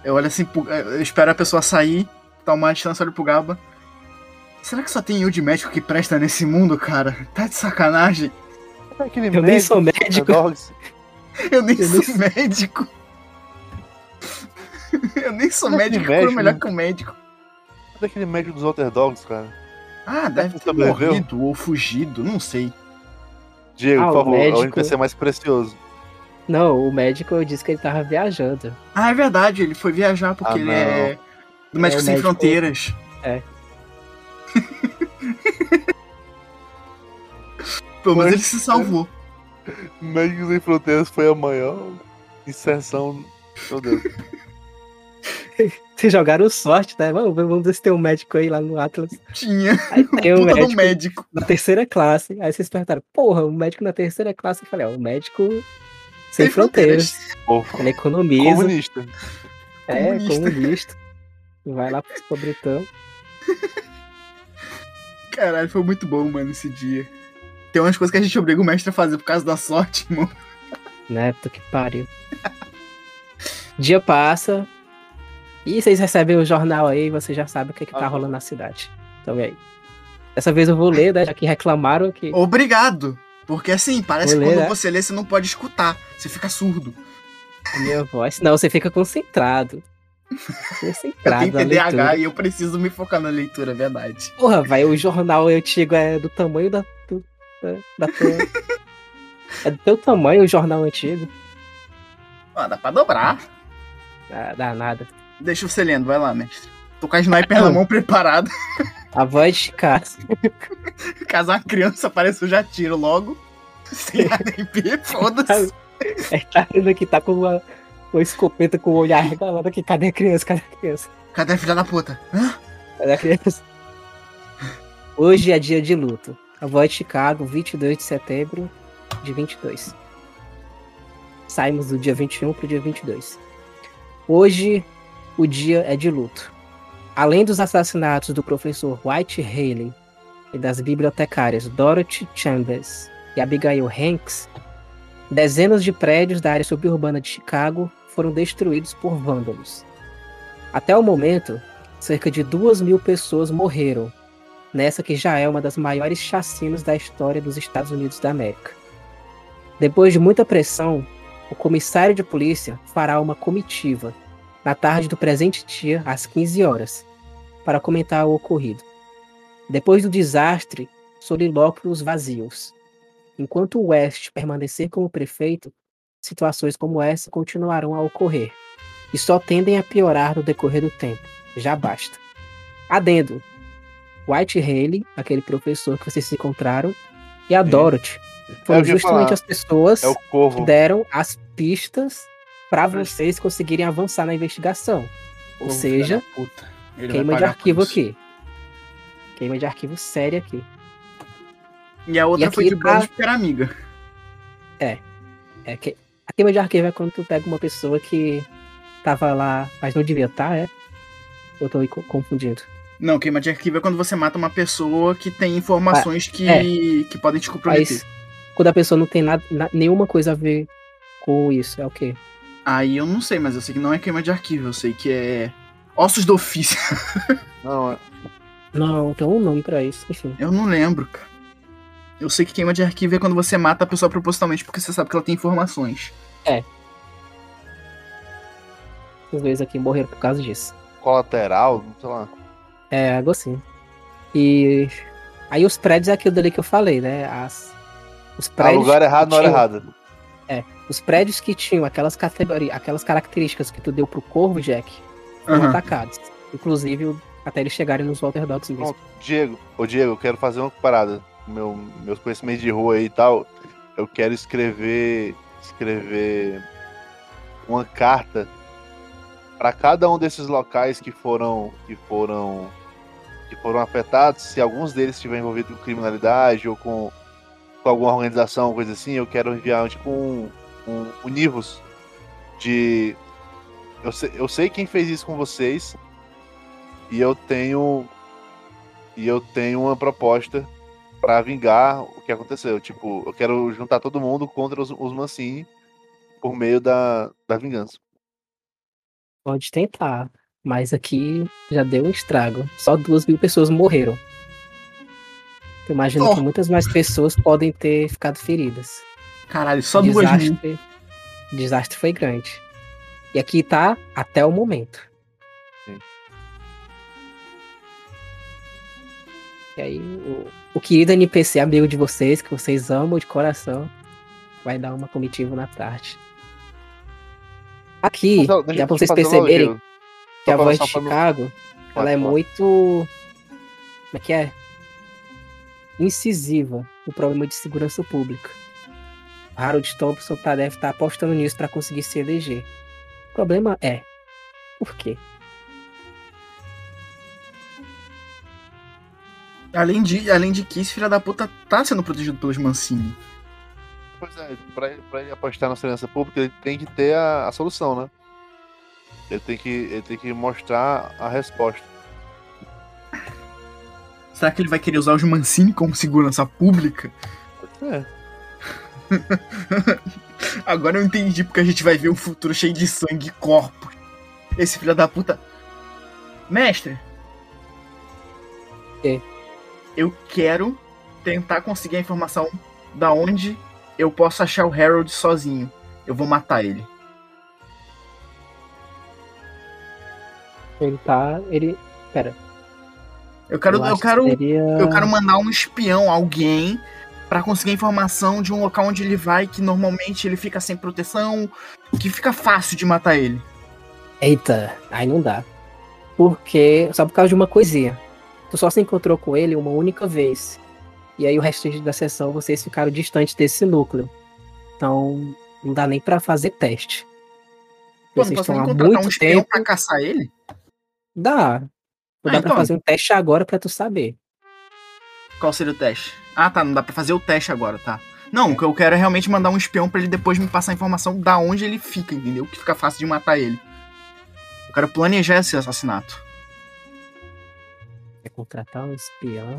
Eu olho assim, pro- eu espero a pessoa sair, tomar a distância, olho pro Gaba. Será que só tem eu de médico que presta nesse mundo, cara? Tá de sacanagem? Aquele Eu nem sou médico. Eu nem Eu sou nem- médico. <laughs> Eu nem sou é médico, eu curo médico, melhor né? que o médico. Daquele médico dos Walter Dogs, cara. Ah, deve ter morrido ou fugido, não sei. Diego, Ah, por favor, é o médico- NPC mais precioso. Não, o médico eu disse que ele tava viajando. Ah, é verdade, ele foi viajar porque Ah, ele é do Médico É Sem médico- Fronteiras. É. <laughs> Pelo menos Mas- ele se salvou. Médicos Sem Fronteiras foi a maior inserção. Meu Deus. <laughs> Vocês jogaram sorte, né? Vamos ver, vamos ver se tem um médico aí lá no Atlas. Tinha. Aí tem um <laughs> médico médico. na terceira classe. Aí vocês perguntaram, porra, um médico na terceira classe. Eu falei, ó, o médico sem, Sem fronteiras. Ele economiza. comunista. É, Comunista. comunista. Vai lá pro pobretão. Caralho, foi muito bom, mano, esse dia. Tem umas coisas que a gente obriga o mestre a fazer por causa da sorte, <laughs> irmão. Né, puta que pariu. Dia passa. E vocês recebem o jornal aí, você já sabe o que, que tá rolando na cidade. Então e aí. Dessa vez eu vou ler, né? Já que reclamaram que. Obrigado. Porque assim, parece Vou que ler, quando né? você lê, você não pode escutar. Você fica surdo. minha voz. Não, você fica concentrado. <laughs> Eu Concentrado. tenho na TDAH e eu preciso me focar na leitura, é verdade. Porra, vai, o jornal antigo é do tamanho da. do- da, da tua. <laughs> é do teu tamanho o jornal antigo. Ah, dá pra dobrar. Ah, dá nada. Deixa você lendo, vai lá, mestre. Tô com a sniper na mão preparada. <laughs> A voz de <laughs> casa. Caso uma criança apareça, eu já tiro logo. Sem <laughs> ADP, foda-se. É, tá vendo aqui, tá com uma, uma escopeta com o olho arregalado aqui. Cadê a criança? Cadê a criança? Cadê a filha da puta? Hã? Cadê a criança? Hoje é dia de luto. A voz de Chicago, 22 de setembro de 22. Saímos do dia 21 pro dia 22. Hoje, o dia é de luto. Além dos assassinatos do professor White Haley e das bibliotecárias Dorothy Chambers e Abigail Hanks, dezenas de prédios da área suburbana de Chicago foram destruídos por vândalos. Até o momento, cerca de duas mil pessoas morreram nessa que já é uma das maiores chacinas da história dos Estados Unidos da América. Depois de muita pressão, o comissário de polícia fará uma comitiva na tarde do presente dia, às 15 horas, para comentar o ocorrido. Depois do desastre, solilóquios vazios. Enquanto o West permanecer como prefeito, situações como essa continuarão a ocorrer e só tendem a piorar no decorrer do tempo. Já basta. Adendo. White Haley, aquele professor que vocês se encontraram, e a. Dorothy É foram justamente falar. as pessoas É que deram as pistas para vocês conseguirem avançar na investigação. Ou Ô, seja, queima de arquivo aqui. Queima de arquivo séria aqui. E a outra E foi de tá- bônus porque era amiga. É que a queima de arquivo é quando tu pega uma pessoa que tava lá, mas não devia estar, é? Eu tô confundindo. Não, queima de arquivo é quando você mata uma pessoa que tem informações que, é. que podem te comprometer. Mas quando a pessoa não tem nada, na- nenhuma coisa a ver com isso, é o quê? Aí eu não sei, mas eu sei que não é queima de arquivo, eu sei que é ossos do ofício. <laughs> Não, é- Não, tem um nome pra isso, enfim. Eu não lembro, cara. Eu sei que queima de arquivo é quando você mata a pessoa propositalmente porque você sabe que ela tem informações. Os dois aqui morreram por causa disso. colateral, sei lá. É, algo assim. E aí os prédios é aquilo dali que eu falei, né? As, os Tá prédios no lugar errado na hora errada. Os prédios que tinham aquelas categorias, aquelas características que tu deu pro Corvo, Jack, foram Aham. atacados. Inclusive até eles chegarem nos Walter Dogs mesmo. Pronto, Diego, ô Diego, eu quero fazer uma parada. Meu, meus conhecimentos de rua aí e tal. Eu quero escrever. Escrever uma carta para cada um desses locais que foram. que foram. que foram afetados. Se alguns deles estiverem envolvidos com criminalidade ou com, com alguma organização, coisa assim, eu quero enviar tipo um, um, um Nivus de. Eu sei, eu sei quem fez isso com vocês. E eu tenho e eu tenho uma proposta pra vingar o que aconteceu. Tipo, eu quero juntar todo mundo contra os, os Mancini por meio da, da vingança. Pode tentar. Mas aqui já deu um estrago. Só duas mil pessoas morreram. Eu imagino Oh. que muitas mais pessoas podem ter ficado feridas. Caralho, só o duas mil. desastre, o desastre foi grande. E aqui tá até o momento. Sim. E aí, o, o querido NPC amigo de vocês, que vocês amam de coração, vai dar uma comitiva na tarde. Aqui, Mas, deixa- dá pra vocês um perceberem que a voz de Chicago, ela é falar. muito. Como é que é? Incisiva no problema de segurança pública. Harold Thompson tá, deve estar apostando nisso para conseguir se eleger. O problema é. Por quê? Além de, além de que esse filho da puta tá sendo protegido pelos Mancini. Pois é, pra, ele- pra ele apostar na segurança pública, ele tem que ter a, a solução, né? Ele tem que, ele tem que mostrar a resposta. Será que ele vai querer usar os Mancini como segurança pública? É. <laughs> Agora eu entendi porque a gente vai ver um futuro cheio de sangue e corpos. Esse filho da puta. Mestre. Quê? Eu quero tentar conseguir a informação da onde eu posso achar o Harold sozinho. Eu vou matar ele. Ele tá. Ele. Pera. Eu quero, eu, que quero, seria- eu quero mandar um espião, alguém, pra conseguir informação de um local onde ele vai, que normalmente ele fica sem proteção, que fica fácil de matar ele. Eita, aí não dá. Porque. Só por causa de uma coisinha. Tu só se encontrou com ele uma única vez. E aí o restante da sessão vocês ficaram distantes desse núcleo. Então, não dá nem pra fazer teste. Pô, vocês estão há muito um tempo. pra caçar ele? Dá. Ah, dá então. pra fazer um teste agora pra tu saber. Qual seria o teste? Ah, tá, não dá pra fazer o teste agora, tá. Não, o que eu quero é realmente mandar um espião pra ele depois me passar a informação da onde ele fica, entendeu? Que fica fácil de matar ele. Eu quero planejar esse assassinato. É contratar um espião.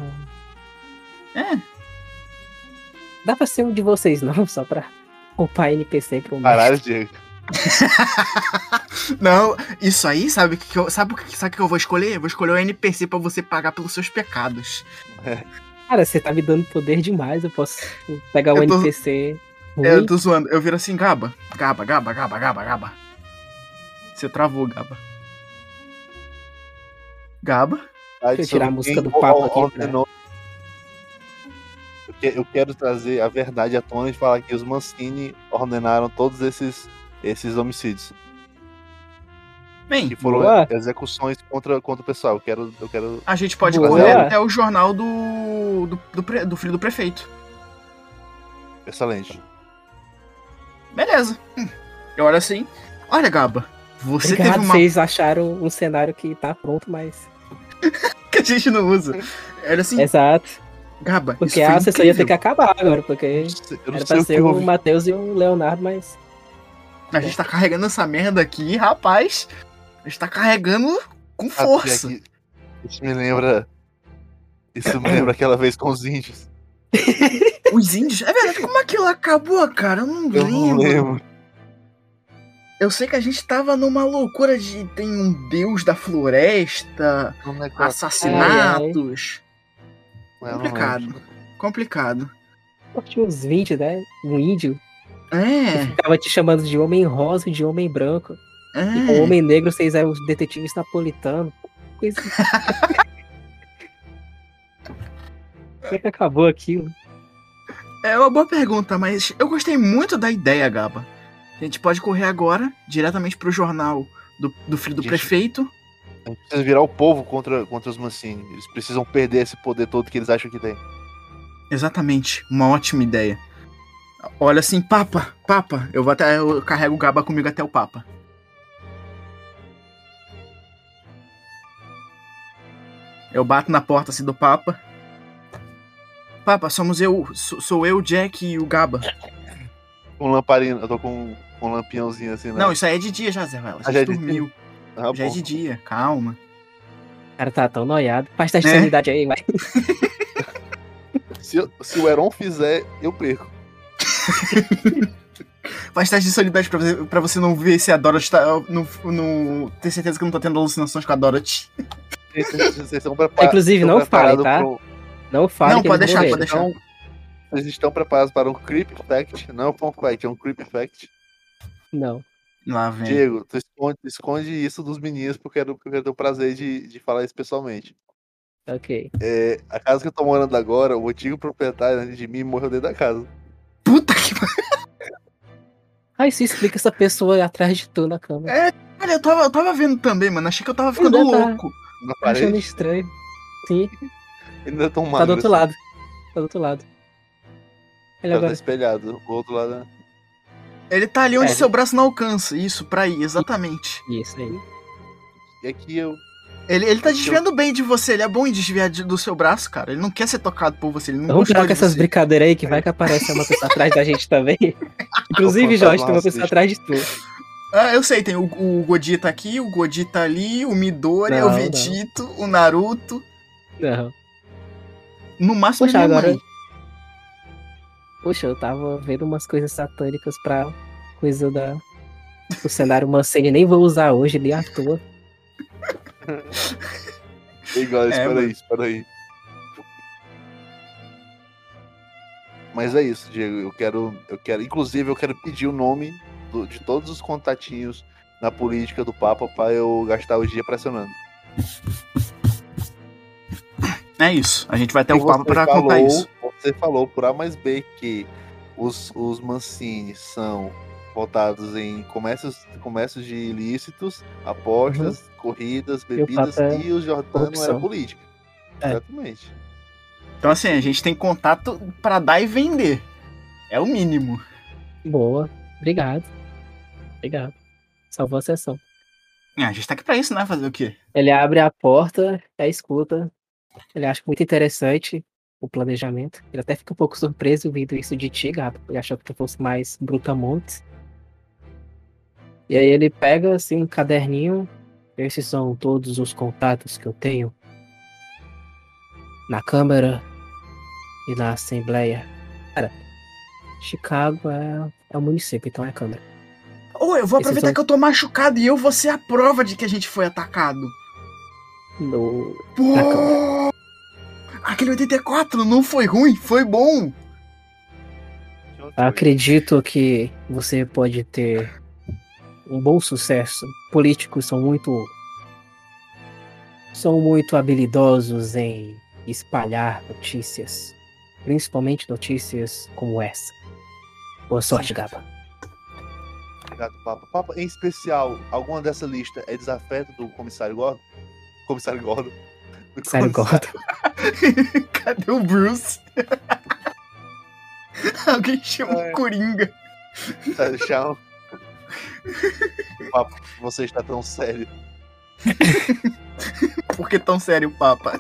É. Dá pra ser um de vocês, não? <laughs> Só pra poupar NPC pro Caralho, Diego. <laughs> Não, isso aí, sabe o que, que eu, sabe o que, sabe o que eu vou escolher? Eu vou escolher o NPC pra você pagar pelos seus pecados. <laughs> Cara, você tá me dando poder demais. Eu posso pegar um Eu tô- NPC ruim. É, eu tô zoando. Eu viro assim, Gaba. Gaba, Gaba, Gaba, Gaba, Gaba. Você travou, Gaba. Gaba? Deixa eu tirar a música do papo aqui pra- Eu quero trazer a verdade à tona e falar que os Mancini ordenaram todos esses, esses homicídios. Bem, Que foram Boa. execuções contra, contra o pessoal. Eu quero, eu quero a gente pode Boa. correr até o jornal do, do, do, pre- do filho do prefeito. Excelente. Beleza. Eu olho assim. Olha, Gaba. Você Obrigado, teve uma vocês acharam um cenário que tá pronto, mas. <laughs> que a gente não usa. Era assim, Exato. Gaba. Porque isso foi a sessão ia ter incrível. que acabar agora, porque Eu não era sei pra ser o. Matheus e o Leonardo, mas. A gente tá carregando essa merda aqui, rapaz. A gente tá carregando com Ah, força. Isso me lembra. Isso me lembra aquela vez com os índios. <laughs> Os índios. É verdade, como aquilo acabou, cara? Eu não Eu lembro. não lembro. Eu sei que a gente tava numa loucura de tem um deus da floresta, Como é que eu- assassinatos. eu não Complicado. lembro. Complicado. Pô, Tinha uns 20, né? Um índio. É, Ficava te chamando de homem rosa e de homem branco. E com é. homem negro, vocês eram os detetives napolitanos. Coisa. Como é que acabou aquilo? É uma boa pergunta, mas eu gostei muito da ideia, Gaba. A gente pode correr agora diretamente pro jornal do, do filho do Gente. prefeito. A gente precisa virar o povo contra, contra os Mancini. Eles precisam perder esse poder todo que eles acham que tem. Exatamente, uma ótima ideia. Olha assim, Papa, Papa, eu vou até eu carrego o Gaba comigo até o Papa. Eu bato na porta assim do Papa. Papa, somos eu, sou, sou eu, Jack e o Gaba. Com lamparina, eu tô com um lampiãozinho assim, né? Não, isso aí é de dia já, Zé. Ah, já é dormiu. Ah, Já é bom. de dia, calma. O cara tá tão noiado. Faz teste de É. sanidade aí, vai. <laughs> Se, eu- se o Heron fizer, eu perco. <laughs> Faz teste de solidariedade pra você, pra você não ver se a Dorothy tá. Não, não, ter certeza que não tá tendo alucinações com a Dorothy. <laughs> Vocês, vocês estão preparados. Inclusive, não falem, tá? Não fale Não, pode deixar, pode deixar. Então, vocês estão preparados para um creep fact? Não é um fact, é um creep fact. Não. Lá vem. Diego, tu esconde, tu esconde isso dos meninos porque eu quero, porque eu quero ter o prazer de, de falar isso pessoalmente. Ok. É, a casa que eu tô morando agora, o antigo proprietário antes de mim morreu dentro da casa. Puta que pariu. Aí isso explica essa pessoa atrás de tu na cama. É, Olha, eu tava, eu tava vendo também, mano. Achei que eu tava ficando Ainda tá. Na Achando parede. estranho. Sim, é tão tá magro. do outro assim. lado. Tá do outro lado. Ele tá agora. espelhado. O outro lado é. Ele tá ali onde É. seu braço não alcança. Isso, pra ir, exatamente. Isso aí. E aqui eu. Ele, ele tá desviando bem de você. Ele é bom em desviar de- do seu braço, cara. Ele não quer ser tocado por você. Ele não Vamos parar com essas brincadeiras aí que vai que aparece uma pessoa <laughs> atrás da gente também. Inclusive, Vou Jorge, tem uma pessoa atrás de tu. Ah, eu sei, tem o, o Godita aqui, o Godita ali, o Midori, Não, o não. Vegito, o Naruto. Não. No máximo Poxa, minha agora- mãe. Poxa, eu tava vendo umas coisas satânicas pra coisa da. O cenário Mancini nem vou usar hoje, nem à toa. <laughs> Igual, É, espera aí, espera aí. Mas é isso, Diego. Eu quero, eu quero, inclusive, eu quero pedir o nome do- de todos os contatinhos na política do Papa pra eu gastar o dia pressionando. É isso. A gente vai ter E o pra falou- contar isso. Você falou por A mais B que os, os Mancini são voltados em comércios, comércios de ilícitos, apostas, corridas, Uhum. o bebidas Papa é e, o Jordano corrupção. era política. É. Exatamente. Então, assim, a gente tem contato pra dar e vender. É o mínimo. Boa. Obrigado. Obrigado. Salvou a sessão. Ah, a gente tá aqui pra isso, né? Fazer o quê? Ele abre a porta, é escuta. Ele acha muito interessante o planejamento. Ele até fica um pouco surpreso vendo isso de ti, gato. Ele achou que tu fosse mais brutamontes. E aí ele pega assim um caderninho. Esses são todos os contatos que eu tenho na Câmara e na Assembleia. Cara, Chicago é, é o município, então é a Câmara. Ô, eu vou aproveitar são- que eu tô machucado e eu vou ser a prova de que a gente foi atacado. No, Pô! Aquele 84 não foi ruim, foi bom. Acredito que você pode ter um bom sucesso. Políticos são muito são muito habilidosos em espalhar notícias, principalmente notícias como essa. Boa sorte, Gaba. Papa. Papa, em especial, alguma dessa lista é desafeto do comissário Gordon? Comissário Gordon. Do comissário- Gordon. <laughs> Cadê o Bruce? <laughs> Alguém chama É. o Coringa. Tchau. Papa, você está tão sério. <laughs> Por que tão sério, Papa?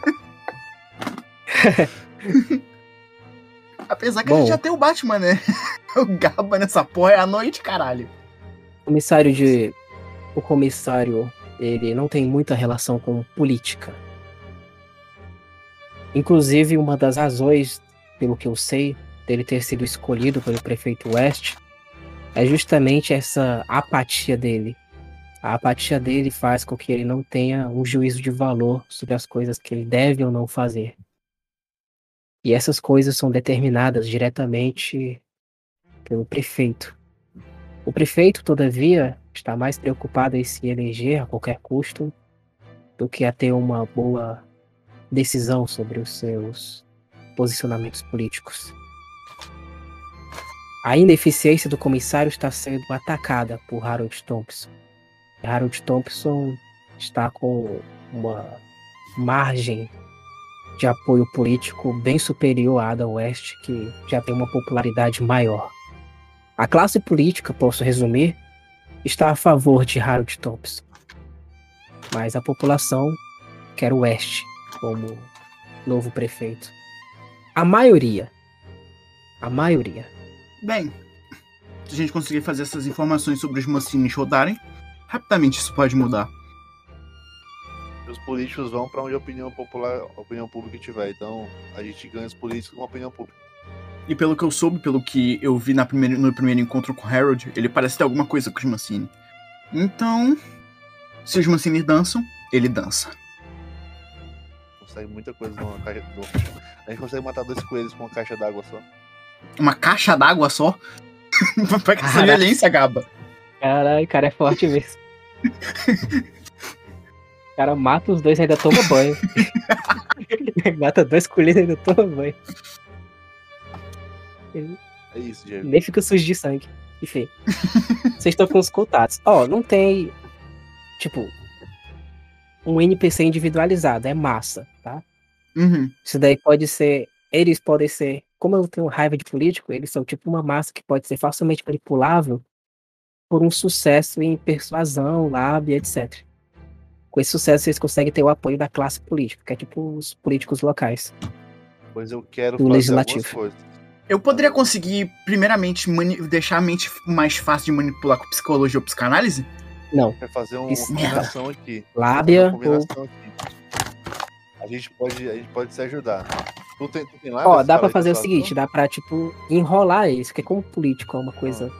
Apesar que a Bom. gente já tem o Batman, né? O Gaba nessa porra é a noite, caralho. Comissário de o comissário ele não tem muita relação com política. Inclusive uma das razões, pelo que eu sei, dele ter sido escolhido pelo prefeito West é justamente essa apatia dele. A apatia dele faz com que ele não tenha um juízo de valor sobre as coisas que ele deve ou não fazer. E essas coisas são determinadas diretamente pelo prefeito. O prefeito, todavia, está mais preocupado em se eleger a qualquer custo do que a ter uma boa decisão sobre os seus posicionamentos políticos. A ineficiência do comissário está sendo atacada por Harold Thompson. Harold Thompson está com uma margem de apoio político bem superior à Ada West, que já tem uma popularidade maior. A classe política, posso resumir, está a favor de Harold Thompson. Mas a população quer o West como novo prefeito. A maioria, a maioria, Bem, se a gente conseguir fazer essas informações sobre os mocinhos rodarem, rapidamente isso pode mudar. Os políticos vão para onde a opinião popular, a opinião pública estiver. Então, a gente ganha os políticos com a opinião pública. E pelo que eu soube, pelo que eu vi na primeira- no primeiro encontro com o Harold, ele parece ter alguma coisa com os Mancini. Então, se os Mancini dançam, ele dança. Consegue muita coisa numa caixa. do- A gente consegue matar dois coelhos com uma caixa d'água só. Uma caixa d'água só? <laughs> Pra que essa violência, Gaba? Caralho, o cara é forte mesmo. O cara mata os dois e ainda toma banho. <laughs> <laughs> mata dois colheres e ainda toma banho. Ele É isso, Diego. nem fica sujo de sangue. Enfim. <laughs> Vocês estão com os contatos. Ó, não tem. Tipo. Um NPC individualizado, é massa, tá? Uhum. Isso daí pode ser. Eles podem ser. Como eu tenho raiva de político, eles são tipo uma massa que pode ser facilmente manipulável por um sucesso em persuasão, lábia, etc. Com esse sucesso, eles conseguem ter o apoio da classe política, que é tipo os políticos locais. Pois eu quero Do fazer legislativo. algumas coisas. Eu poderia conseguir, primeiramente, deixar a mente mais fácil de manipular com psicologia ou psicanálise? Não. Vai fazer uma Isso. combinação aqui. Lábia ou. combinação aqui. A gente pode, a gente pode se ajudar. Tu tem, tu tem lá Ó, dá pra fazer o seguinte, dá pra, tipo, enrolar isso, porque como político é uma coisa.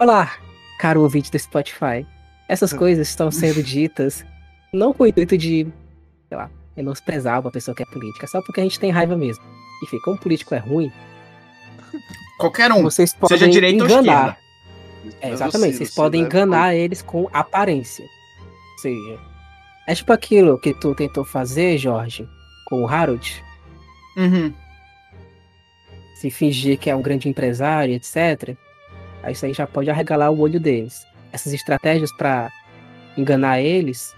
Olá, caro ouvinte do Spotify. Essas <laughs> coisas estão sendo ditas não com o intuito de, sei lá, menosprezar uma pessoa que é política, só porque a gente tem raiva mesmo. Enfim, como político é ruim, Qualquer um. vocês podem seja direita ou enganar. esquerda. ação? É, exatamente, Ciro, vocês podem enganar eles com aparência. Ou seja, é tipo aquilo que tu tentou fazer, Jorge, com o Harold, Uhum. se fingir que é um grande empresário, etc. Aí isso aí já pode arregalar o olho deles. Essas estratégias para enganar eles,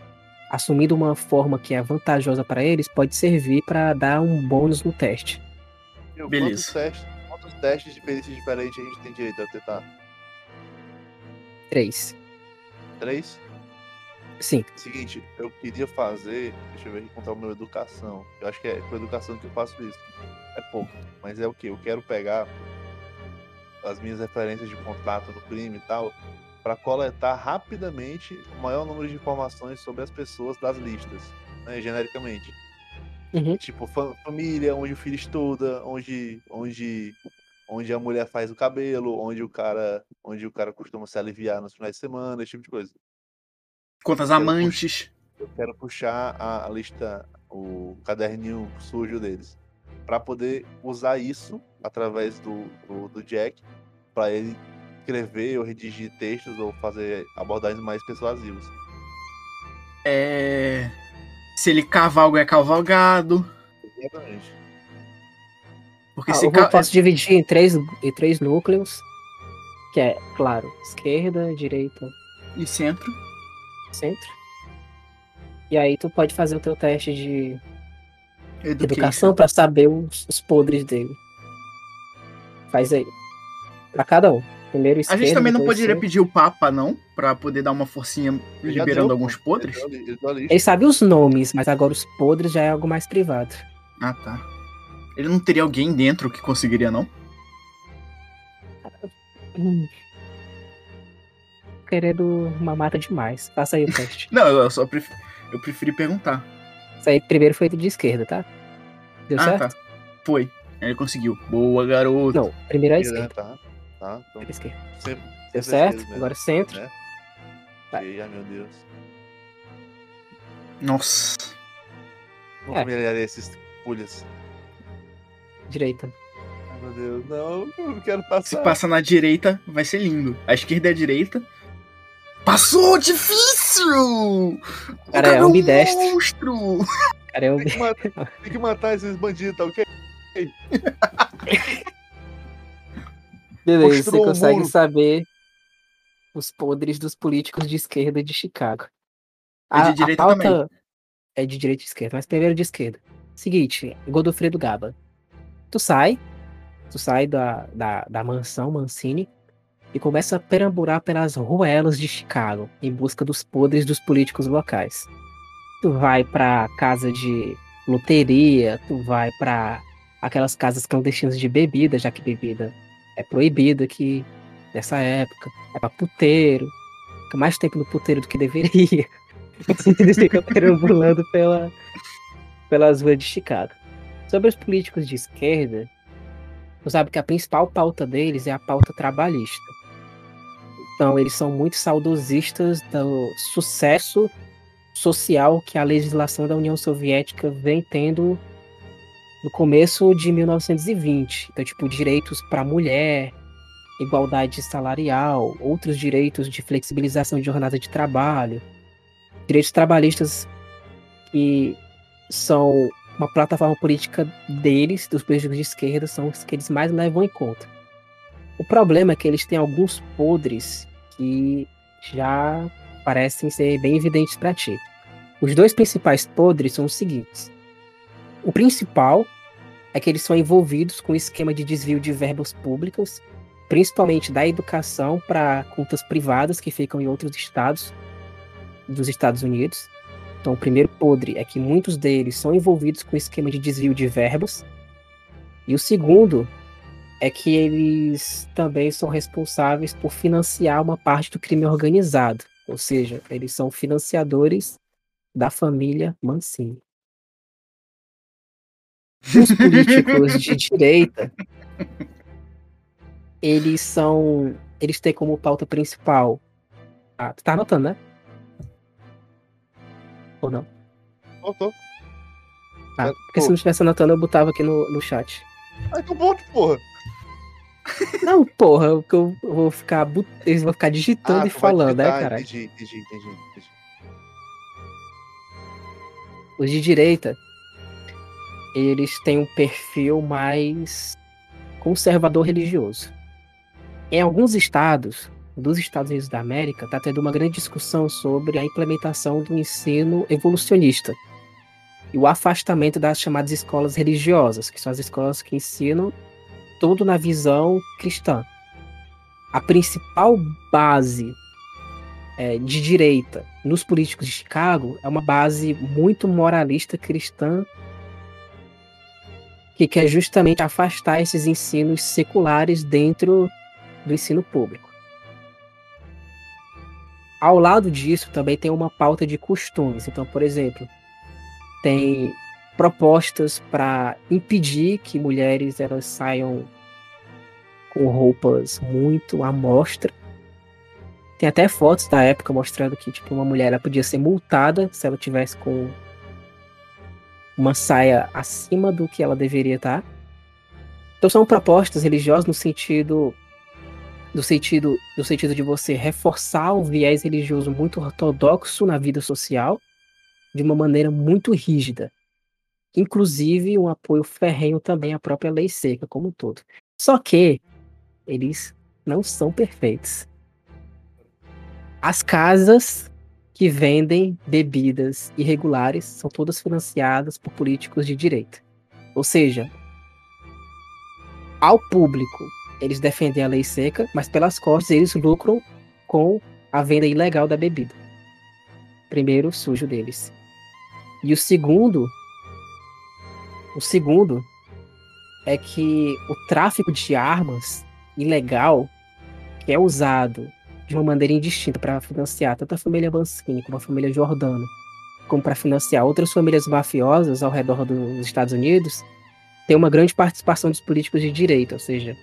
assumindo uma forma que é vantajosa para eles, pode servir para dar um bônus no teste. Beleza. Testes, de perícia diferentes a gente tem direito a tentar? Três. Três? Sim. Seguinte, eu queria fazer. Deixa eu ver contar o meu educação. Eu acho que é com educação que eu faço isso. É pouco. Mas é o que? Eu quero pegar as minhas referências de contato no crime e tal. para coletar rapidamente o maior número de informações sobre as pessoas das listas, né, genericamente. Uhum. Tipo, fa- família, onde o filho estuda, onde, onde, onde a mulher faz o cabelo, onde o cara, onde o cara costuma se aliviar nos finais de semana, esse tipo de coisa. Quantas Eu amantes. Eu quero puxar a, a lista, o caderninho sujo deles, para poder usar isso através do, do, do Jack, para ele escrever ou redigir textos ou fazer abordagens mais persuasivas. É... Se ele cavalga, é cavalgado. Exatamente. Porque Ah, se eu ca... posso dividir em três, em três núcleos, que é, claro, esquerda, direita, E centro. centro. E aí tu pode fazer o teu teste de Education. educação para saber os, os podres dele. Faz aí. Pra cada um. Primeiro A esquerda, gente também não poderia centro. pedir o Papa, não? Pra poder dar uma forcinha liberando deu, alguns podres? A a. Ele sabe os nomes, mas agora os podres já é algo mais privado. Ah, tá. Ele não teria alguém dentro que conseguiria, não? Querendo uma mata demais. Faça aí o teste. <laughs> Não, eu só pref... eu preferi perguntar. Isso aí primeiro foi de esquerda, tá? Deu ah, certo? tá. Foi. Ele conseguiu. Boa, garoto. Não, primeiro é a Né, esquerda. Tá, tá. Então, Primeiro a esquerda. sempre, Deu sempre certo? esquerda mesmo, Agora centro. E, ai, meu Deus. Nossa. Vou É. familiarizar esses pulhas. Direita. Ai, meu Deus. Não, eu não quero Se passar. passa na direita, vai ser lindo. A esquerda é a direita. Passou! Difícil! O Cara, é um ambidestro. monstro! Cara, eu... Tem que, matar, tem que matar esses bandidos, tá ok? <laughs> Beleza, Mostrou você consegue muro. saber os podres dos políticos de esquerda de Chicago. E de direita também. É de direita e esquerda, mas primeiro de esquerda. Seguinte, Godofredo Gaba. Tu sai, tu sai da, da, da mansão Mancini e começa a perambular pelas ruelas de Chicago em busca dos podres dos políticos locais. Tu vai pra casa de loteria, tu vai pra aquelas casas clandestinas de bebida, já que bebida é proibida aqui nessa época. É pra puteiro. Fica mais tempo no puteiro do que deveria. <laughs> Eles ficam perambulando pela, pelas ruas de Chicago. Sobre os políticos de esquerda, você sabe que a principal pauta deles é a pauta trabalhista. Então, eles são muito saudosistas do sucesso social que a legislação da União Soviética vem tendo no começo de 1920. Então, tipo, direitos para a mulher, igualdade salarial, outros direitos de flexibilização de jornada de trabalho, direitos trabalhistas que são uma plataforma política deles, dos políticos de esquerda, são os que eles mais levam em conta. O problema é que eles têm alguns podres que já parecem ser bem evidentes para ti. Os dois principais podres são os seguintes. O principal é que eles são envolvidos com o esquema de desvio de verbas públicas, principalmente da educação para contas privadas que ficam em outros estados dos Estados Unidos. Então, o primeiro podre é que muitos deles são envolvidos com o esquema de desvio de verbas. E o segundo é que eles também são responsáveis por financiar uma parte do crime organizado. Ou seja, eles são financiadores da família Mancini. Os <laughs> políticos de direita, eles são. Eles têm como pauta principal. Ah, tu tá anotando, né? Ou não? Tô, tô. Ah, porque se não estivesse anotando, eu botava aqui no, no chat. Ai, que bom, porra. <laughs> Não, porra, porque eu eu vou ficar. bu- Eles vão ficar digitando e tu vai falando, né, digitar, caralho? Entendi, entendi, entendi. entendi. Os de direita, eles têm um perfil mais conservador religioso. Em alguns estados, dos Estados Unidos da América, está tendo uma grande discussão sobre a implementação do ensino evolucionista e o afastamento das chamadas escolas religiosas, que são as escolas que ensinam tudo na visão cristã. A principal base é, de direita nos políticos de Chicago é uma base muito moralista cristã que quer justamente afastar esses ensinos seculares dentro do ensino público. Ao lado disso, também tem uma pauta de costumes. Então, por exemplo, tem propostas para impedir que mulheres elas saiam com roupas muito à mostra. Tem até fotos da época mostrando que tipo uma mulher ela podia ser multada se ela tivesse com uma saia acima do que ela deveria estar. Então são propostas religiosas no sentido no sentido no sentido de você reforçar o viés religioso muito ortodoxo na vida social de uma maneira muito rígida. Inclusive um apoio ferrenho também à própria lei seca como um todo. Só que eles não são perfeitos. As casas que vendem bebidas irregulares são todas financiadas por políticos de direita. Ou seja, ao público, eles defendem a lei seca, mas pelas costas eles lucram com a venda ilegal da bebida. Primeiro sujo deles. E o segundo, o segundo é que o tráfico de armas ilegal que é usado de uma maneira indistinta para financiar tanto a família Mancini como a família Giordano, como para financiar outras famílias mafiosas ao redor dos Estados Unidos, tem uma grande participação dos políticos de direita, ou seja,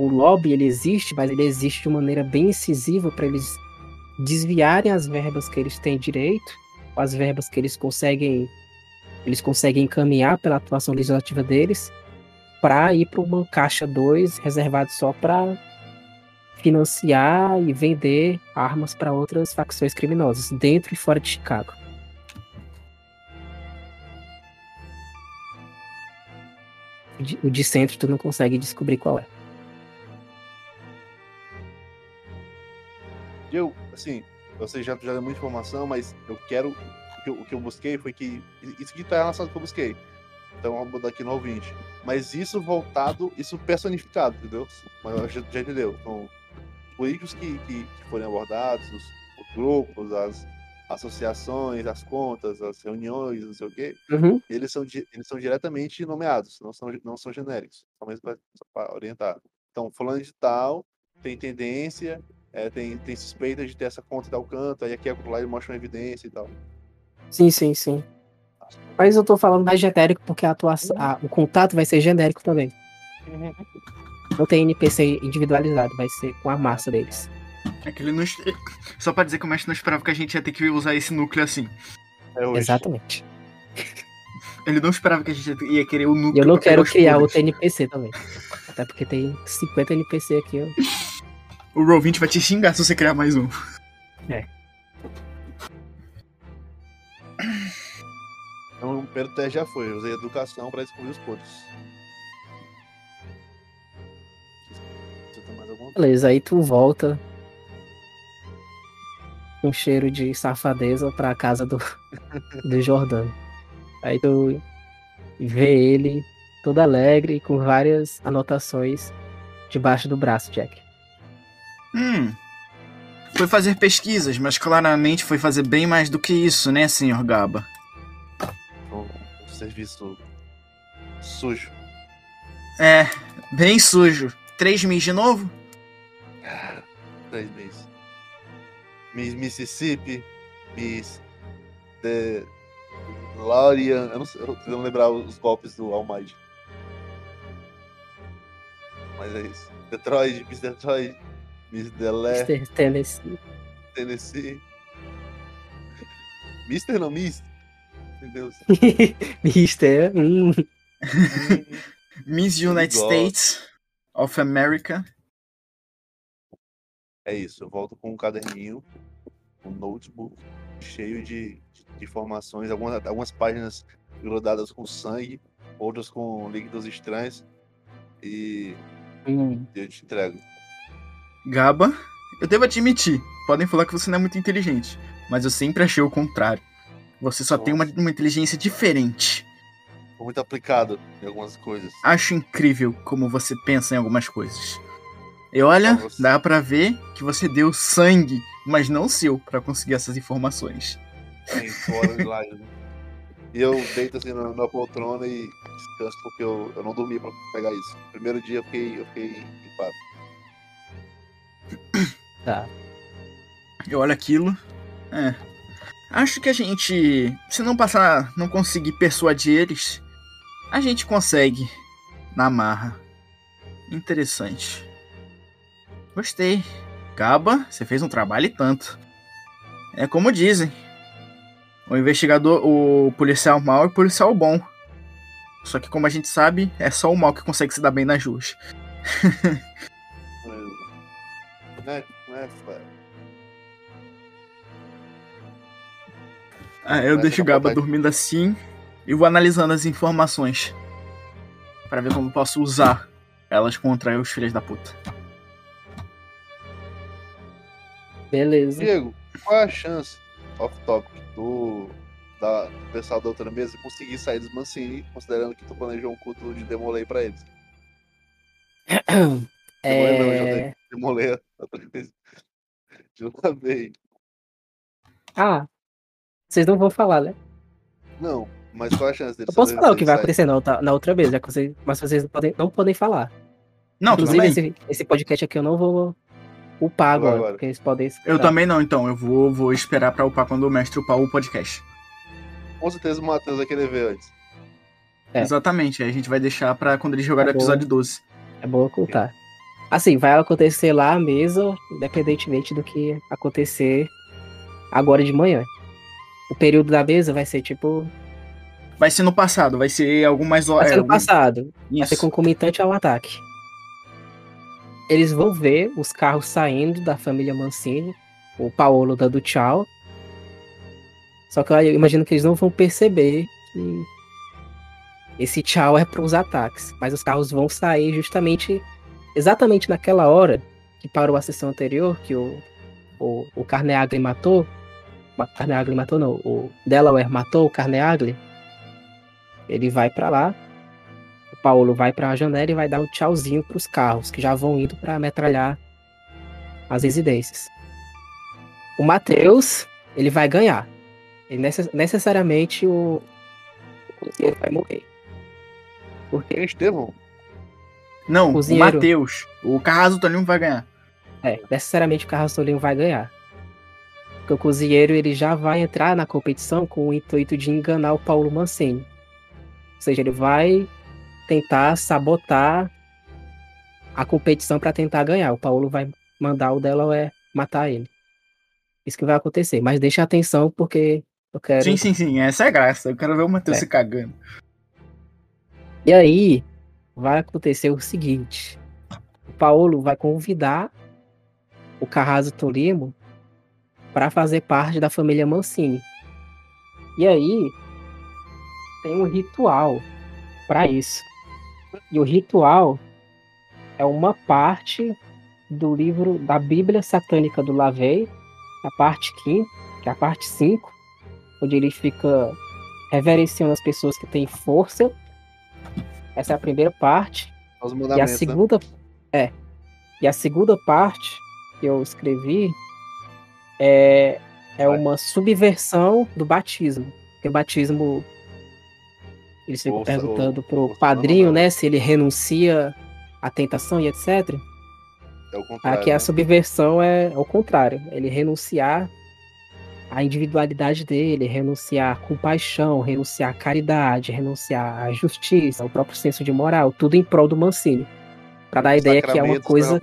o lobby ele existe, mas ele existe de maneira bem incisiva para eles desviarem as verbas que eles têm direito, as verbas que eles conseguem eles conseguem encaminhar pela atuação legislativa deles para ir para uma caixa 2 reservado só para financiar e vender armas para outras facções criminosas dentro e fora de Chicago. O de- centro tu não consegue descobrir qual é. Eu, assim, eu sei já, já deu muita informação, mas eu quero. O que eu, o que eu busquei foi que. Isso aqui tá relacionado com o que eu busquei. Então vamos botar aqui no ouvinte. Mas isso voltado, isso personificado, entendeu? Mas já, já entendeu? Então, os políticos que, que, que forem abordados, os, os grupos, as associações, as contas, as reuniões, não sei o quê, Uhum. eles são, eles são diretamente nomeados, não são, não são genéricos, só mesmo para orientar. Então, fulano de tal tem tendência, é, tem, tem suspeita de ter essa conta e tal canto, aí aqui é lá ele mostra uma evidência e tal. Sim, sim, sim. Mas eu tô falando mais genérico porque a atuação, a- o contato vai ser genérico também. Não tem NPC individualizado, vai ser com a massa deles. É que ele não. <laughs> Só pra dizer que o mestre não esperava que a gente ia ter que usar esse núcleo assim. É. Exatamente. Ele não esperava que a gente ia querer o E núcleo. eu não quero criar outro NPC também. Até porque tem 50 NPC aqui. Eu... <laughs> O Roll20 vai te xingar se você criar mais um. Então, o primeiro teste já foi. Eu usei educação para descobrir os podres. Beleza, aí tu volta com cheiro de safadeza pra casa do, <laughs> do Jordano. Aí tu vê ele todo alegre com várias anotações debaixo do braço, Jack. Hum. Foi fazer pesquisas, mas claramente foi fazer bem mais do que isso, né, senhor Gaba? Um, um serviço sujo. É, bem sujo. Três mis de novo? <laughs> Três meses. Miss Mississippi, Miss The Lorian. Eu não sei, eu tô tentando lembrar os golpes do Almighty. Mas é isso. Detroit, Miss Detroit, Miss Delé, Mr. Tennessee. Tennessee. Mister não, Miss. Meu Deus. <laughs> Mister. Hum. <laughs> Miss United Igual. States of America. É isso, eu volto com um caderninho, um notebook cheio de, de, de informações, algumas, algumas páginas grudadas com sangue, outras com líquidos estranhos. E Hum. eu te entrego. Gaba, eu devo admitir, podem falar que você não é muito inteligente, mas eu sempre achei o contrário. Você só tem uma, uma inteligência diferente. Muito aplicado em algumas coisas. Acho incrível como você pensa em algumas coisas. E olha, dá pra ver que você deu sangue, mas não seu, pra conseguir essas informações. Fora de lá. né? E eu deito assim na, na poltrona e descanso porque eu, eu não dormi pra pegar isso. Primeiro dia eu fiquei, eu fiquei gripado. <clears throat> Tá. Eu olho aquilo. É. Acho que a gente. Se não passar. Não conseguir persuadir eles. A gente consegue. Na marra. Interessante. Gostei. Gaba, você fez um trabalho e tanto. É como dizem. O investigador, o policial mal e o policial bom. Só que como a gente sabe, é só o mal que consegue se dar bem nas ruas. <laughs> Não é, não é, Ah, eu Vai deixo o ficar Gaba vontade. dormindo assim e vou analisando as informações Pra ver como posso usar elas contra os filhos da puta. Beleza. Diego, qual é a chance, off topic, do, da, do pessoal da outra mesa conseguir sair dos Mancini, considerando que tu planejou um culto de Demolei pra eles? <clears throat> Demolei não, já É... Demolei a <laughs> outra vez. De uma <laughs> vez. Ah, vocês não vão falar, né? Não, mas qual é a chance deles Eu posso falar o que vai sair? acontecer na outra, na outra vez, já que vocês, mas vocês não podem, não podem falar. Não, Inclusive, esse, esse podcast aqui eu não vou upar agora, Agora. porque eles podem. Eu também não, então. Eu vou, vou esperar pra upar quando o mestre upar o podcast. Com certeza o Matheus vai querer ver antes. É. Exatamente. Aí a gente vai deixar pra quando ele jogar Tá o episódio 12. É bom ocultar. Assim, vai acontecer lá mesmo, independentemente do que acontecer agora de manhã. O período da mesa vai ser tipo. Vai ser no passado, vai ser algum mais Vai ser no algum- passado. Vai ser Isso. concomitante ao ataque. Eles vão ver os carros saindo da família Mancini, o Paolo dando tchau. Só que eu imagino que eles não vão perceber que esse tchau é para os ataques. Mas os carros vão sair justamente, exatamente naquela hora que parou a sessão anterior, que o, o, o Carneagli matou. Carneagli matou, não. O Delaware matou o Carneagli. Ele vai para lá. O Paulo vai para a janela e vai dar um tchauzinho para os carros que já vão indo para metralhar as residências. O Matheus, ele vai ganhar. Ele necess- necessariamente o, o vai morrer. Porque Estevão? Não, Cozinheiro. o Matheus. O Carrasco Toninho vai ganhar. É, necessariamente o Carlos Solinho vai ganhar. Porque o cozinheiro ele já vai entrar na competição com o intuito de enganar o Paulo Mancini. Ou seja, ele vai tentar sabotar a competição para tentar ganhar. O Paulo vai mandar o Delaware matar ele. Isso que vai acontecer. Mas deixa atenção porque eu quero. Sim, sim, sim. Essa é a graça. Eu quero ver o Matheus É. se cagando. E aí vai acontecer o seguinte: o Paulo vai convidar o Carrasco Tolimo para fazer parte da família Mancini. E aí tem um ritual para isso. E o ritual é uma parte do livro da Bíblia Satânica do Lavey, a parte 5, que é a parte 5, onde ele fica reverenciando as pessoas que têm força essa é a primeira parte. Os E a né? segunda. É. E a segunda parte que eu escrevi é, é Vai. uma subversão do batismo. Porque o batismo Eles ficam perguntando pro ou- padrinho, não, não. né, se ele renuncia à tentação e etc. É o. Aqui a né? subversão é ao contrário. Ele renunciar à individualidade dele, renunciar à compaixão, renunciar à caridade, renunciar à justiça, ao próprio senso de moral, tudo em prol do Mancini. Pra dar a ideia que é uma coisa, né?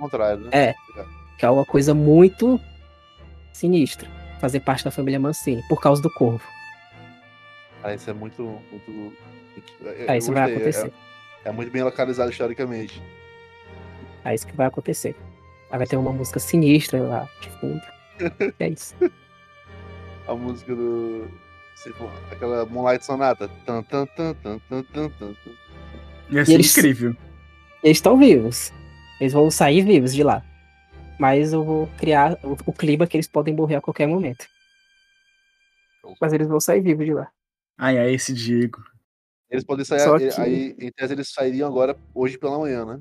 É. que é uma coisa muito sinistra fazer parte da família Mancini, por causa do corvo. Ah, isso é muito. muito, eu- É, eu isso vai gostei, é- acontecer. É, muito bem localizado historicamente. É isso que vai acontecer. Aí vai ter uma música sinistra lá de fundo. <laughs> É isso. A música do. aquela Moonlight Sonata. Tan, tan, tan, tan, tan, tan, tan. Ia ser eles- incrível. Eles estão vivos. Eles vão sair vivos de lá. Mas eu vou criar o, o clima que eles podem morrer a qualquer momento. Mas eles vão sair vivos de lá. Ai, ai, esse Diego. Eles podem sair. Só que- Aí, em tese, eles sairiam agora, hoje pela manhã, né?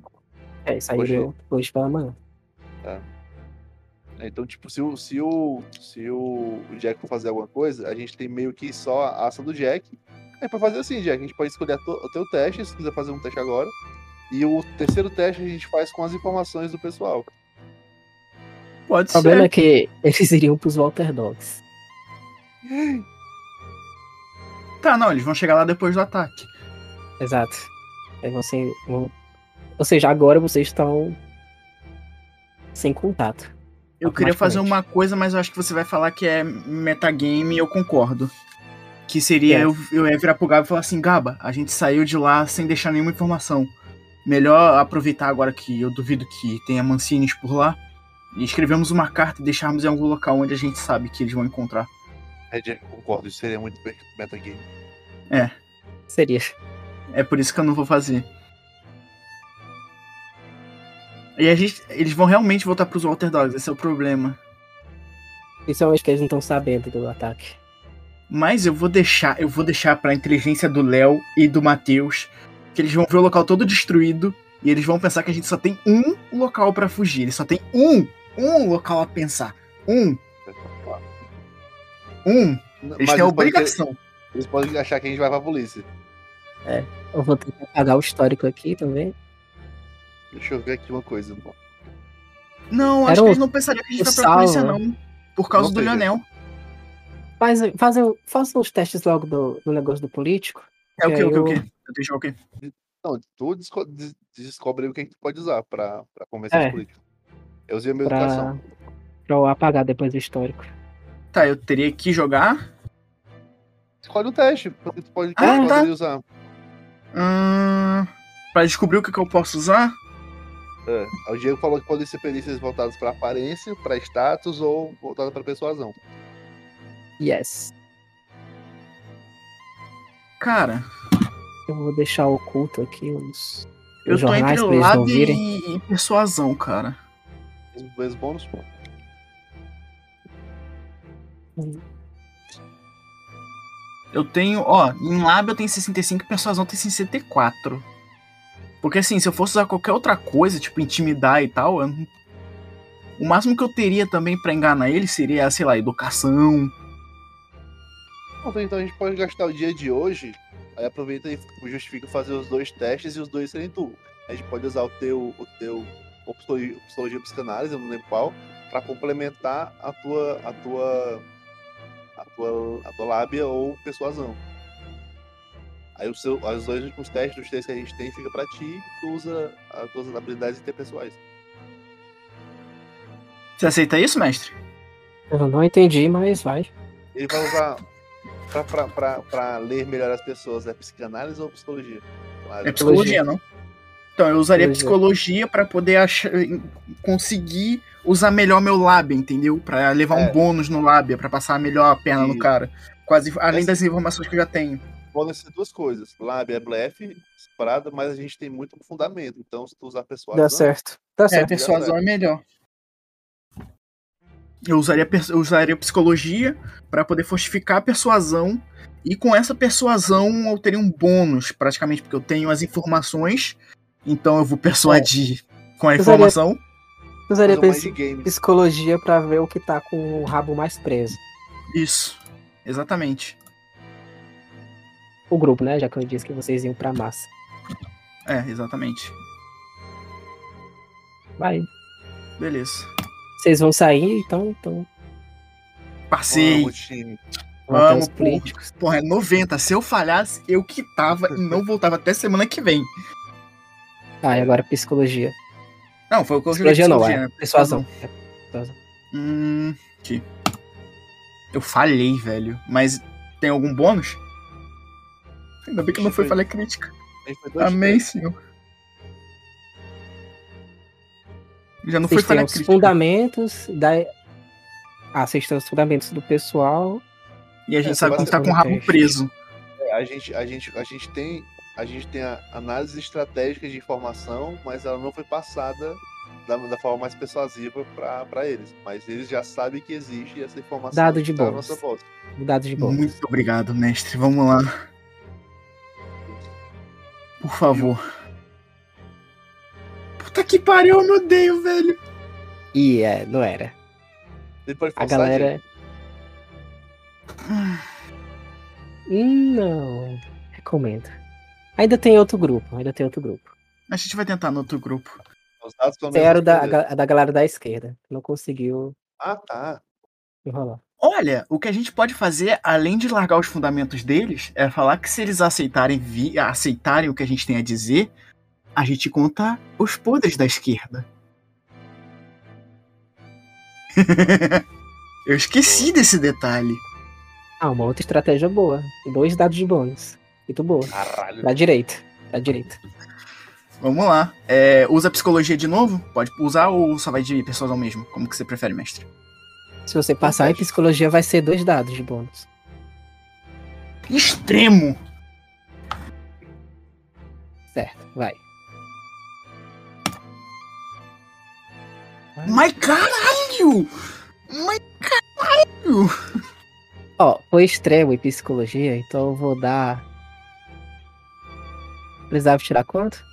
É, eles saíram hoje pela manhã. Então, tipo, se o, se o, se o Jack for fazer alguma coisa, a gente tem meio que só a ação do Jack. É pra fazer assim, Jack, a gente pode escolher o teu teste, se quiser fazer um teste agora. E o terceiro teste a gente faz com as informações do pessoal. Pode O problema é ser. que <laughs> eles iriam pros Walter Dogs. Tá, não, eles vão chegar lá depois do ataque. Exato. Aí você. vão- Ou seja, agora vocês estão sem contato. Eu queria fazer uma coisa, mas eu acho que você vai falar que é metagame e eu concordo. Que seria É. eu, eu ia virar pro Gaba e falar assim, Gaba, a gente saiu de lá sem deixar nenhuma informação. Melhor aproveitar agora que eu duvido que tenha Mancines por lá. E escrevemos uma carta e deixarmos em algum local onde a gente sabe que eles vão encontrar. É, concordo, isso seria muito metagame. Seria. É por isso que eu não vou fazer. E a gente, eles vão realmente voltar pros Walter Dogs, esse é o problema. Principalmente que eles não estão sabendo do ataque. Mas eu vou deixar, eu vou deixar pra inteligência do Léo e do Matheus, que eles vão ver o local todo destruído e eles vão pensar que a gente só tem um local pra fugir. Eles só tem um, um local a pensar. Um. Um. Eles têm a podem, obrigação. eles podem achar que a gente vai pra polícia. Eu vou ter que apagar o histórico aqui também. Deixa eu ver aqui uma coisa. Não, Era acho o- que eles não pensariam que a gente o vai pra polícia, Saulo. não. Por causa Não do. Lionel. Faz, faz, façam os testes logo do, do negócio do político. É o que, o que, o que? Eu deixo o quê? Não, tu desco des- descobre o que a gente pode usar pra, pra convencer É. os políticos. Eu usei a minha educação. Pra, pra eu apagar depois o histórico. Tá, eu teria que jogar. Escolhe um teste, porque tu pode, Ah, tá. usar. Hum, pra descobrir o que, que eu posso usar. É. O Diego falou que podem ser perícias voltadas pra aparência, pra status ou voltadas pra persuasão. Yes. Cara, Eu vou deixar oculto aqui os, eu os tô jornais entre virem. e, e persuasão, cara. Os dois bônus, pô. Eu tenho, ó, em lábio eu tenho 65 e persuasão tem 64. Porque assim, se eu fosse usar qualquer outra coisa, tipo intimidar e tal, eu o máximo que eu teria também pra enganar ele seria, sei lá, educação. Então, a gente pode gastar o dia de hoje, aí aproveita e justifica fazer os dois testes e os dois serem tu. A gente pode usar o teu, o teu psicologia, psicanálise, eu não lembro qual, pra complementar a tua, a tua, a tua, a tua lábia ou persuasão. Aí os, seu, os dois últimos testes, os três que a gente tem, fica pra ti e tu usa as tuas habilidades interpessoais. Você aceita isso, mestre? Eu não entendi, mas vai. Ele vai usar pra, pra, pra, pra ler melhor as pessoas, é psicanálise ou psicologia? Claro. É psicologia, não? Então, eu usaria Psicologia. pra poder achar, conseguir usar melhor meu lábio, entendeu? Pra levar É. um bônus no lábio, pra passar melhor a perna no Isso. cara. Quase, além Essa- das informações que eu já tenho. Podem ser duas coisas. Lábia é blefe, separada, mas a gente tem muito fundamento. Então, se tu usar persuasão, Dá certo. Dá É, certo. persuasão é melhor. Eu usaria, eu usaria psicologia pra poder fortificar a persuasão. E com essa persuasão eu teria um bônus, praticamente, porque eu tenho as informações. Então eu vou persuadir com a usaria- informação. Eu usaria psi- mind game. psicologia pra ver o que tá com o rabo mais preso. Isso. Exatamente. O grupo, né? Já que eu disse que vocês iam pra massa. É, exatamente. Vai. Beleza. Vocês vão sair, então, então Passei. Vamos, time. Vamos, políticos. Porra, é 90. Se eu falhasse, eu quitava e não voltava até semana que vem. Ah, e agora psicologia. Não, foi o que eu joguei Psicologia não, psicologia, é né? persuasão. É persuasão. Hum, aqui. Eu falhei, velho. Mas tem algum bônus? Ainda bem que não foi falha crítica. A gente foi dois Amém, testes. senhor. Já não foi Vocês têm falha os crítica. fundamentos da. Ah, vocês têm os fundamentos do pessoal. E a gente É, sabe como tá com o rabo preso. É, a gente, a gente, a gente tem, a gente tem a análise estratégica de informação, mas ela não foi passada da, da forma mais persuasiva para eles. Mas eles já sabem que existe essa informação. Dado de tá. Dados de bônus. Muito obrigado, mestre. Vamos lá. Por favor. Puta que pariu, eu me odeio, velho. E é, não era. Pode A galera. gente. Hum, Não. Recomendo. Ainda tem outro grupo, ainda tem outro grupo. A gente vai tentar no outro grupo. Os dados era o da, a da galera da esquerda. Não conseguiu Ah, tá. enrolar. Olha, o que a gente pode fazer, além de largar os fundamentos deles, é falar que se eles aceitarem, vi- aceitarem o que a gente tem a dizer, a gente conta os podres da esquerda. <laughs> Eu esqueci desse detalhe. Ah, uma outra estratégia boa. Dois dados de bônus. Muito boa. Caralho. Da direita. Da direita. Vamos lá. É, usa psicologia de novo? Pode usar ou só vai de persuasão mesmo? Como que você prefere, mestre? Se você passar em psicologia, vai ser dois dados de bônus. Extremo! Certo, vai. Mas caralho! Mas caralho! Ó, foi extremo em psicologia, então eu vou dar. Precisava tirar quanto?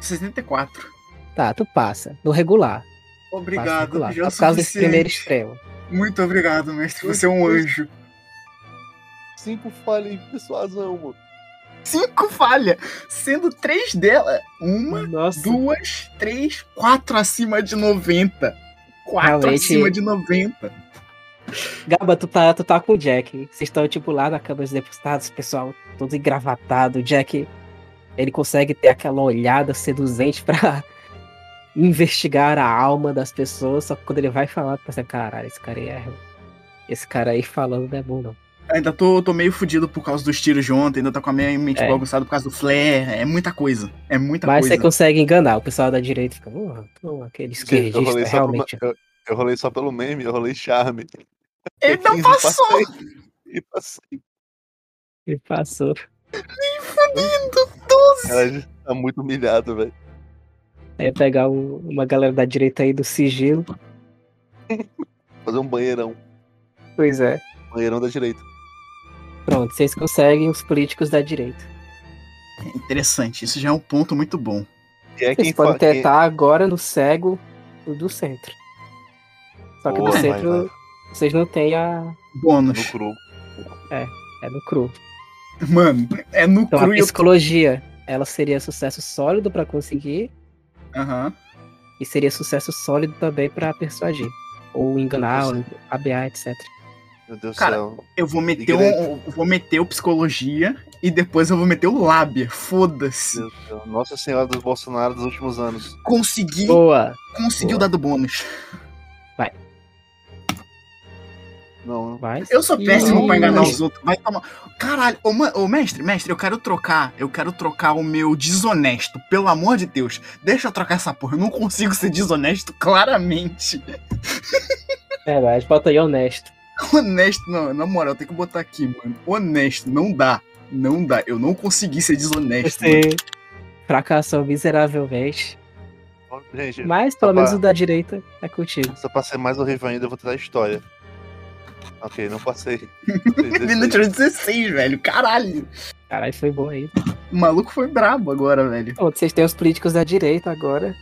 64. Tá, tu passa. No regular. Obrigado, já Por causa desse primeiro extremo. Muito obrigado, mestre. Você é um anjo. Cinco falhas em persuasão, mano. Cinco falha, sendo três delas. Uma, Nossa. duas, três, quatro acima de 90. Quatro Realmente- acima de 90. Gaba, tu tá, tu tá com o Jack. Vocês estão, tipo, lá na Câmara dos Deputados, pessoal todo engravatado. O Jack, ele consegue ter aquela olhada seduzente pra investigar a alma das pessoas. Só que quando ele vai falar, tu pensa, caralho, esse cara aí é. Esse cara aí falando não é bom, não. Ainda tô, tô meio fudido por causa dos tiros de ontem, ainda tô com a minha mente É. bagunçada por causa do flare. É muita coisa. É muita Mas coisa. você consegue enganar. O pessoal da direita fica, "Porra, aquele esquerdista, rolei, só pelo, realmente. eu, eu rolei só pelo meme, eu rolei charme. Ele não 15, passou! passei. <laughs> E passei. Ele passou. Ela já tá muito humilhado, velho. Aí pegar o- uma galera da direita aí do sigilo. Fazer um banheirão. Pois é. Banheirão da direita. Pronto, vocês conseguem os políticos da direita. Interessante, isso já é um ponto muito bom. E é Vocês quem podem fa- quem- tentar agora no cego do, do centro. Só que Boa, do vai, centro vai. vocês não têm a. no Bônus. cru. É no cru. Mano, é no Então cru a e eu... psicologia, ela seria sucesso sólido pra conseguir Aham. e seria sucesso sólido também pra persuadir. Ou enganar, ou ABA, etc. Meu Deus do Cara, céu. Eu vou meter, um, eu vou meter o psicologia e depois eu vou meter o lábia. Foda-se. Nossa Senhora dos Bolsonaro dos últimos anos. Consegui, Boa! conseguiu boa. dar do bônus. Não, Vai. Eu sou péssimo pra enganar os outros. Vai tomar. Caralho, ô, ô, mestre, mestre, eu quero trocar. Eu quero trocar o meu desonesto. Pelo amor de Deus. Deixa eu trocar essa porra. Eu não consigo ser desonesto claramente. <laughs> É, mas bota aí honesto. Honesto, não, na moral, tem que botar aqui, mano. Honesto, não dá. Não dá. Eu não consegui ser desonesto. mano. Você fracassou miseravelmente. gente, Mas pelo menos o da direita é contigo. só pra ser mais horrível ainda, eu vou tentar história. Ok, não passei. Ele não tirou 16, velho. Caralho. Caralho, foi bom aí. O maluco foi brabo agora, velho. Vocês têm os políticos da direita agora.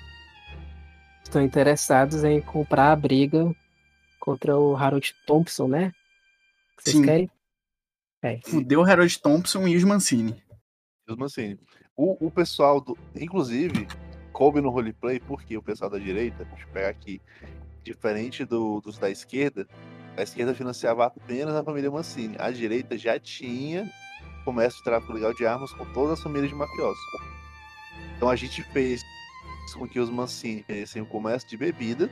Estão interessados em comprar a briga contra o Harold Thompson, né? Vocês Sim. querem? É. Fudeu o Harold Thompson e os Mancini. Os Mancini. O, o pessoal do. Inclusive, coube no roleplay, porque o pessoal da direita, deixa eu pegar aqui, diferente do- dos da esquerda, a esquerda financiava apenas a família Mancini. A direita já tinha comércio de tráfico legal de armas com todas as famílias de mafiosos. Então a gente fez com que os Mancini tivessem o comércio de bebida,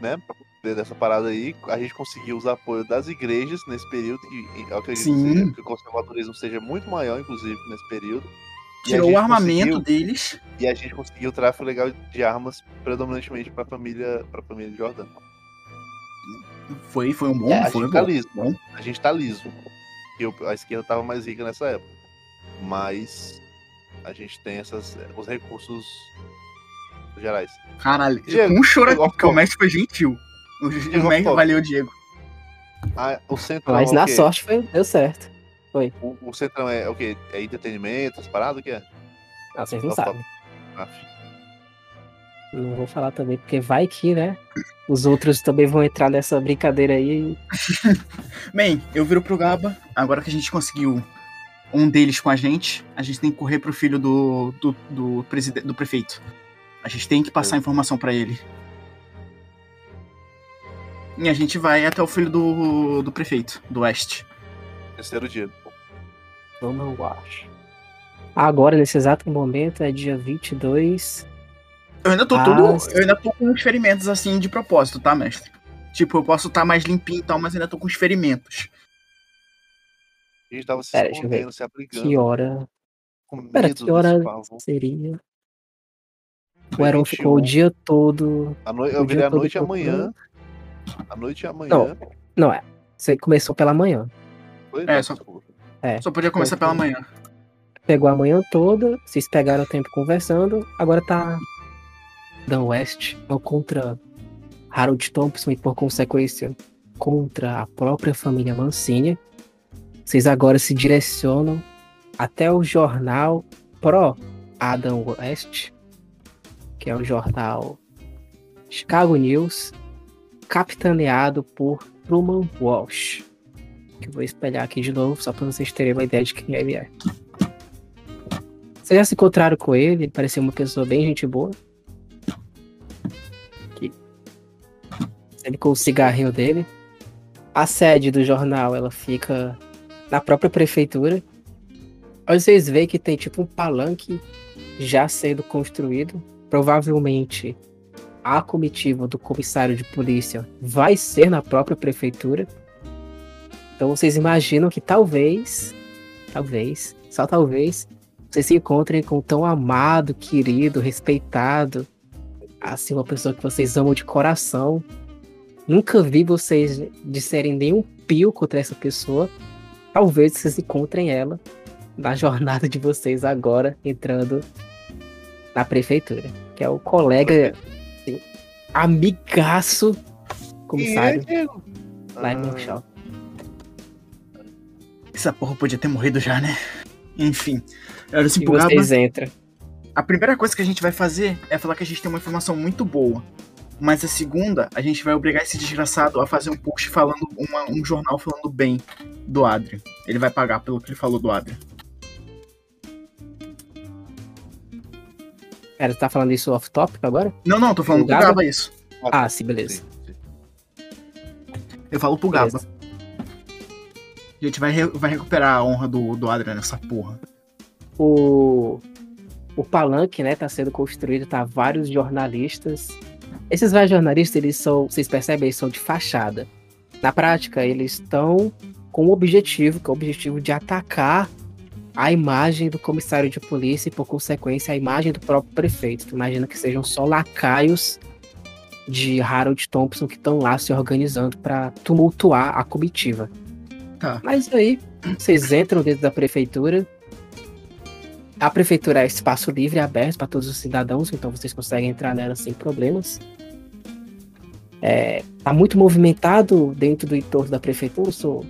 né? Dessa parada aí, a gente conseguiu os apoios das igrejas nesse período, e eu acredito que, Sim. seja- que o conservadorismo seja muito maior, inclusive, nesse período. Tirou o armamento deles. e a gente conseguiu o tráfico legal de armas predominantemente para a família, pra família Jordan. Foi, foi um bom, É, a foi gente tá bom. liso. bom. A gente tá liso. Porque o- a esquerda tava mais rica nessa época. Mas a gente tem essas, os recursos gerais. Caralho, Diego, um choro aqui, porque o mestre foi gentil. O, o Diego, mestre off-top. valeu, Diego. Ah, o centrão Mas é o na sorte foi, deu certo. O, o centrão é o quê? É entretenimento, as paradas? O que é? Ah, vocês não sabem. Aff. Não vou falar também, porque vai que, né? Os outros também vão entrar nessa brincadeira aí. <laughs> Bem, eu viro pro Gaba. Agora que a gente conseguiu um deles com a gente, a gente tem que correr pro filho do, do, do, preside- do prefeito. A gente tem que passar a informação pra ele. E a gente vai até o filho do, do prefeito, do Oeste. Terceiro dia. Vamos, eu acho. Agora, nesse exato momento, é dia 22. Eu ainda tô Ah, tudo. sim. Eu ainda tô com uns ferimentos assim de propósito, tá, mestre? Tipo, eu posso estar mais limpinho e tal, mas ainda tô com os ferimentos. A gente tava se Pera, deixa eu ver. escondendo, se abrigando. Que hora Com Pera, medo que hora- seria? O Aaron 21. ficou o dia todo. A noi- o Eu virei a noite e amanhã. A noite e amanhã. Não, é. Você começou pela manhã. Foi? É, Não, só- desculpa. Só podia começar pela manhã. Pegou a manhã toda, vocês pegaram o tempo conversando, agora tá Dan West ou contra Harold Thompson e por consequência contra a própria família Mancini. Vocês agora se direcionam até o jornal Pro Adam West, que é o jornal Chicago News, capitaneado por Truman Walsh. Que eu vou espelhar aqui de novo, só para vocês terem uma ideia de quem ele é. Vocês já se encontraram com ele, ele parecia uma pessoa bem gente boa. Ele com o cigarrinho dele. A sede do jornal, ela fica na própria prefeitura. Aí vocês veem que tem tipo um palanque já sendo construído. Provavelmente a comitiva do comissário de polícia vai ser na própria prefeitura. Então vocês imaginam que talvez, talvez, só talvez, vocês se encontrem com um tão amado, querido, respeitado, assim, uma pessoa que vocês amam de coração. Nunca vi vocês disserem nenhum pio contra essa pessoa. Talvez vocês encontrem ela na <laughs> jornada de vocês agora, entrando na prefeitura. Que é o colega, assim, amigaço, comissário, é, lá em Ah, Monchal. Essa porra podia ter morrido já, né? Enfim. Era assim E pro Gaba. vocês entram. A primeira coisa que a gente vai fazer é falar que a gente tem uma informação muito boa. Mas a segunda, a gente vai obrigar esse desgraçado a fazer um post falando, uma- um jornal falando bem do Adrian. Ele vai pagar pelo que ele falou do Adrian. Pera, tá falando isso off-topic agora? Não, não, tô falando O pro Gaba? Gaba isso. Ah, sim, beleza. sim, sim. Eu falo pro Gaba. Beleza. A gente vai, re- vai recuperar a honra do, do Adrian nessa porra. O, o palanque, né, tá sendo construído, tá vários jornalistas. Esses vários jornalistas, eles são, vocês percebem, eles são de fachada. Na prática, eles estão com um objetivo, que é o objetivo de atacar a imagem do comissário de polícia e, por consequência, a imagem do próprio prefeito. Tu imagina que sejam só lacaios de Harold Thompson que estão lá se organizando para tumultuar a comitiva. Tá. Mas aí, vocês entram dentro da prefeitura. A prefeitura é espaço livre, aberto para todos os cidadãos, então vocês conseguem entrar nela sem problemas. É, tá muito movimentado dentro do entorno da prefeitura. Eu sou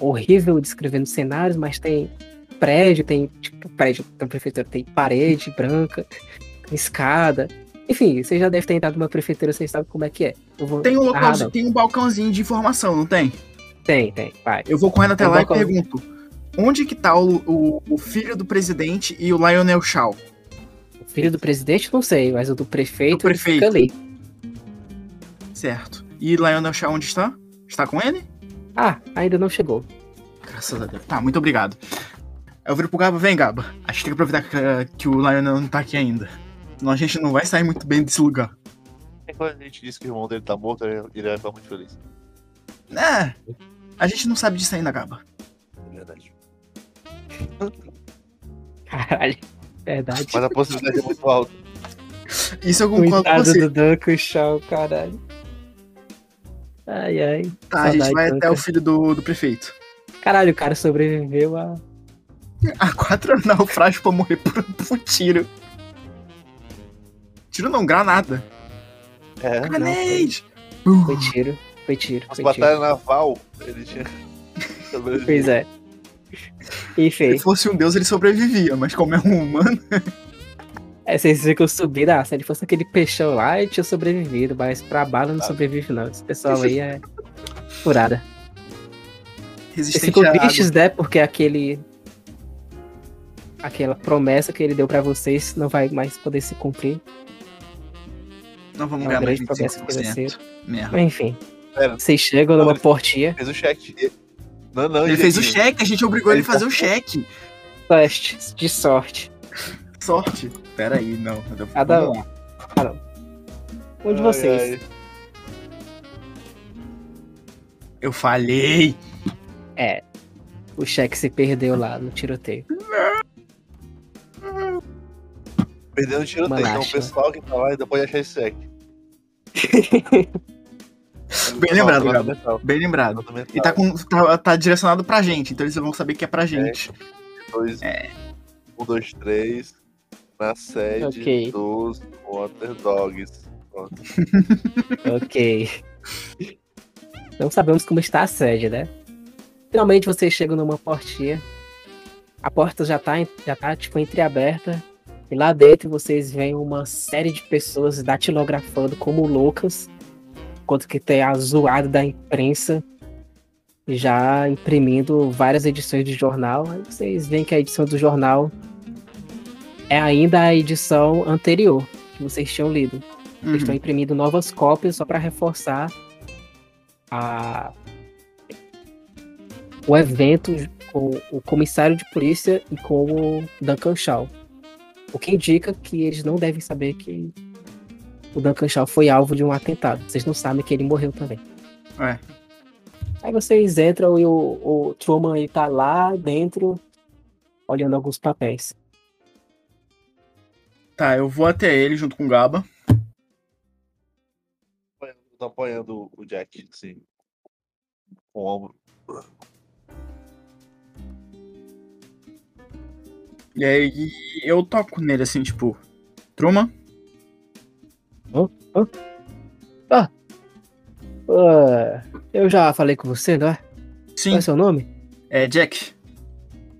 horrível descrevendo cenários, mas tem prédio, tem tipo, prédio da prefeitura, tem parede branca, tem escada. Enfim, você já deve ter entrado numa prefeitura, vocês sabem como é que é. Eu vou Tem um localzinho, não. tem um balcãozinho de informação, não tem? Tem, tem, vai. Eu vou correndo até Eu lá e pergunto: onde que tá o, o, o filho do presidente e o Lionel Shaw? O filho do presidente, não sei, mas o do prefeito, Do ele fica prefeito. ali. Certo. E Lionel Shaw onde está? Está com ele? Ah, ainda não chegou. Graças a Deus. Tá, muito obrigado. Eu viro pro Gaba, vem Gaba. A gente tem que aproveitar que, que o Lionel não tá aqui ainda. Senão a gente não vai sair muito bem desse lugar. E quando a gente disse que o irmão dele tá morto, ele vai ficar muito feliz. É. A gente não sabe disso ainda, Gaba. É verdade. Caralho, verdade. Mas a possibilidade é muito alta. Isso eu concordo com Coitado você. do Duncan Shaw, caralho. Ai, ai. Tá, a gente vai até o filho do, do prefeito. Caralho, o cara sobreviveu a. <laughs> Há quatro naufrágios pra morrer por, por tiro. Tiro não, granada. É. Grenade! Foi tiro, foi tiro, As foi tiro. batalhas naval, ele tinha. <laughs> Pois é. Enfim, Se fosse um deus, ele sobrevivia, mas como é um humano. <laughs> é, vocês ficam subindo. Ah, se ele fosse aquele peixão lá, ele tinha sobrevivido, mas pra bala não Ah. sobrevive, não. Esse pessoal aí é <laughs> furada. Eles Resistente ficam água. tristes, né? Porque aquele. Aquela promessa que ele deu pra vocês não vai mais poder se cumprir. Não vamos É ganhar mais grande promessa que vai 25%. ser. Merda. Enfim. Pera. Vocês chegam numa portinha. Fez o cheque. Não, não, Ele fez o cheque, a gente obrigou ele a Ele fazer o tá- cheque. Teste de sorte. Sorte. Pera aí, não. Cada um. lá. Um de Ai, vocês. ai. Eu falhei. É. O cheque se perdeu lá no tiroteio. Perdendo o tiroteio. Então o pessoal que tá lá e depois achar esse cheque. <laughs> Bem lembrado, Gabo. Bem lembrado. E tá, com, tá, tá direcionado pra gente, então eles vão saber que é pra gente. Dois, Um, dois, três. Na sede Ok. dos Water Dogs. Pronto. <laughs> ok. Não sabemos como está a sede, né? Finalmente vocês chegam numa portinha. A porta já tá, já tá tipo, entreaberta. E lá dentro vocês veem uma série de pessoas datilografando como loucas. Enquanto que tem a zoada da imprensa já imprimindo várias edições de jornal. Aí vocês veem que a edição do jornal é ainda a edição anterior que vocês tinham lido. Uhum. Eles estão imprimindo novas cópias só para reforçar a... o evento com o comissário de polícia e com o Duncan Shaw. O que indica que eles não devem saber que o Duncan Shaw foi alvo de um atentado. Vocês não sabem que ele morreu também. É. Aí vocês entram e o, o Truman aí tá lá dentro olhando alguns papéis. Tá, eu vou até ele junto com o Gaba. Tô apoiando o Jack, assim. Com o ombro. E aí eu toco nele assim, tipo, Truman? Ah, eu já falei com você, não é? Sim, Qual é seu nome? é Jack.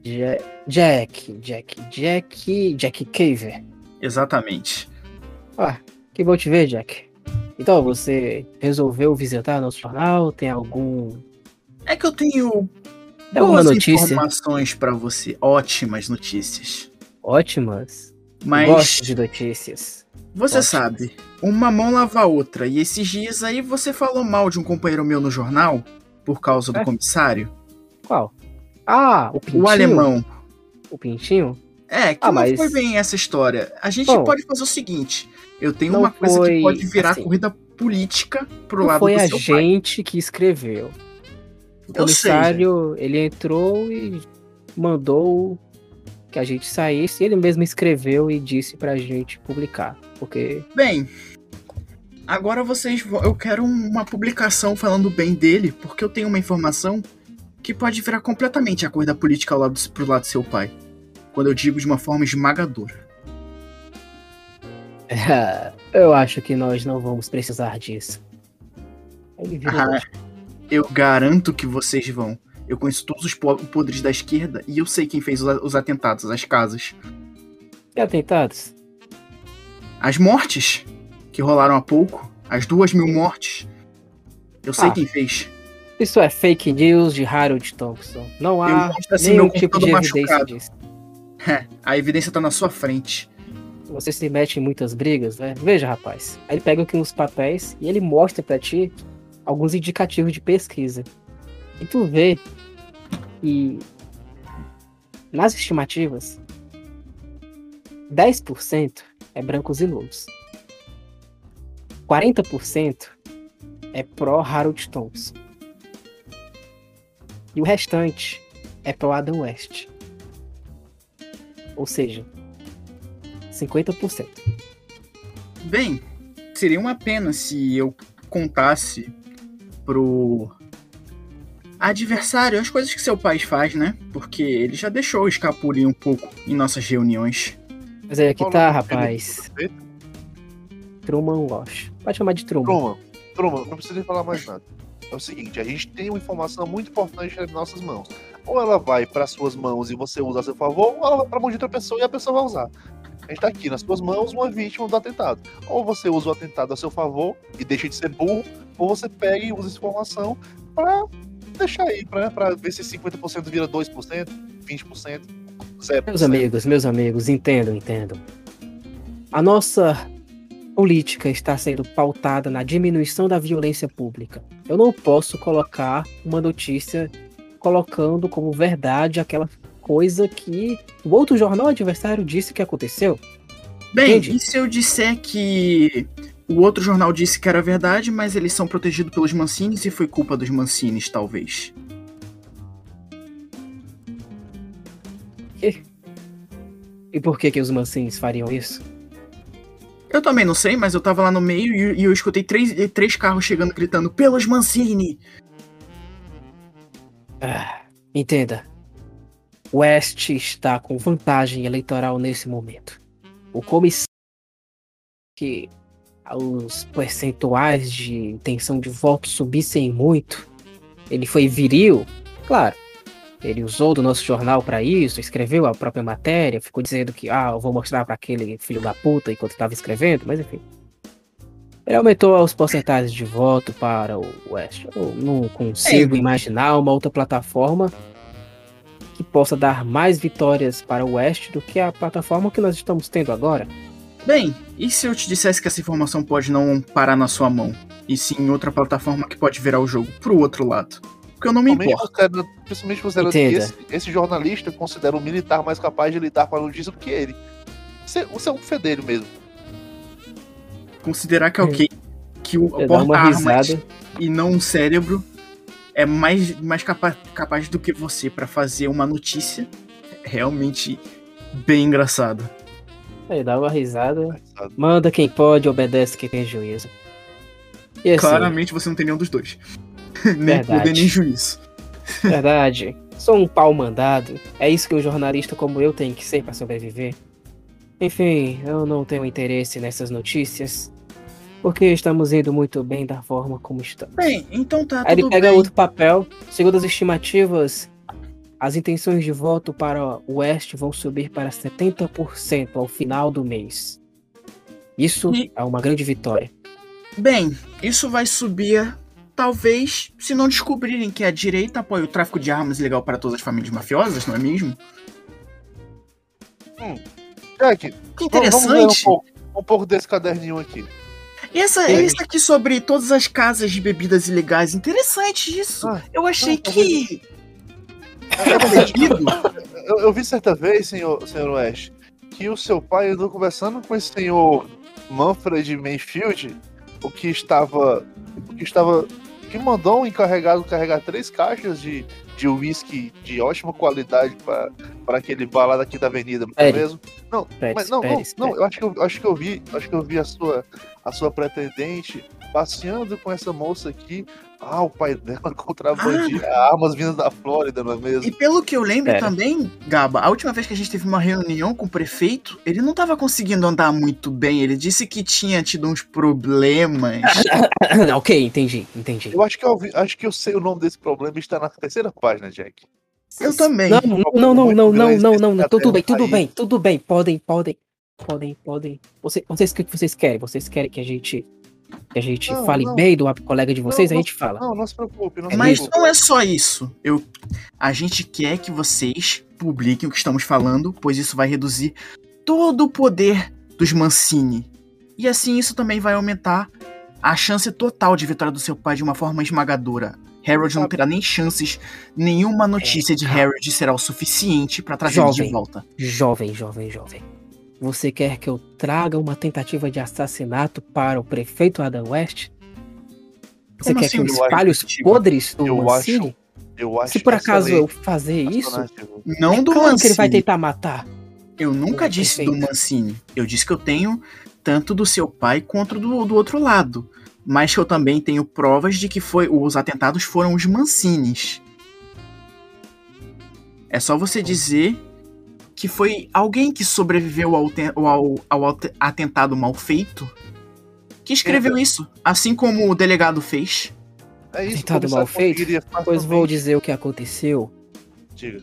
Ja- Jack, Jack, Jack, Jack Caver. Exatamente. Ah, que bom te ver, Jack. Então, você resolveu visitar nosso jornal? Tem algum. É que eu tenho Tem alguma boas notícia? informações pra você, ótimas notícias. Ótimas. Mas Gosto de notícias. você ótimas. sabe, uma mão lava a outra. E esses dias aí você falou mal de um companheiro meu no jornal por causa do É? comissário, Qual? Ah, o Pintinho. o alemão. O Pintinho? É, que Ah, não mas- foi bem essa história. A gente Bom, pode fazer o seguinte: eu tenho uma coisa foi que pode virar assim. corrida política pro lado foi do a seu pai. gente que escreveu. O comissário, ele entrou e mandou que a gente saísse. Ele mesmo escreveu e disse pra gente publicar. Porque Bem, agora vocês. Eu quero uma publicação falando bem dele, porque eu tenho uma informação que pode virar completamente a corrida política ao lado, pro lado do seu pai. Quando eu digo de uma forma esmagadora. eu acho que nós não vamos precisar disso. Ah, eu garanto que vocês vão. Eu conheço todos os po- podres da esquerda e eu sei quem fez os, atentados, as casas. E atentados? As mortes que rolaram há pouco, as duas mil mortes. Eu sei Ah. quem fez. Isso é fake news de Harold Thompson. Não há assim, nenhum tipo de evidência machucado. disso. É, a evidência tá na sua frente. Você se mete em muitas brigas, né? Veja, rapaz. Aí ele pega aqui uns papéis e ele mostra pra ti alguns indicativos de pesquisa. E tu vê que nas estimativas 10% é brancos e nulos. 40% é pró Harold Thompson. E o restante é pró Adam West. Ou seja, 50%. Bem, seria uma pena se eu contasse pro adversário as coisas que seu pai faz, né? Porque ele já deixou escapulir um pouco em nossas reuniões. Mas aí aqui Qual o tá, rapaz. Truman Walsh. Pode chamar de Truman. Truman, Truman, não precisa nem falar mais nada. É o seguinte, a gente tem uma informação muito importante nas nossas mãos. Ou ela vai para suas mãos e você usa a seu favor, ou ela vai para mão de outra pessoa e a pessoa vai usar. A gente tá aqui nas suas mãos uma vítima do atentado. Ou você usa o atentado a seu favor e deixa de ser burro, ou você pega e usa essa informação para deixar aí, pra, pra ver se 50% vira 2%, 20%, 0%. Meus amigos, meus amigos, entendam, entendam. A nossa política está sendo pautada na diminuição da violência pública. Eu não posso colocar uma notícia colocando como verdade aquela coisa que o outro jornal adversário disse que aconteceu. Bem, Entendi. e se eu disser que o outro jornal disse que era verdade, mas eles são protegidos pelos Mancines e foi culpa dos Mancines, talvez? E por que que os mancins fariam isso? Eu também não sei, mas eu tava lá no meio e, e eu escutei três, três carros chegando gritando pelos Mancini. Ah, entenda. West está com vantagem eleitoral nesse momento. O comissário que os percentuais de intenção de voto subissem muito, ele foi viril, claro. Ele usou do nosso jornal para isso, escreveu a própria matéria, ficou dizendo que ah, eu vou mostrar para aquele filho da puta enquanto estava escrevendo, mas enfim. Ele aumentou as porcentagens de voto para o West. Eu não consigo É. imaginar uma outra plataforma que possa dar mais vitórias para o West do que a plataforma que nós estamos tendo agora. Bem, e se eu te dissesse que essa informação pode não parar na sua mão, e sim em outra plataforma que pode virar o jogo pro outro lado? Porque eu não me importo. considerando, principalmente considerando que Entenda. esse, esse jornalista considera um militar mais capaz de lidar com a notícia do que ele. Você, você é um fedelho mesmo. Considerar que é ok, que o Eu dar uma porta-armas risada. e não um cérebro é mais, mais capa capaz do que você pra fazer uma notícia é realmente bem engraçado. Aí dá uma risada. Manda quem pode, obedece quem tem juízo. E assim, Claramente você não tem nenhum dos dois. <laughs> nem Verdade. poder, nem juízo. <laughs> verdade, sou um pau mandado. É isso que um jornalista como eu tem que ser para sobreviver. Enfim, eu não tenho interesse nessas notícias. Porque estamos indo muito bem da forma como estamos. Bem, então tá Aí ele pega bem. outro papel. Segundo as estimativas, as intenções de voto para o Oeste vão subir para 70% ao final do mês. Isso E- é uma grande vitória. Bem, isso vai subir, talvez, se não descobrirem que a direita apoia o tráfico de armas ilegal para todas as famílias mafiosas, não é mesmo? Jack, Que vamos- vamos ler um interessante. pouco, um pouco desse caderninho aqui. E essa, Sim. isso aqui sobre todas as casas de bebidas ilegais, interessante isso. Ah, Eu achei não, que. É Perdido. Eu, eu vi certa vez, senhor, senhor West, que o seu pai andou conversando com esse senhor Manfred Mayfield, o que estava. O que estava. que mandou um encarregado carregar três caixas de, de uísque de ótima qualidade para aquele bar lá daqui da avenida, não é mesmo? Não, Pérez, mas não, Pérez, não, não, Pérez. eu acho que eu acho que eu vi, acho que eu vi a sua a sua pretendente passeando com essa moça aqui. Ah, o pai dela <laughs> contrabandia armas vindas da Flórida, não é mesmo? E pelo que eu lembro Pera. também, Gaba, a última vez que a gente teve uma reunião com o prefeito, ele não tava conseguindo andar muito bem. Ele disse que tinha tido uns problemas. <laughs> ok, entendi, entendi. Eu acho que eu vi- acho que eu sei o nome desse problema está na terceira página, Jack. Eu também. Não, não, não, não, não, não, não, não, não. Tudo bem, tudo bem, tudo bem. Podem, podem, podem, podem. Você- Vocês, o que vocês querem? Vocês querem que a gente Que a gente Não, fale não. bem do colega de vocês, Não, a gente fala. Não, não se preocupe, não se Mas preocupe. não é só isso. Eu, a gente quer que vocês publiquem o que estamos falando, pois isso vai reduzir todo o poder dos Mancini. E assim isso também vai aumentar a chance total de vitória do seu pai de uma forma esmagadora. Harold não terá nem chances, nenhuma notícia de. Harold será o suficiente para trazer ele de Jovem. volta. Jovem, jovem, jovem. Você quer que eu traga uma tentativa de assassinato para o prefeito Adam West? Você Como quer assim, que eu eu acho espalhe os que- podres do eu Mancini? Eu acho Se por acaso eu fazer isso, personagem. Não do claro que ele vai Mancini. tentar matar. Eu nunca disse do perfeito. Mancini. Eu disse que eu tenho tanto do seu pai quanto do, do outro lado. Mas que eu também tenho provas de que foi os atentados foram os Mancines. É só você dizer que foi alguém que sobreviveu ao, ao- ao ate- atentado mal feito que escreveu Entra. isso. Assim como o delegado fez. É isso, Tentado como mal feito? Pois vou dizer o que aconteceu. Diga.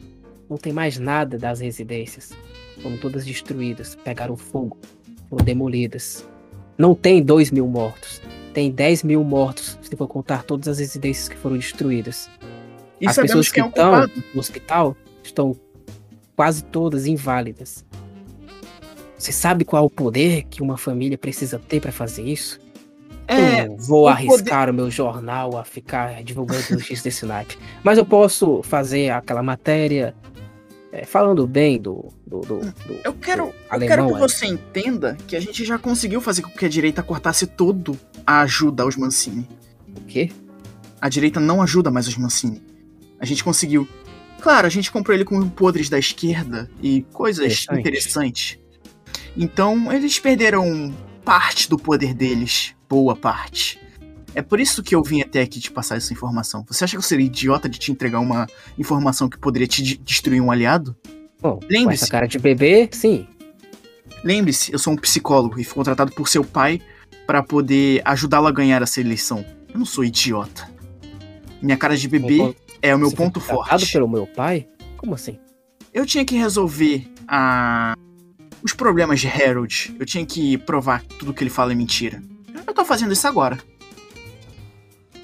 Não tem mais nada das residências. Foram todas destruídas, pegaram fogo, foram demolidas. Não tem 2 mil mortos. Tem 10 mil mortos, se for contar todas as residências que foram destruídas. E As pessoas que é estão culpado. no hospital estão quase todas inválidas. Você sabe qual é o poder que uma família precisa ter para fazer isso? É, Eu vou o arriscar o meu jornal a ficar divulgando notícias desse naipe. Mas eu posso fazer aquela matéria é, falando bem do. do, do- do- Eu quero, do eu alemão. quero que aí. você entenda que a gente já conseguiu fazer com que a direita cortasse todo a ajuda aos Mancini. O quê? A direita não ajuda mais os Mancini. A gente conseguiu. Claro, a gente comprou ele com podres da esquerda e coisas Interessante. interessantes. Então, eles perderam parte do poder deles. Boa parte. É por isso que eu vim até aqui te passar essa informação. Você acha que eu seria idiota de te entregar uma informação que poderia te de- destruir um aliado? Bom, com Lembre-se. essa cara de bebê, sim. Lembre-se, eu sou um psicólogo e fui contratado por seu pai para poder ajudá-lo a ganhar essa eleição. Eu não sou idiota. Minha cara de bebê é o meu foi ponto contratado forte. pelo meu pai? Como assim? Eu tinha que resolver a... os problemas de Harold. Eu tinha que provar que tudo que ele fala é mentira. Eu tô fazendo isso agora.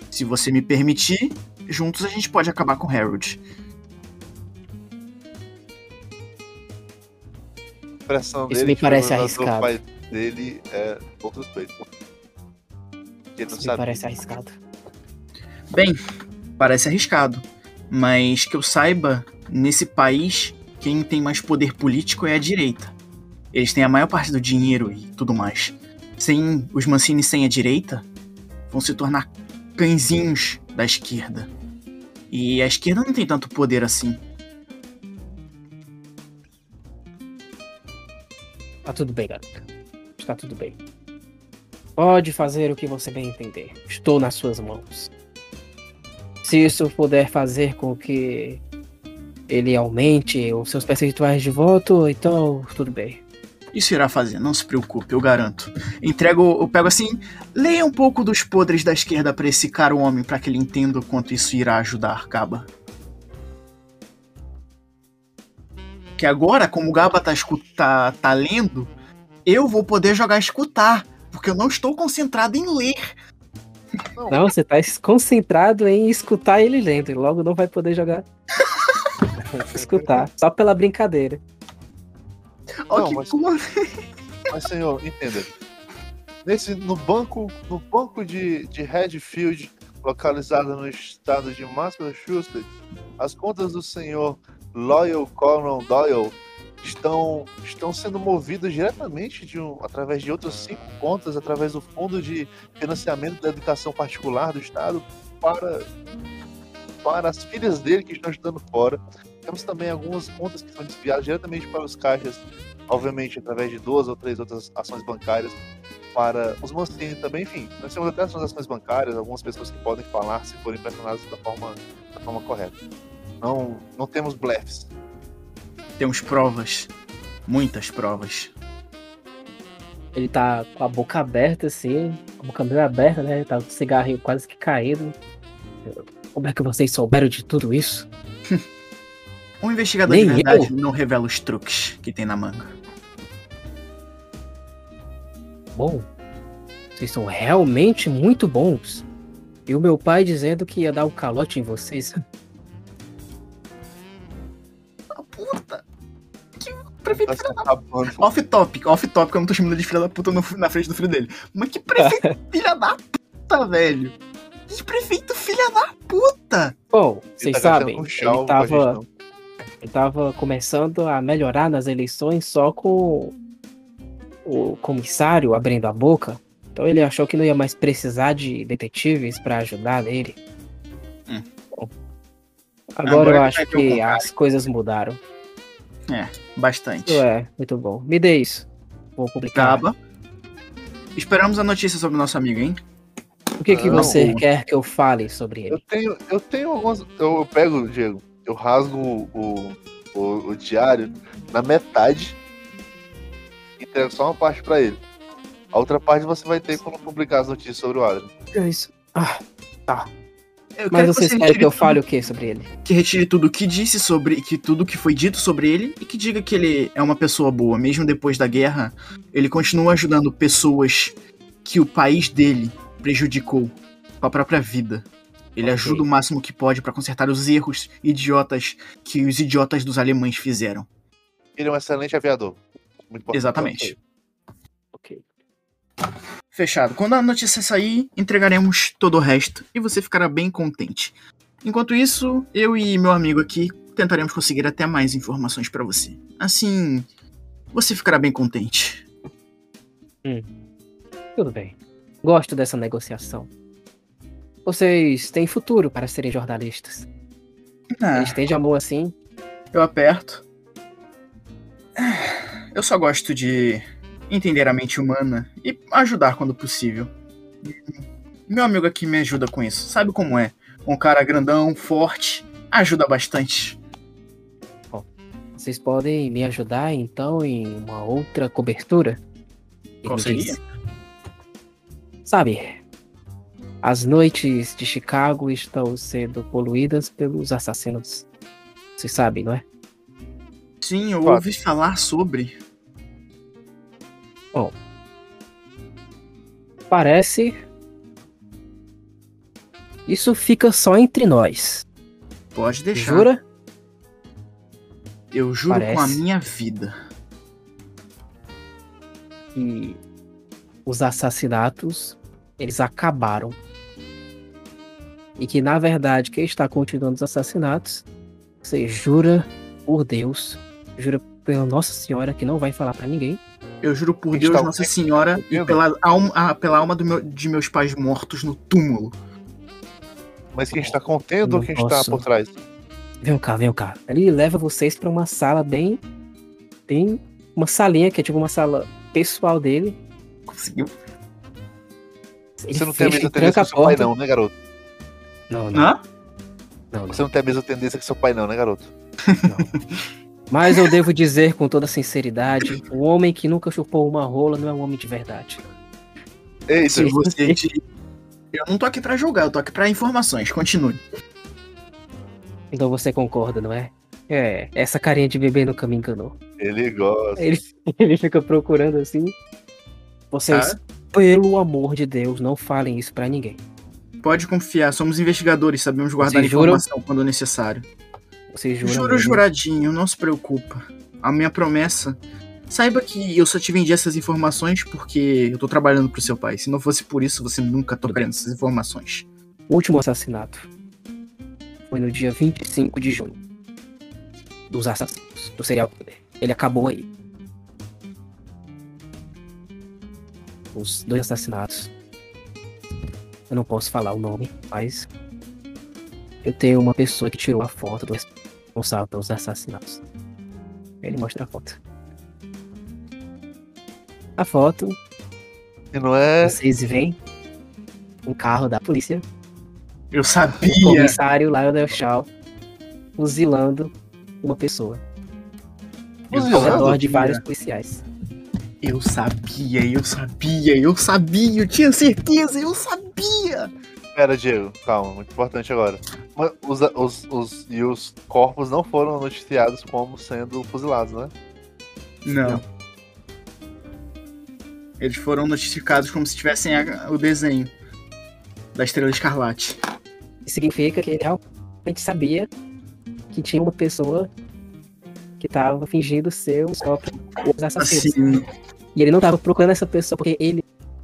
Se você me permitir, juntos a gente pode acabar com Harold. Isso dele me parece o arriscado. pai dele é outros não Isso me sabe. parece arriscado. Bem, parece arriscado, mas que eu saiba, nesse país, quem tem mais poder político é a direita. Eles têm a maior parte do dinheiro e tudo mais. Sem os Mancini sem a direita, vão se tornar cãezinhos da esquerda. E a esquerda não tem tanto poder assim. Tá tudo bem, garoto. Está tudo bem. Pode fazer o que você bem entender. Estou nas suas mãos. Se isso puder fazer com que ele aumente os seus percentuais de voto, então tudo bem. Isso irá fazer, não se preocupe, eu garanto. Entrego, eu pego assim, leia um pouco dos podres da esquerda pra esse cara homem para que ele entenda o quanto isso irá ajudar, Gaba. Que agora, como o Gaba tá, tá, tá lendo, eu vou poder jogar escutar, porque eu não estou concentrado em ler. Não, você tá concentrado em escutar ele lendo, e logo não vai poder jogar. <laughs> escutar, só pela brincadeira. Não, que mas- Mas, senhor, entenda. Nesse, no banco, no banco de, de Redfield, localizado no estado de Massachusetts, as contas do senhor Loyal Conan Doyle estão, estão sendo movidas diretamente de um, através de outras cinco contas, através do Fundo de Financiamento da Educação Particular do Estado, para, para as filhas dele que estão estudando fora. Temos também algumas contas que são desviadas diretamente para os caixas obviamente através de duas ou três outras ações bancárias para os Mancini também, enfim, nós temos até as transações bancárias, algumas pessoas que podem falar se forem pressionadas da forma, da forma correta. Não, não temos blefs. Temos provas. Muitas provas. Ele tá com a boca aberta, assim, com a boca bem aberta, né? Tá com o cigarrinho quase que caído. Como é que vocês souberam de tudo isso? <laughs> Um investigador Nem de verdade não revela os truques que tem na manga. Bom, Vocês são realmente muito bons. E o meu pai dizendo que ia dar um calote em vocês. <laughs> puta! Que prefeito Tá se da acabando. Off topic, off topic, eu não tô chamando ele de filha da puta no- na frente do filho dele. Mas que prefeito <laughs> filha da puta, velho! Que prefeito filha da puta! Bom, Ele vocês tá sabem, ele tava, ele tava começando a melhorar nas eleições só com o comissário abrindo a boca. Então ele achou que não ia mais precisar de detetives pra ajudar nele. Agora, Agora eu acho que as coisas mudaram. Bastante. Isso é, muito bom. Me dê isso. Vou publicar. Acaba. Esperamos a notícia sobre o nosso amigo, hein? O que, que Não, você o- quer que eu fale sobre Eu ele? tenho, eu tenho algumas. Eu, eu pego, Diego, eu rasgo o, o, o diário na metade e entrego só uma parte pra ele. A outra parte você vai ter quando publicar as notícias sobre o Adrian. É isso. Ah, Eu mas vocês você querem que eu tudo- fale o que sobre ele? que retire tudo o que disse sobre que tudo que foi dito sobre ele e que diga que ele é uma pessoa boa, mesmo depois da guerra, ele continua ajudando pessoas que o país dele prejudicou com a própria vida. Ele Ok. ajuda o máximo que pode pra consertar os erros idiotas que os idiotas dos alemães fizeram. Ele é um excelente aviador. Exatamente. Ok. Fechado. Quando a notícia sair, entregaremos todo o resto e você ficará bem contente. Enquanto isso, eu e meu amigo aqui tentaremos conseguir até mais informações pra você. Assim, você ficará bem contente. Tudo bem. Gosto dessa negociação. Vocês têm futuro para serem jornalistas. Ah, Eles têm de amor assim. eu aperto. Eu só gosto de entender a mente humana e ajudar quando possível. Meu amigo aqui me ajuda com isso. Sabe como é? Um cara grandão, forte, ajuda bastante. Vocês podem me ajudar então em uma outra cobertura? Qual seria? disse. Sabe, as noites de Chicago estão sendo poluídas pelos assassinos. Vocês sabem, não é? Sim, eu ouvi falar sobre. Parece. Isso fica só entre nós. Pode deixar. Jura? Eu juro com a Parece. minha vida. que os assassinatos eles acabaram. E que na verdade quem está continuando os assassinatos, você jura por Deus, jura pela Nossa Senhora que não vai falar pra ninguém. Eu juro por Deus, tá Nossa? Senhora, e pela alma, ah, pela alma do meu- de meus pais mortos no túmulo. Mas quem está contendo ou quem não está posso. por trás? Vem cá, vem cá. Ele leva vocês pra uma sala bem tem uma salinha que é tipo uma sala pessoal dele. Conseguiu? Ele Você não tem a mesma tendência que seu pai, não, né, garoto? Não, não, Hã? não, não. Você não tem a mesma tendência que seu pai, não, né, garoto? <laughs> Mas eu devo dizer com toda sinceridade, um homem que nunca chupou uma rola não é um homem de verdade. Eita, Se você te- Eu não tô aqui pra julgar, eu tô aqui pra informações. Continue. Então você concorda, não é? É, essa carinha de bebê nunca me enganou. ele gosta. Ele, <laughs> ele fica procurando assim. Vocês, pelo amor de Deus, não falem isso pra ninguém. Pode confiar, somos investigadores, sabemos guardar Vocês juram? informação quando necessário. Vocês juram Juro, mesmo? juradinho, não se preocupa. A minha promessa. Saiba que eu só te vendi essas informações porque eu tô trabalhando pro seu pai. Se não fosse por isso, você nunca tocaria nessas informações. O último assassinato foi no dia 25 de junho. Dos assassinos, do serial killer. Ele acabou aí. Os dois assassinatos. Eu não posso falar o nome, mas. Eu tenho uma pessoa que tirou a foto do responsável pelos assassinatos. Ele mostra a foto. A foto, E não é. vocês veem um carro da polícia Eu o sabia! comissário Lionel Shaw fuzilando uma pessoa ao Fuzilando? redor de vários policiais. Eu sabia, eu sabia, eu sabia, eu tinha certeza, eu sabia! Pera, Diego, calma, muito importante agora. Mas Os, os, os, e os corpos não foram noticiados como sendo fuzilados, né? Não. Eles foram notificados como se tivessem a- o desenho da Estrela Escarlate. Isso significa que ele realmente sabia que tinha uma pessoa que tava fingindo ser os próprios os assassinos. Assim, E ele não tava procurando essa pessoa porque ele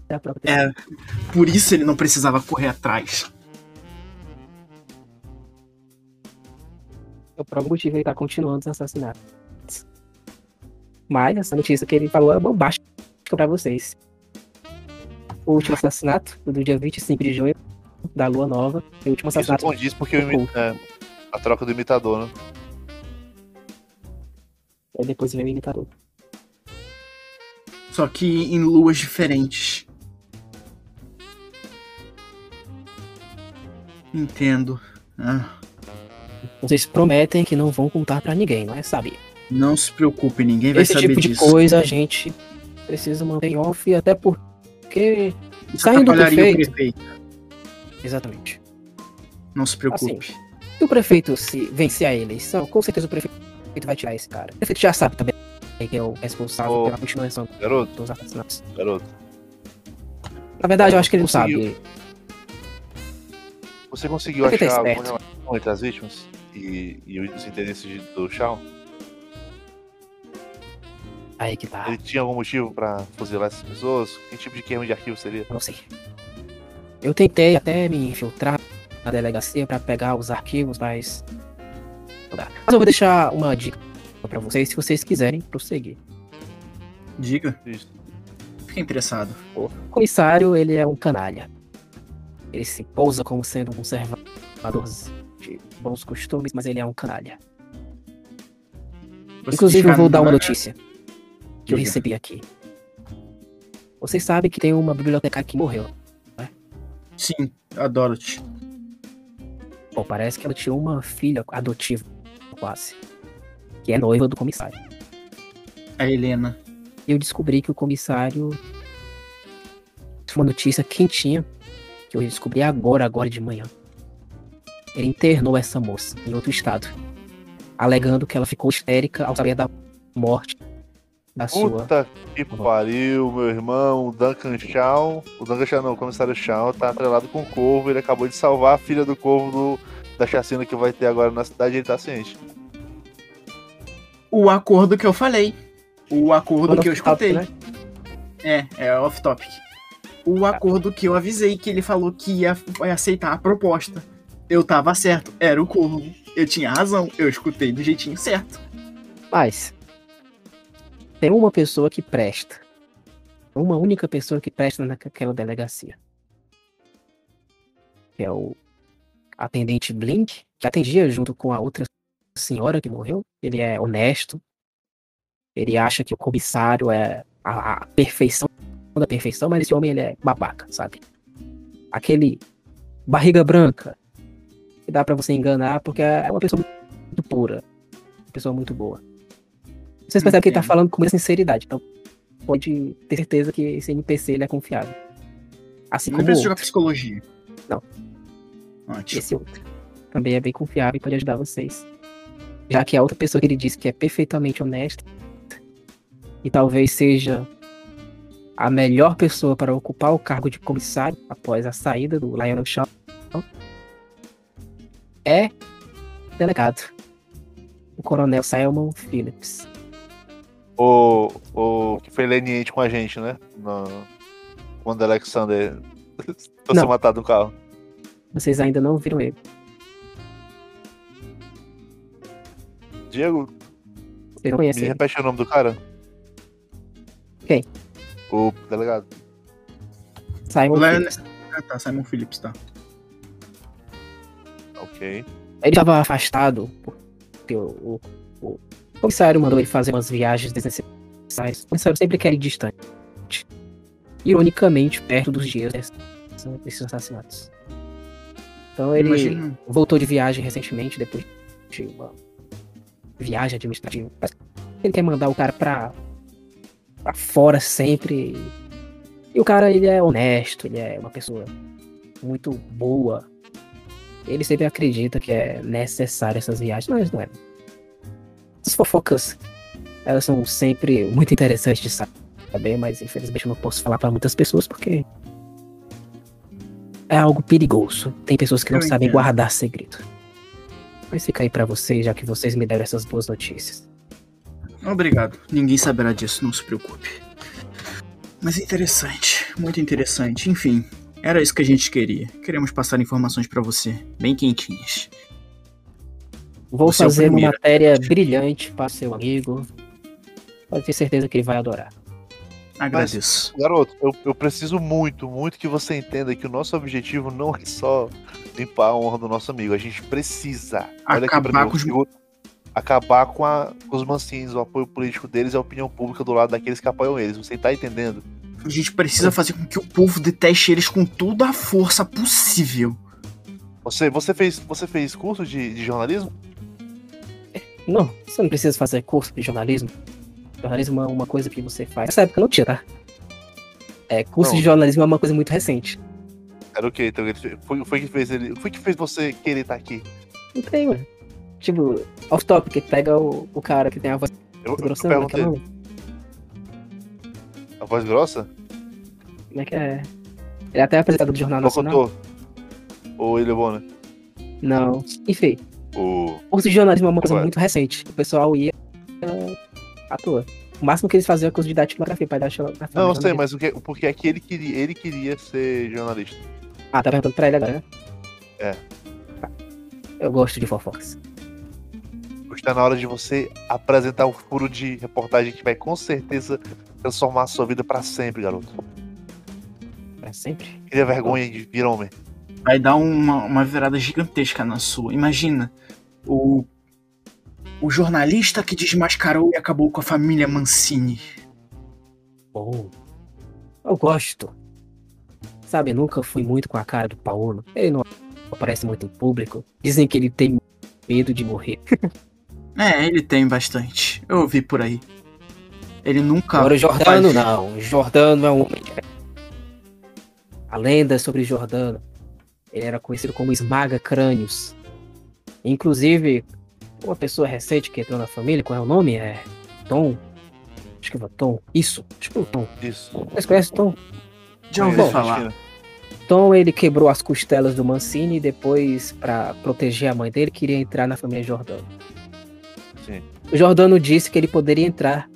é a própria pessoa. é. Por isso ele não precisava correr atrás. É o próprio motivo ele tá continuando os assassinatos. Mas essa notícia que ele falou é bombástica pra vocês. O último assassinato, do dia 25 de junho, da Lua Nova, e o último Isso assassinato condiz porque imi- é, a troca do imitador, né? Aí depois veio o imitador. Só que em luas diferentes. Entendo. Ah, Vocês prometem que não vão contar pra ninguém, não é? Sabe? não se preocupe, ninguém vai Esse saber tipo de disso. coisa a gente precisa manter em off, até porque. Isso saindo do prefeito. prefeito. Exatamente. Não se preocupe. Se o prefeito se vencer a eleição, com certeza o prefeito vai tirar esse cara. O prefeito já sabe também que é o responsável Ô. pela continuação Garoto, dos assassinatos. garoto. Na verdade, eu acho que ele não sabe. Você conseguiu Porque tá achar alguma relação entre as vítimas e, e os interesses de- do Shao? Aí que tá. Ele tinha algum motivo pra fuzilar essas pessoas? Que tipo de queima de arquivo seria? Não sei. Eu tentei até me infiltrar na delegacia pra pegar os arquivos, mas. Não dá. Mas eu vou deixar uma dica pra vocês se vocês quiserem prosseguir. Diga, Isso. fiquei interessado. O comissário, ele é um canalha. Ele se pousa como sendo um conservador de bons costumes, mas ele é um canalha. Você Inclusive, eu vou dar uma notícia que eu recebi aqui. Vocês sabem que tem uma bibliotecária que morreu. Sim, a Dorothy. Pô, parece que ela tinha uma filha adotiva, quase. Que é noiva do comissário. A Helena. E eu descobri que o comissário. Uma notícia quentinha. Que eu descobri agora, agora de manhã. Ele internou essa moça em outro estado. Alegando que ela ficou histérica ao saber da morte da sua. Puta que pariu, meu irmão. O Duncan Shaw. O Duncan Shaw não, o comissário Shaw tá atrelado com o Corvo. Ele acabou de salvar a filha do Corvo do- da chacina que vai ter agora na cidade. Ele tá ciente. O acordo que eu falei. O acordo que eu escutei. Né? É, é off-topic. O acordo que eu avisei que ele falou que ia aceitar a proposta. Eu tava certo, era o Corvo. Eu tinha razão, eu escutei do jeitinho certo. Mas. Tem uma pessoa que presta. Uma única pessoa que presta naquela delegacia. Que é o atendente Blink, que atendia junto com a outra senhora que morreu. Ele é honesto. Ele acha que o comissário é a, a perfeição da perfeição, mas esse homem ele é babaca, sabe? Aquele barriga branca que dá pra você enganar porque é uma pessoa muito pura, uma pessoa muito boa. Vocês percebem que ele tá falando com muita sinceridade, então pode ter certeza que esse NPC ele é confiável. Assim Não como precisa jogar psicologia. Não. Ótimo. esse outro. Também é bem confiável e pode ajudar vocês. Já que a outra pessoa que ele disse que é perfeitamente honesta e talvez seja a melhor pessoa para ocupar o cargo de comissário após a saída do Lionel Shaw é delegado, o coronel Simon Phillips. O, o que foi leniente com a gente, né? No, quando Alexander <laughs> ser matado no carro. Vocês ainda não viram ele. Diego, Vocês não me conhecem ele. repete o nome do cara? Quem? O delegado. Simon O Lion- Phillips. Ah, tá, Simon Phillips, tá. Ok. Ele estava afastado porque o, o- o comissário mandou ele fazer umas viagens desnecessárias. O comissário sempre quer ir distante. Ironicamente, perto dos dias desse- desses assassinatos. Então ele Imagina, voltou de viagem recentemente, depois de uma viagem administrativa. Ele quer mandar o cara pra, pra fora sempre. E o cara, ele é honesto, ele é uma pessoa muito boa. Ele sempre acredita que é necessário essas viagens, mas não é. As fofocas, elas são sempre muito interessantes de saber. mas infelizmente eu não posso falar pra muitas pessoas porque é algo perigoso. Tem pessoas que não Eu sabem entendo. guardar segredo. Mas fica aí pra vocês, já que vocês me deram essas boas notícias. Obrigado. Ninguém saberá disso, não se preocupe. Mas é interessante, muito interessante. Enfim, era isso que a gente queria. Queremos passar informações pra você, bem quentinhas. Vou Você é fazer uma primeiro. matéria brilhante para seu amigo. Pode ter certeza que ele vai adorar. Agradeço. Garoto, eu, eu preciso muito, muito que você entenda que o nosso objetivo não é só limpar a honra do nosso amigo. A gente precisa olha aqui pra Acabar mim, com os- acabar com, a- com os mansinhos, o apoio político deles e a opinião pública do lado daqueles que apoiam eles. Você tá entendendo? A gente precisa fazer com que o povo deteste eles com toda a força possível. Você, você, fez, você fez curso de, de jornalismo? Não, você não precisa fazer curso de jornalismo. Jornalismo é uma coisa que você faz. Nessa época não tinha, tá? É, curso Não. de jornalismo é uma coisa muito recente. Era o quê? Então, foi, foi que fez ele. Foi que fez você querer estar aqui? Não tem, mano. Tipo, off topic, pega o, o cara que tem a voz Eu, eu grossa, é que é o nome? A voz grossa? Como é que é? Ele é até apresentador do Jornal Nacional. Locutor. Ou ele é bom, né? Não. Enfim, O. curso de jornalismo é uma coisa Ué. muito recente. O pessoal ia uh, à toa. O máximo que eles faziam é curso de datilografia para datilografia. Não, eu sei, mas o que, porque aqui ele queria, ele queria ser jornalista. Ah, tá perguntando pra ele agora, né? É. Tá. Eu gosto de fofocas. Está na hora de você apresentar um furo de reportagem que vai com certeza transformar a sua vida pra sempre, garoto. Pra sempre. Cria vergonha de vir homem. Vai dar uma, uma virada gigantesca na sua. Imagina, o, o jornalista que desmascarou e acabou com a família Mancini. Bom. Eu gosto. Sabe, nunca fui muito com a cara do Paulo. Ele não aparece muito em público. Dizem que ele tem medo de morrer. <laughs> É, ele tem bastante. Eu ouvi por aí. Ele nunca. Agora o Jordano faz- não. O Jordano é um homem. A lenda sobre Jordano. Ele era conhecido como Esmaga Crânios. Inclusive, uma pessoa recente que entrou na família, qual é o nome? É Tom. Acho que é o Tom. Isso, acho que é o Tom. Isso. Vocês conhecem o Tom? Já ouvi Conheço, falar. Cristina. Tom ele quebrou as costelas do Mancini e depois, pra proteger a mãe dele, queria entrar na família Jordano. Jordano disse que ele poderia entrar,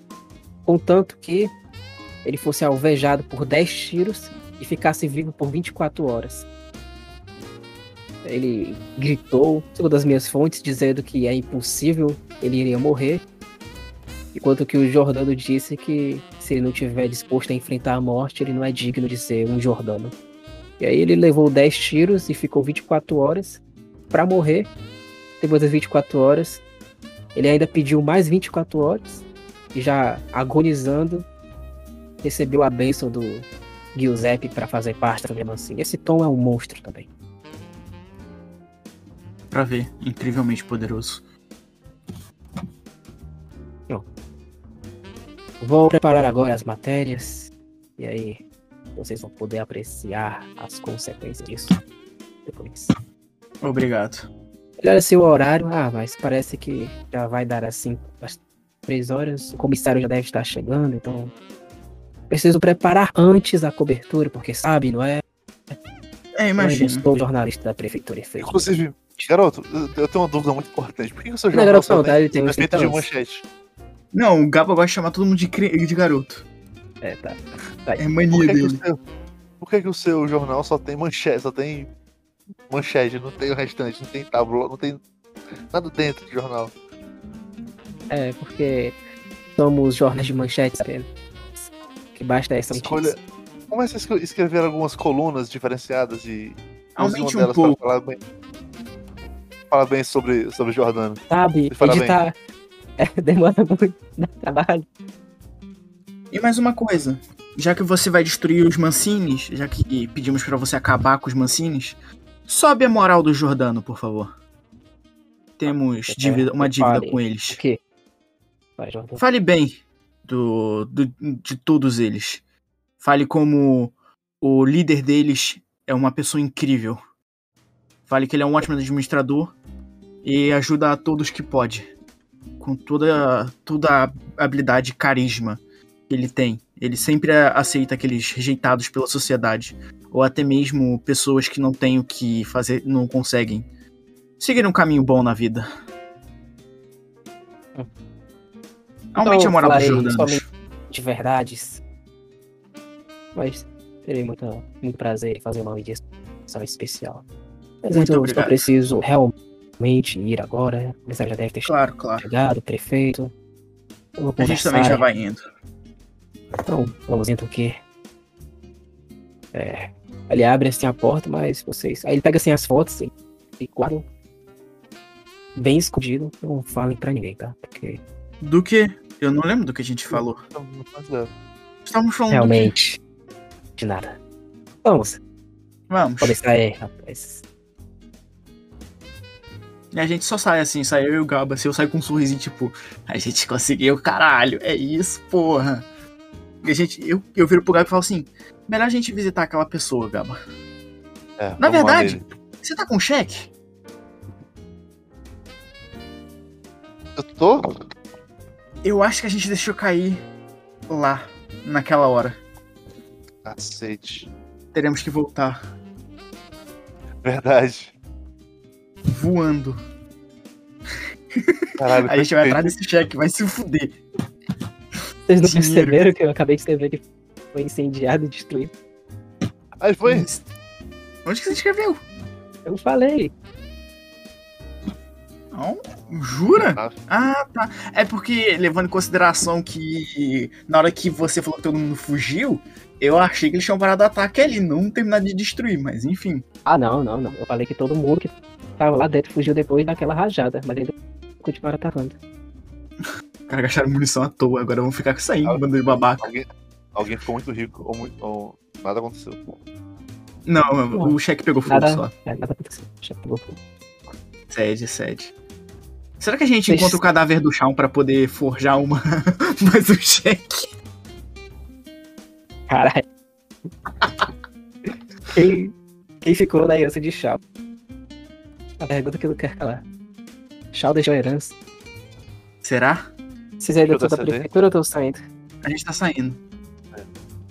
contanto que ele fosse alvejado por 10 tiros e ficasse vivo por 24 horas. Ele gritou, segundo as minhas fontes, dizendo que é impossível, ele iria morrer. Enquanto que o Jordano disse que se ele não tiver disposto a enfrentar a morte, ele não é digno de ser um Jordano. E aí ele levou 10 tiros e ficou 24 horas pra morrer. Depois das 24 horas, ele ainda pediu mais 24 horas e já agonizando recebeu a bênção do Giuseppe pra fazer parte da Mancini. Esse Tom é um monstro também. Pra ver. Incrivelmente poderoso. Vou preparar agora as matérias e aí vocês vão poder apreciar as consequências disso depois. Obrigado. Olha assim o horário. Ah, mas parece que já vai dar assim às três horas. O comissário já deve estar chegando, então. Preciso preparar antes a cobertura, porque sabe, não é? É, Eu imagina. sou jornalista da prefeitura efetiva. Inclusive, garoto, eu- eu tenho uma dúvida muito importante. Por que o seu Não, jornal garoto, não, tem tá, ele tem uns defeito de 30 anos. manchete? Não, o Gaba gosta de chamar todo mundo de, de garoto. É, tá. É Por mania que, que, o dele. seu, por que, que o seu jornal só tem manchete, só tem manchete, não tem o restante, não tem tábua, não tem nada dentro do jornal? É, porque somos jornais de manchetes apenas. Que basta essa Escolha. Começa a escre- escrever algumas colunas diferenciadas e Aumente uma um delas pouco. para falar bem. Falar bem sobre, sobre Jordano. Sabe, editar <laughs> é, demora muito, dá trabalho. E mais uma coisa. Já que você vai destruir os Mancines, já que pedimos pra você acabar com os Mancines, sobe a moral do Jordano, por favor. Temos É, dívida- uma dívida com O eles. quê? Vai. Fale bem do, do- de todos eles. Fale como o líder deles é uma pessoa incrível. Fale que ele é um ótimo administrador e ajuda a todos que pode. Com toda, toda a habilidade e carisma que ele tem. Ele sempre aceita aqueles rejeitados pela sociedade. Ou até mesmo pessoas que não têm o que fazer, não conseguem seguir um caminho bom na vida. Aumente a Então, moral dos Jordanos. de verdades. Mas terei muito, muito prazer em fazer uma medição especial. Mas Muito eu obrigado. só preciso realmente ir agora. O já deve ter Claro, claro. chegado, o prefeito. Eu A gente também já vai indo. Então, vamos então que. É. Ele abre assim a porta, mas vocês. Aí ele pega assim as fotos e, e guarda. Bem escondido. Não falem pra ninguém, tá? Porque Do que? Eu não lembro do que a gente falou. Não, não faz nada. Estávamos falando do realmente. De nada. Vamos. Vamos. Podem sair, rapaz. E a gente só sai assim, sai eu e o Gaba, assim, eu saio com um sorrisinho, tipo, a gente conseguiu, caralho, é isso, porra. A gente, eu, eu viro pro Gaba e falo assim, melhor a gente visitar aquela pessoa, Gaba. É, Na verdade, você tá com cheque? Eu tô? Eu acho que a gente deixou cair lá, naquela hora. Cacete. Teremos que voltar Verdade. voando. Caralho, <laughs> A gente vai atrás desse cheque, vai se fuder. Vocês não Dinheiro. perceberam que eu acabei de escrever que foi incendiado e destruído? Aí foi. Onde que você escreveu? Eu falei. Não, jura? Ah. Ah, tá. É porque, levando em consideração que na hora que você falou que todo mundo fugiu, eu achei que eles tinham parado o ataque ali, não terminado de destruir, mas enfim. Ah, não, não, não. Eu falei que todo mundo que tava lá dentro fugiu depois daquela rajada, mas ainda continuaram atacando. <laughs> Os caras gastaram munição à toa, agora vão ficar com isso aí, Ah. bando de babaca. Alguém, alguém ficou muito rico ou, muito, ou nada aconteceu. Não, o cheque pegou fogo Nada, só. é, nada aconteceu. Já pegou fogo. Sede, sede. Será que a gente Vocês- encontra o cadáver do chão pra poder forjar uma <laughs> mais um cheque? Caralho. quem, quem ficou na herança de Shao? A pergunta que eu não quero calar. Shao deixou a herança. Será? Vocês ainda estão da prefeitura ou estão saindo? A gente tá saindo.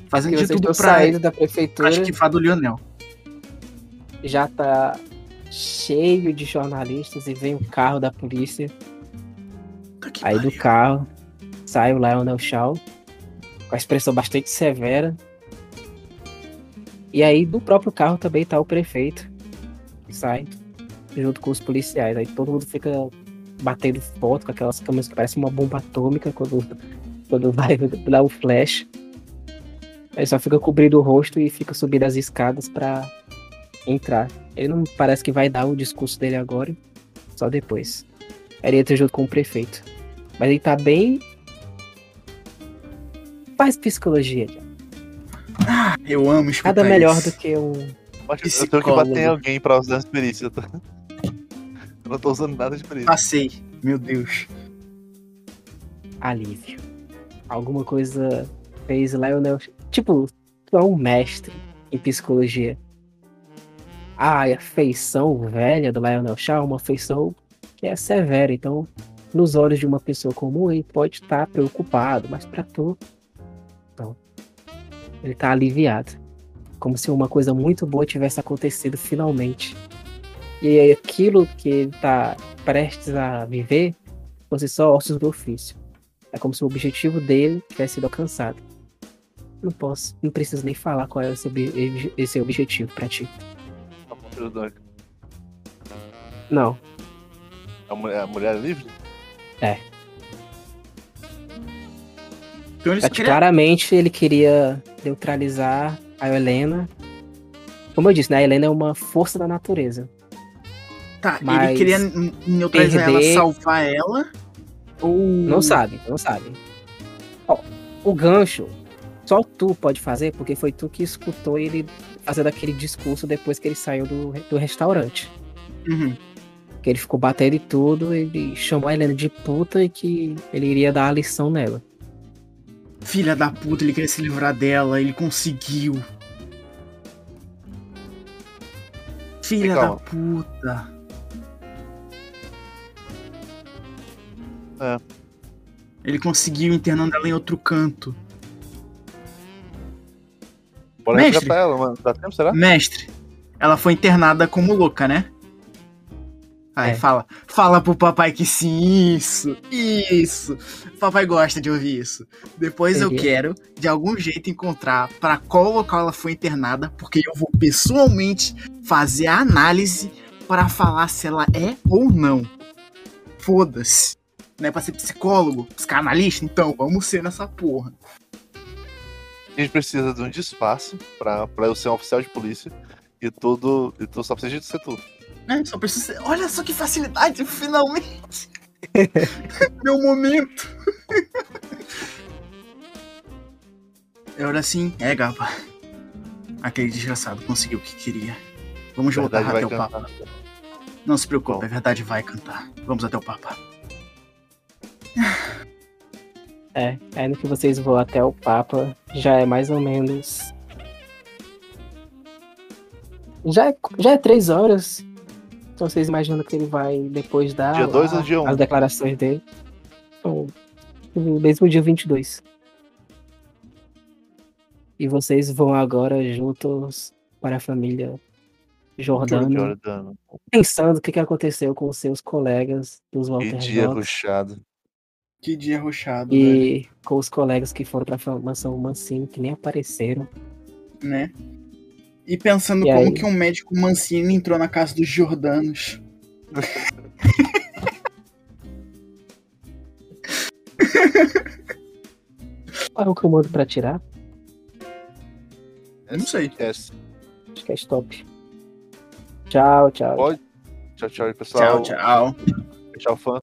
Fazendo Porque de tudo pra, saindo da prefeitura. esquifar do Lionel. já tá cheio de jornalistas e vem o carro da polícia. Que Aí do pariu. carro sai o Lionel Shaw com a expressão bastante severa. E aí do próprio carro também tá o prefeito que sai junto com os policiais. Aí todo mundo fica batendo foto com aquelas câmeras que parecem uma bomba atômica quando, quando vai <laughs> dar o flash. Aí só fica cobrindo o rosto e fica subindo as escadas pra entrar. Ele não parece que vai dar o discurso dele agora, só depois. Ele entra junto com o prefeito. Mas ele tá bem. Faz psicologia, Thiago. Eu amo escutar Nada melhor isso. do que um. Eu tenho que bater alguém pra usar essa perícia. Tá? Não tô usando nada de perícia. Passei. Meu Deus. alívio. Alguma coisa fez Lionel. Tipo, tu é um mestre em psicologia. A feição velha do Lionel Shaw é uma feição que é severa. Então, nos olhos de uma pessoa comum, ele pode estar preocupado, mas pra tu. Então, ele tá aliviado. Como se uma coisa muito boa tivesse acontecido finalmente. E aí, aquilo que ele tá prestes a viver fosse só ossos do ofício. É como se o objetivo dele tivesse sido alcançado. Não posso, não preciso nem falar qual é esse, ob- esse objetivo pra ti. A mulher do Duncan. Não, A mulher, a mulher é livre? Então é só que queriam- claramente ele queria neutralizar a Helena. Como eu disse, né? A Helena é uma força da natureza. Tá, ele mas queria n- neutralizar perder- ela, salvar ela. Ou. Não sabe, não sabe. Ó, o gancho, só tu pode fazer, porque foi tu que escutou ele fazendo aquele discurso depois que ele saiu do, do restaurante. Uhum. Que ele ficou batendo e tudo, ele chamou a Helena de puta e que ele iria dar a lição nela. Filha da puta, ele queria se livrar dela, ele conseguiu. Filha Calma. da puta. É. Ele conseguiu internando ela em outro canto. Bora Mestre. resgatar ela, mano. Dá tempo, será? Mestre, ela foi internada como louca, né? Aí É. fala, fala pro papai que sim, isso, isso. Papai gosta de ouvir isso. Depois eu quero, de algum jeito, encontrar pra qual local ela foi internada, porque eu vou pessoalmente fazer a análise para falar se ela é ou não. Foda-se. Não é pra ser psicólogo, psicanalista? Então, vamos ser nessa porra. A gente precisa de um disfarce pra, pra eu ser um oficial de polícia. E tudo. E tu só precisa de ser tu. É, só preciso ser... Olha só que facilidade, finalmente! <laughs> Meu momento! Era assim, é, Gaba. Aquele desgraçado conseguiu o que queria. Vamos voltar até o Papa. cantar. Não se preocupe, Bom. a verdade vai cantar. Vamos até o Papa. É, aí no que vocês vão até o Papa, já é mais ou menos. Já é, já é três horas. Então vocês imaginam que ele vai depois dar Dia dois ou dia um? as declarações dele. Então, no mesmo dia 22. E vocês vão agora juntos para a família Jordano, Jordano. pensando o que, que aconteceu com os seus colegas dos Que Walter dia Dogs. ruchado. Que dia ruchado, velho. E com os colegas que foram pra mansão Mancini, que nem apareceram. Né? E pensando E como aí? que um médico Mancini entrou na casa dos Jordanos. <laughs> Qual é o comando pra tirar? Eu não sei. Esquece. Acho que é stop. Tchau, tchau. Pode? Tchau, tchau aí, pessoal. Tchau, tchau. Tchau, fã.